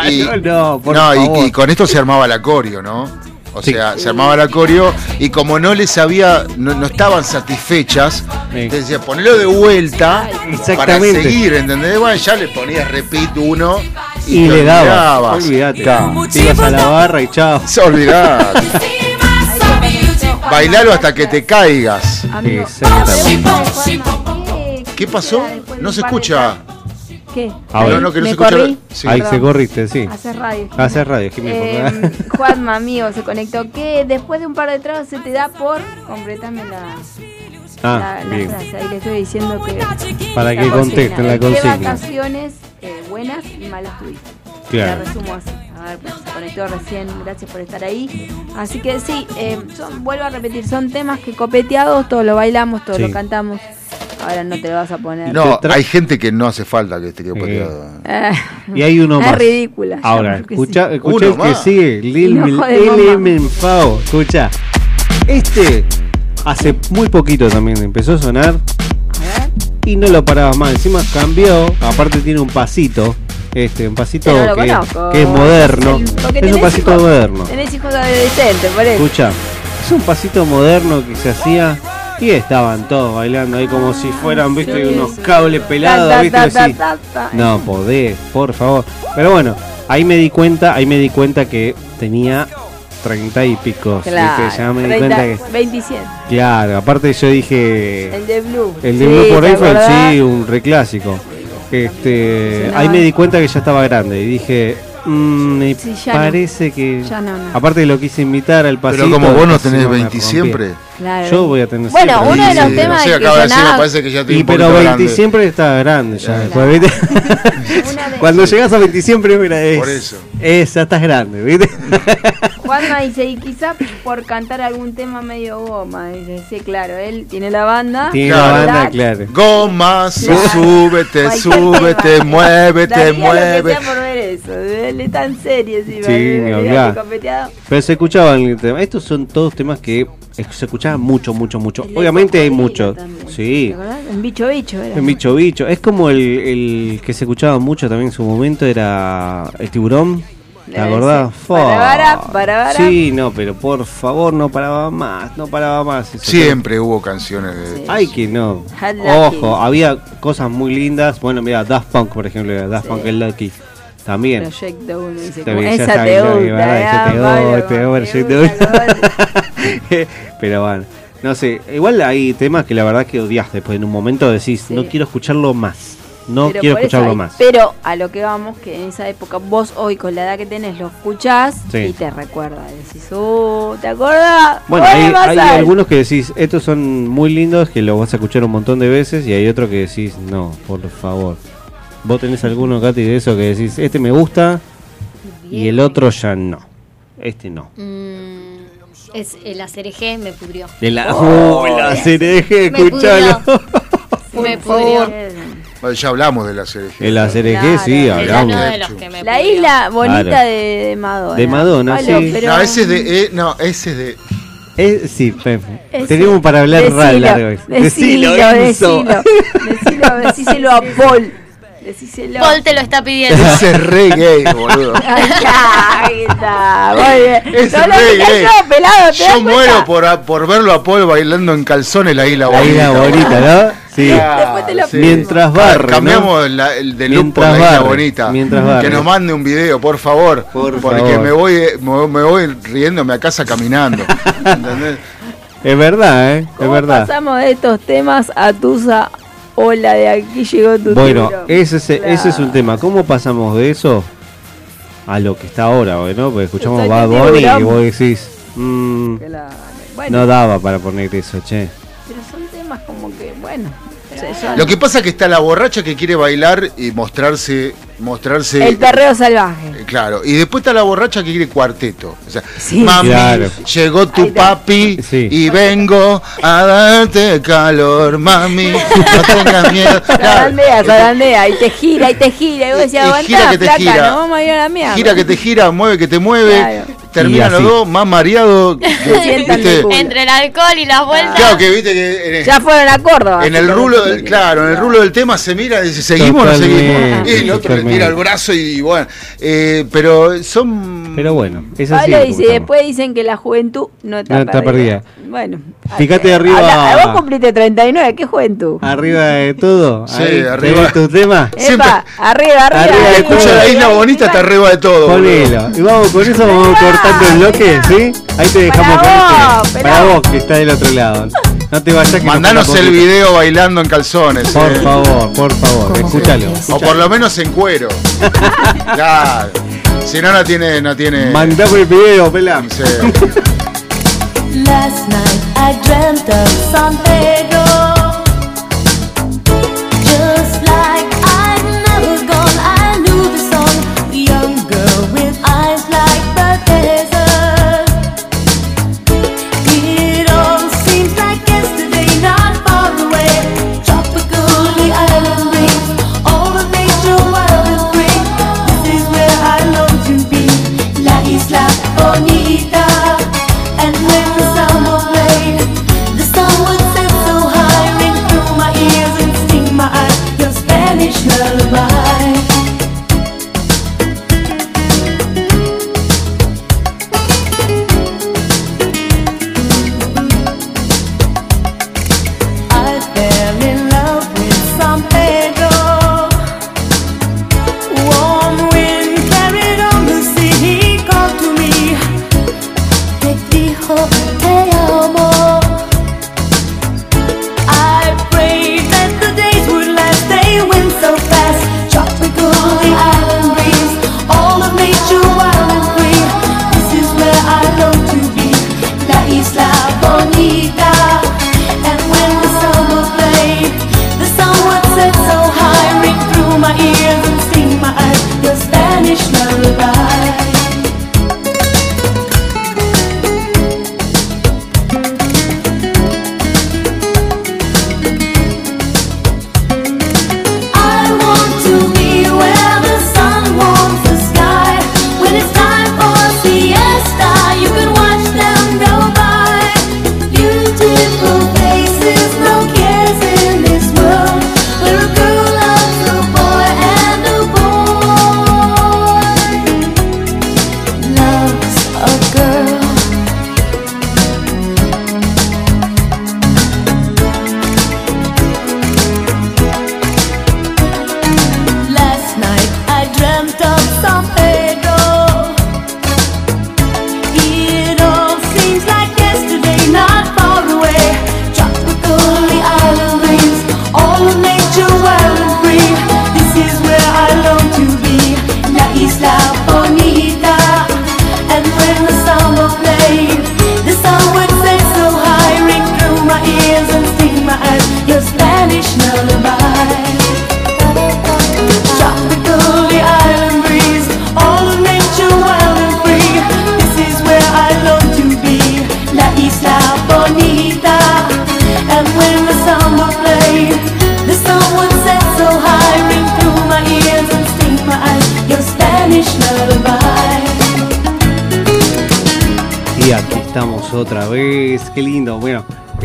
y- Claro, no, por no, y- favor. y con esto se armaba la coreo, ¿no? O sea, se armaba la coreo y como no les había, no, no estaban satisfechas, te decía, ponelo de vuelta para seguir, ¿entendés? Bueno, ya le ponías repeat uno y, le dabas, olvidabas. olvídate. Claro. Te ibas a la barra y chao. [laughs] Se olvidate. Bailalo hasta que te caigas. ¿Qué pasó? No se escucha. ¿Qué? Ahora. No, no, que no ¿Me se escucha. corrí? Sí. Ahí se corriste, sí. Hacer radio. Hacer radio, Jimmy, Eh. [laughs] Juanma, amigo, se conectó. Que después de un par de tragos se te da por. Completame la, Ah, la, la bien. frase. Ahí le estoy diciendo que. Para que la contesten la ¿Qué consigna. vacaciones eh, buenas y malas tuviste? Claro. La resumo así. A ver, pues, se conectó recién. Gracias por estar ahí. Así que sí, eh, son, vuelvo a repetir, son temas que copeteados, todos lo bailamos, todos Sí. lo cantamos. Ahora no te lo vas a poner. No, hay gente que no hace falta que esté copeteado. Eh, Y hay uno es más. ridícula. ya, Ahora, escucha, sí. escucha Uno el que sigue. Lil. [laughs] Escucha. Este hace muy poquito también empezó a sonar. Y no lo parabas más. Encima cambió. Aparte tiene un pasito. Este, un pasito no que, que es moderno. El- Es un pasito hijos- moderno. Tenés hijos adolescentes, por eso. Escucha. Es un pasito moderno que se hacía. Y estaban todos bailando ahí como si fueran, viste, unos cables pelados, Ta, viste, ta, así. ta, ta. No podés, por favor. Pero bueno, ahí me di cuenta, ahí me di cuenta que tenía 30 y pico. Claro, ¿viste? Ya me di 30, cuenta que. 27. Claro, aparte yo dije. El de Blue. El de Sí, Blue por ¿te Eiffel, sí, un reclásico. Este, ahí me di cuenta que ya estaba grande y dije, mm, me Sí, ya no. parece que. Ya no, no. Aparte lo quise invitar al pasito. Pero como vos no tenés me 20 rompí. siempre. Claro. Yo voy a tener Bueno, siempre. uno de los Sí, temas sé, que acaba de decir, me parece que ya Y un pero poquito 20 grande. siempre está grande ya. Claro. después, ¿viste? Cuando llegas a 20 siempre, mira, es, Por eso. es, ya estás grande, ¿viste? [laughs] Juanma dice, y quizá por cantar algún tema medio goma. Dice, sí, claro, él tiene la banda. Tiene Claro. la banda, claro. Goma, Claro. súbete, súbete, tema. muévete, Eso. Él es tan serio, sí, Sí, copeteado. Pero se escuchaban el tema. Estos son todos temas que se escuchaban mucho, mucho, mucho. Obviamente hay muchos. Sí. ¿Te acordás? En bicho bicho era. En bicho bicho. Es como el, el que se escuchaba mucho también en su momento era el tiburón. ¿Te acordás? Para, para. Sí, no, pero por favor no paraba más, no paraba más. eso. Siempre hubo canciones de. Ay, que no. Ojo, había cosas muy lindas. Bueno, mira, Daft Punk, por ejemplo, Daft Punk el Lucky. También. Proyecto 1 dice, Está como, bien, ya esa está te bien, ya, gusta, ¿verdad? Ya ya, te Pablo, gusta, te Proyecto gusta, Pero bueno, no sé. Igual hay temas que la verdad que odias después en un momento decís, no quiero escucharlo más. No Pero quiero escucharlo hay- más. Pero a lo que vamos, que en esa época vos hoy con la edad que tenés lo escuchás Sí. y te recuerda. Decís, uh, ¿te acordás? Bueno, hay, hay algunos que decís, estos son muy lindos, que los vas a escuchar un montón de veces, y hay otros que decís, no, por favor. Vos tenés alguno, Katy, de eso que decís, este me gusta, y el otro ya no. Este no. Mm, es el acereje me pudrió. De la, oh, la cereje, Me escuchalo. Me pudrió. Bueno, ya hablamos de la serie. El acereje, Claro, sí, es hablamos. uno de los que me La isla bonita Claro. de, Madonna. De Madonna, Palo, sí. pero- No, ese es de. eh, no, ese es de. Eh, sí, Pepe. Tenemos para hablar Decilo, ra- largo. Decilo, Enzo. decilo, decilo, decíselo a [laughs] Paul. Decíselo. Paul te lo está pidiendo. [laughs] Ese es re gay, boludo. [laughs] Ahí está, muy bien. Ese No es lo re dije gay. yo, pelado, ¿te das Yo muero por, a- por verlo a Paul bailando en calzones la isla La isla bonita, ¿no? Sí. Después te lo Sí. Mientras barre, ¿no? Cambiamos la- el de look por la isla barre, bonita. mientras barre. Que nos mande un video, por favor. Por porque favor. me voy me, me voy riéndome a casa caminando. [laughs] ¿Entendés? Es verdad, ¿eh? Es ¿Cómo verdad. pasamos de estos temas a Tusa? Hola, de aquí llegó tu Bueno, tiburón. ese es, ese es un tema. ¿Cómo pasamos de eso a lo que está ahora, bueno? Porque escuchamos Bad Bunny y vos decís, mm, Claro. Bueno, no daba para poner eso, che. pero son temas como que, bueno. son- Lo que pasa es que está la borracha que quiere bailar y mostrarse. Mostrarse El perreo salvaje. Eh, Claro, y después está la borracha que quiere cuarteto. O sea, Sí. mami, Claro. llegó tu papi Sí. y vengo a darte calor, mami. No tengas miedo. [laughs] Claro. Zarandea, zarandea, y te gira, y te gira. Y vos decías, aguantá, gira que te flaca, gira. no vamos a ir a la mierda. Gira que te gira, mueve que te mueve. Claro. Terminan Y los dos más mareados. que- ¿viste? Entre el alcohol y las vueltas. Claro que viste que en el, Ya fueron a Córdoba. en el rulo del, claro, en el rulo del tema se mira y dice, ¿seguimos o no seguimos? Y el otro tira el brazo y bueno. eh, pero son Pero bueno, es así. Pablo dice, después dicen que la juventud no está, No está perdida. Bueno. Fíjate arriba. Habla- vos cumpliste 39, ¿qué juventud? Arriba de todo. Sí, ahí, arriba. tu tema. Epa, arriba, arriba. Escucha, la isla bonita está arriba de todo. Ponelo. Y vamos con eso, vamos cortando el bloque, ¿sí? Ahí te dejamos Para con vos, este. Para vos, que está del otro lado. No te vayas que nos Mandanos el video bailando en calzones. Por eh. favor, por favor, escúchalo. O por lo menos en cuero. [laughs] claro. Si no, no tiene. No tiene Mandame el video, pelá. sí. Last night I dreamt of San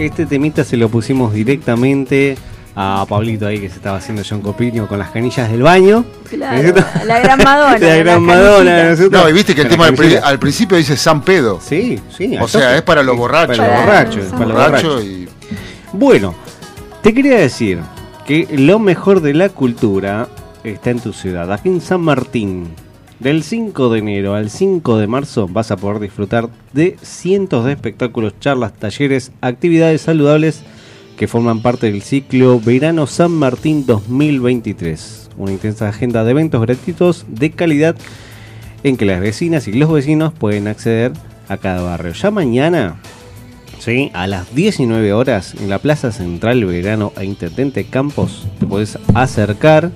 este temita se lo pusimos directamente a Pablito ahí que se estaba haciendo John Copinio con las canillas del baño. La gran Madonna. [laughs] La gran Madonna, ¿no y viste que el tema al, pri- canillas. al principio dice San Pedo. Sí, sí. O sea, toque. es para los borrachos. Para los borrachos, para los Borracho borrachos. y. Bueno, te quería decir que lo mejor de la cultura está en tu ciudad, aquí en San Martín. Del 5 de enero al 5 de marzo vas a poder disfrutar de cientos de espectáculos, charlas, talleres, actividades saludables que forman parte del ciclo Verano San Martín 2023. Una intensa agenda de eventos gratuitos de calidad en que las vecinas y los vecinos pueden acceder a cada barrio. Ya mañana ¿sí? A las 19 horas en la Plaza Central Verano e Intendente Campos te puedes acercar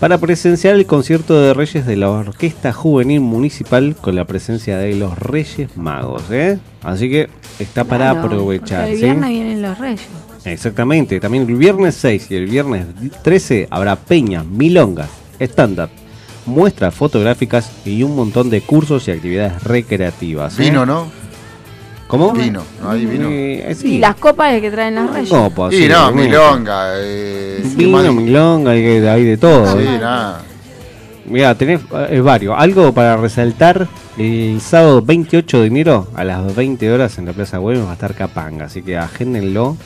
para presenciar el concierto de Reyes de la Orquesta Juvenil Municipal con la presencia de los Reyes Magos. ¿eh? Así que está para Claro, aprovechar. El ¿sí? viernes vienen los reyes. Exactamente, también el viernes 6 y el viernes 13 habrá peñas, milongas, stand-up, muestras fotográficas y un montón de cursos y actividades recreativas. ¿eh? Vino, ¿no? ¿Cómo? Vino, ¿no hay vino? Eh, sí. Y las copas que traen los reyes. No, pues, Y sí, no, milonga. Eh, ¿qué Vino, milonga, hay, hay de todo. Sí, ¿eh? nada. Mira, tenés eh, varios. Algo para resaltar. El sábado 28 de enero a las 20 horas en la Plaza Güemes va a estar Capanga. Así que agéndenlo.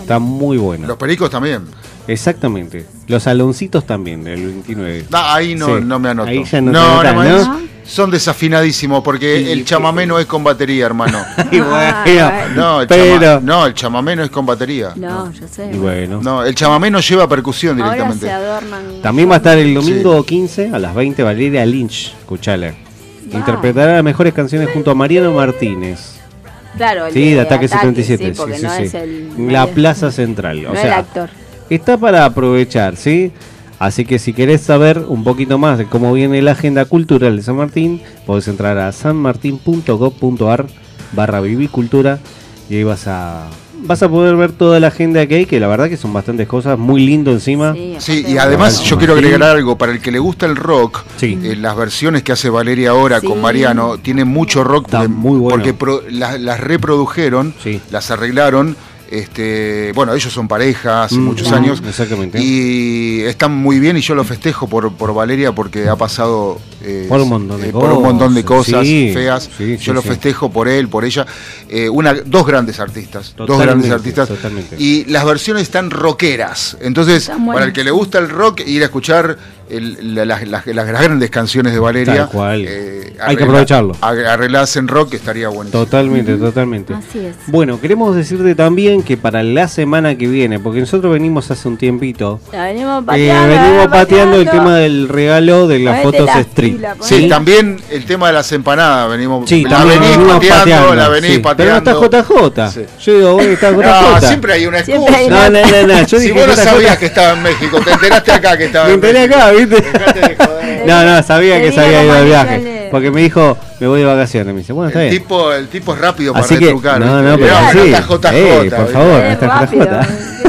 Está muy bueno. Los pericos también. Exactamente. Los aloncitos también, el 29. Ah, ahí no, Sí. no me anoto. Ahí ya no, no, te anotás, no, ¿no? Son desafinadísimos porque el chamamé no es con batería, hermano. [laughs] Y bueno, No, el, pero- chama- no, el chamamé no es con batería. No, yo sé. Y bueno. No, el chamamé no lleva percusión Ahora directamente. se adornan. También va a estar el domingo 15 a las 20 Valeria Lynch. Escuchala. Interpretará las mejores canciones junto a Mariano Martínez. Claro, el Sí, de Ataque 77. Sí, Sí, sí, no sí. es el. En la Plaza Central. No o el sea, actor. está para aprovechar, ¿sí? Así que si querés saber un poquito más de cómo viene la agenda cultural de San Martín, podés entrar a sanmartin.gov.ar barra vivicultura y ahí vas a vas a poder ver toda la agenda que hay, que la verdad que son bastantes cosas, muy lindo encima. Sí, y además yo quiero agregar algo, para el que le gusta el rock, eh, las versiones que hace Valeria ahora Sí. con Mariano tienen mucho rock porque, muy bueno. porque pro- las, las reprodujeron, las arreglaron. Este, bueno, ellos son pareja hace Mm, muchos años Exactamente. y están muy bien y yo lo festejo por, por Valeria porque ha pasado eh, Por un montón de eh, por un montón de cosas, sí, feas. sí, yo sí, lo sí. festejo por él, por ella. Eh, una, dos grandes artistas, dos grandes artistas totalmente. y las versiones están rockeras. Entonces, Están para el que le gusta el rock, ir a escuchar el- la- las, las- las grandes canciones de Valeria. Tal cual. eh, Hay que aprovecharlo. Arregladas en rock estaría buenísimo. Totalmente, totalmente. Así es. Bueno, queremos decirte también que para la semana que viene, porque nosotros venimos hace un tiempito, La venimos eh, pateando. venimos pateando el tema del regalo de las Ponete fotos la street. fila, Sí, también el tema de las empanadas, venimos, Sí, la también venís venimos pateando, la venís sí. pateando. Pero no está JJ. Yo digo, hoy está [laughs] JJ. No, siempre hay una excusa. Siempre hay una- No, no, no, no, yo si dije vos no sabías que estaba en México, te enteraste acá que [laughs] estaba Me en México. acá, ¿viste? [laughs] No, no, sabía que se había ido de manijales. viaje. Porque me dijo, me voy de vacaciones. Me dice, bueno, está El bien. tipo, el tipo es rápido para Así que, retrucar. no, no, pero sí. Eh, por favor, no está JJ.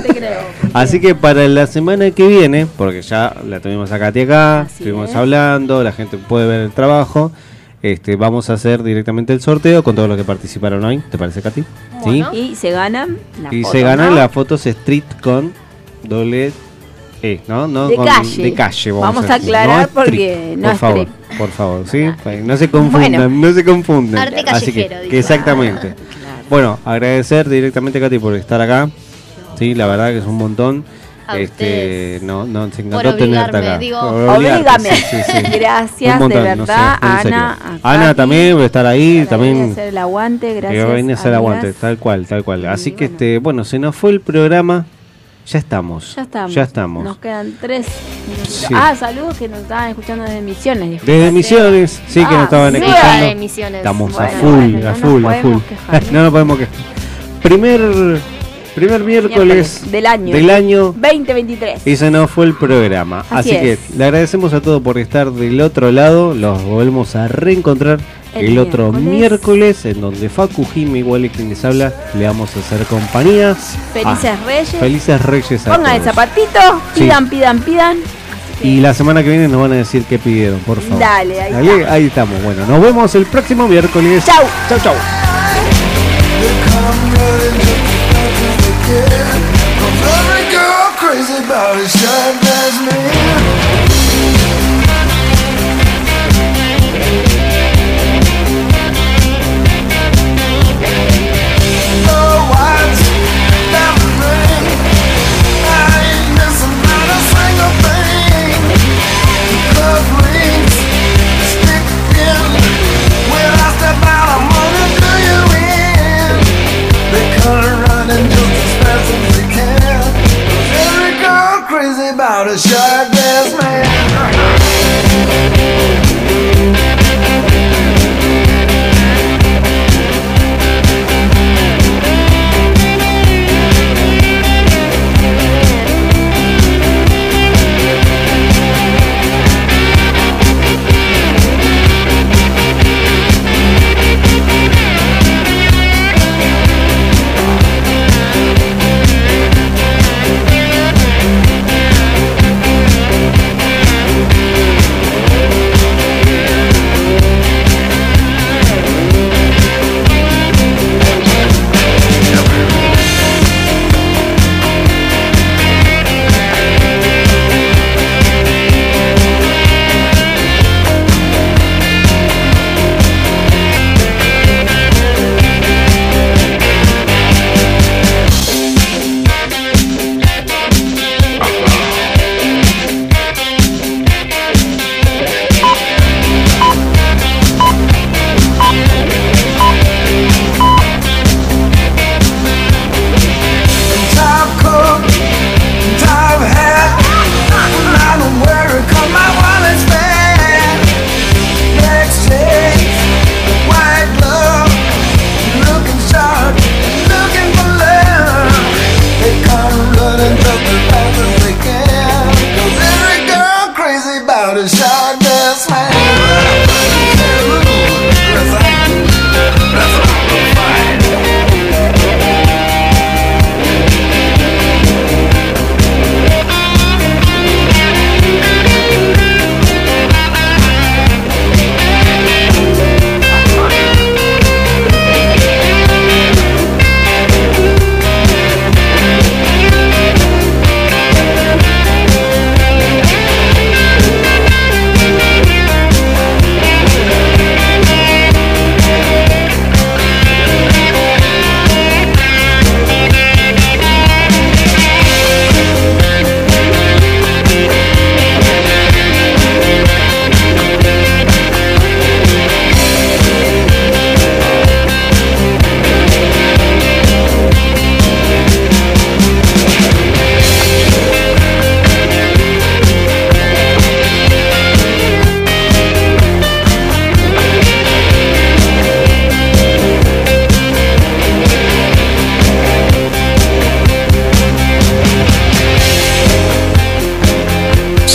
Así que para la semana que viene, porque ya la tuvimos a Katy acá, estuvimos es. hablando, la gente puede ver el trabajo. Este, vamos a hacer directamente el sorteo con todos los que participaron hoy. ¿Te parece, Katy? Sí. Y se ganan la Y foto, se ganan ¿no? las fotos street con doble E, ¿no? no De con- calle. De calle, vamos, Vamos a decir. aclarar street, porque no por es favor, street. por favor, ¿sí? No se confundan, Bueno. no se confundan. Arte Así que, callejero, que exactamente. Bueno, agradecer directamente, Katy, por estar acá. Sí, la verdad que es un montón. A este, no, no, se Por encantó tenerte acá. digo. Por obligarte, Obligame. sí, sí, sí. [laughs] Gracias, montón, de no sé, verdad, en serio. Ana. a Ana también va a estar ahí, a también hacer el aguante, que gracias. va a venir a hacer amigas. aguante, tal cual, tal cual. Así que este, bueno, se nos fue el programa. Ya estamos. Ya estamos. Ya estamos. Nos quedan tres minutitos. Sí. Ah, saludos que nos estaban escuchando desde Misiones. disculpa, Desde. Misiones, sí que Ah, nos estaban Seba escuchando. de Misiones. Estamos a full, bueno, a no full, a full. [laughs] no nos podemos quejar. Primer, primer miércoles, Miércoles del año. Del año 2023. y se nos fue el programa. Así Así, que le agradecemos a todos por estar del otro lado. Los volvemos a reencontrar el, El otro miércoles, en donde Facu Jimmy, igual y quien les habla, le vamos a hacer compañía. Felices Ah, Reyes. Felices Reyes a Pongan el zapatito, Sí. pidan, pidan, pidan. Y la semana que viene nos van a decir qué pidieron, por favor. Dale, ahí Ahí, está. ahí estamos. Bueno, nos vemos el próximo miércoles. Chau. Chau, chau. Cause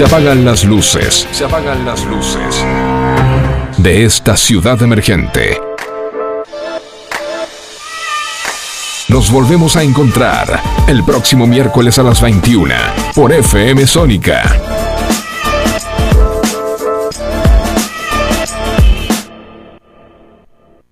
Se apagan las luces. Se apagan las luces. De esta ciudad emergente. Nos volvemos a encontrar el próximo miércoles a las 21 por FM Sónica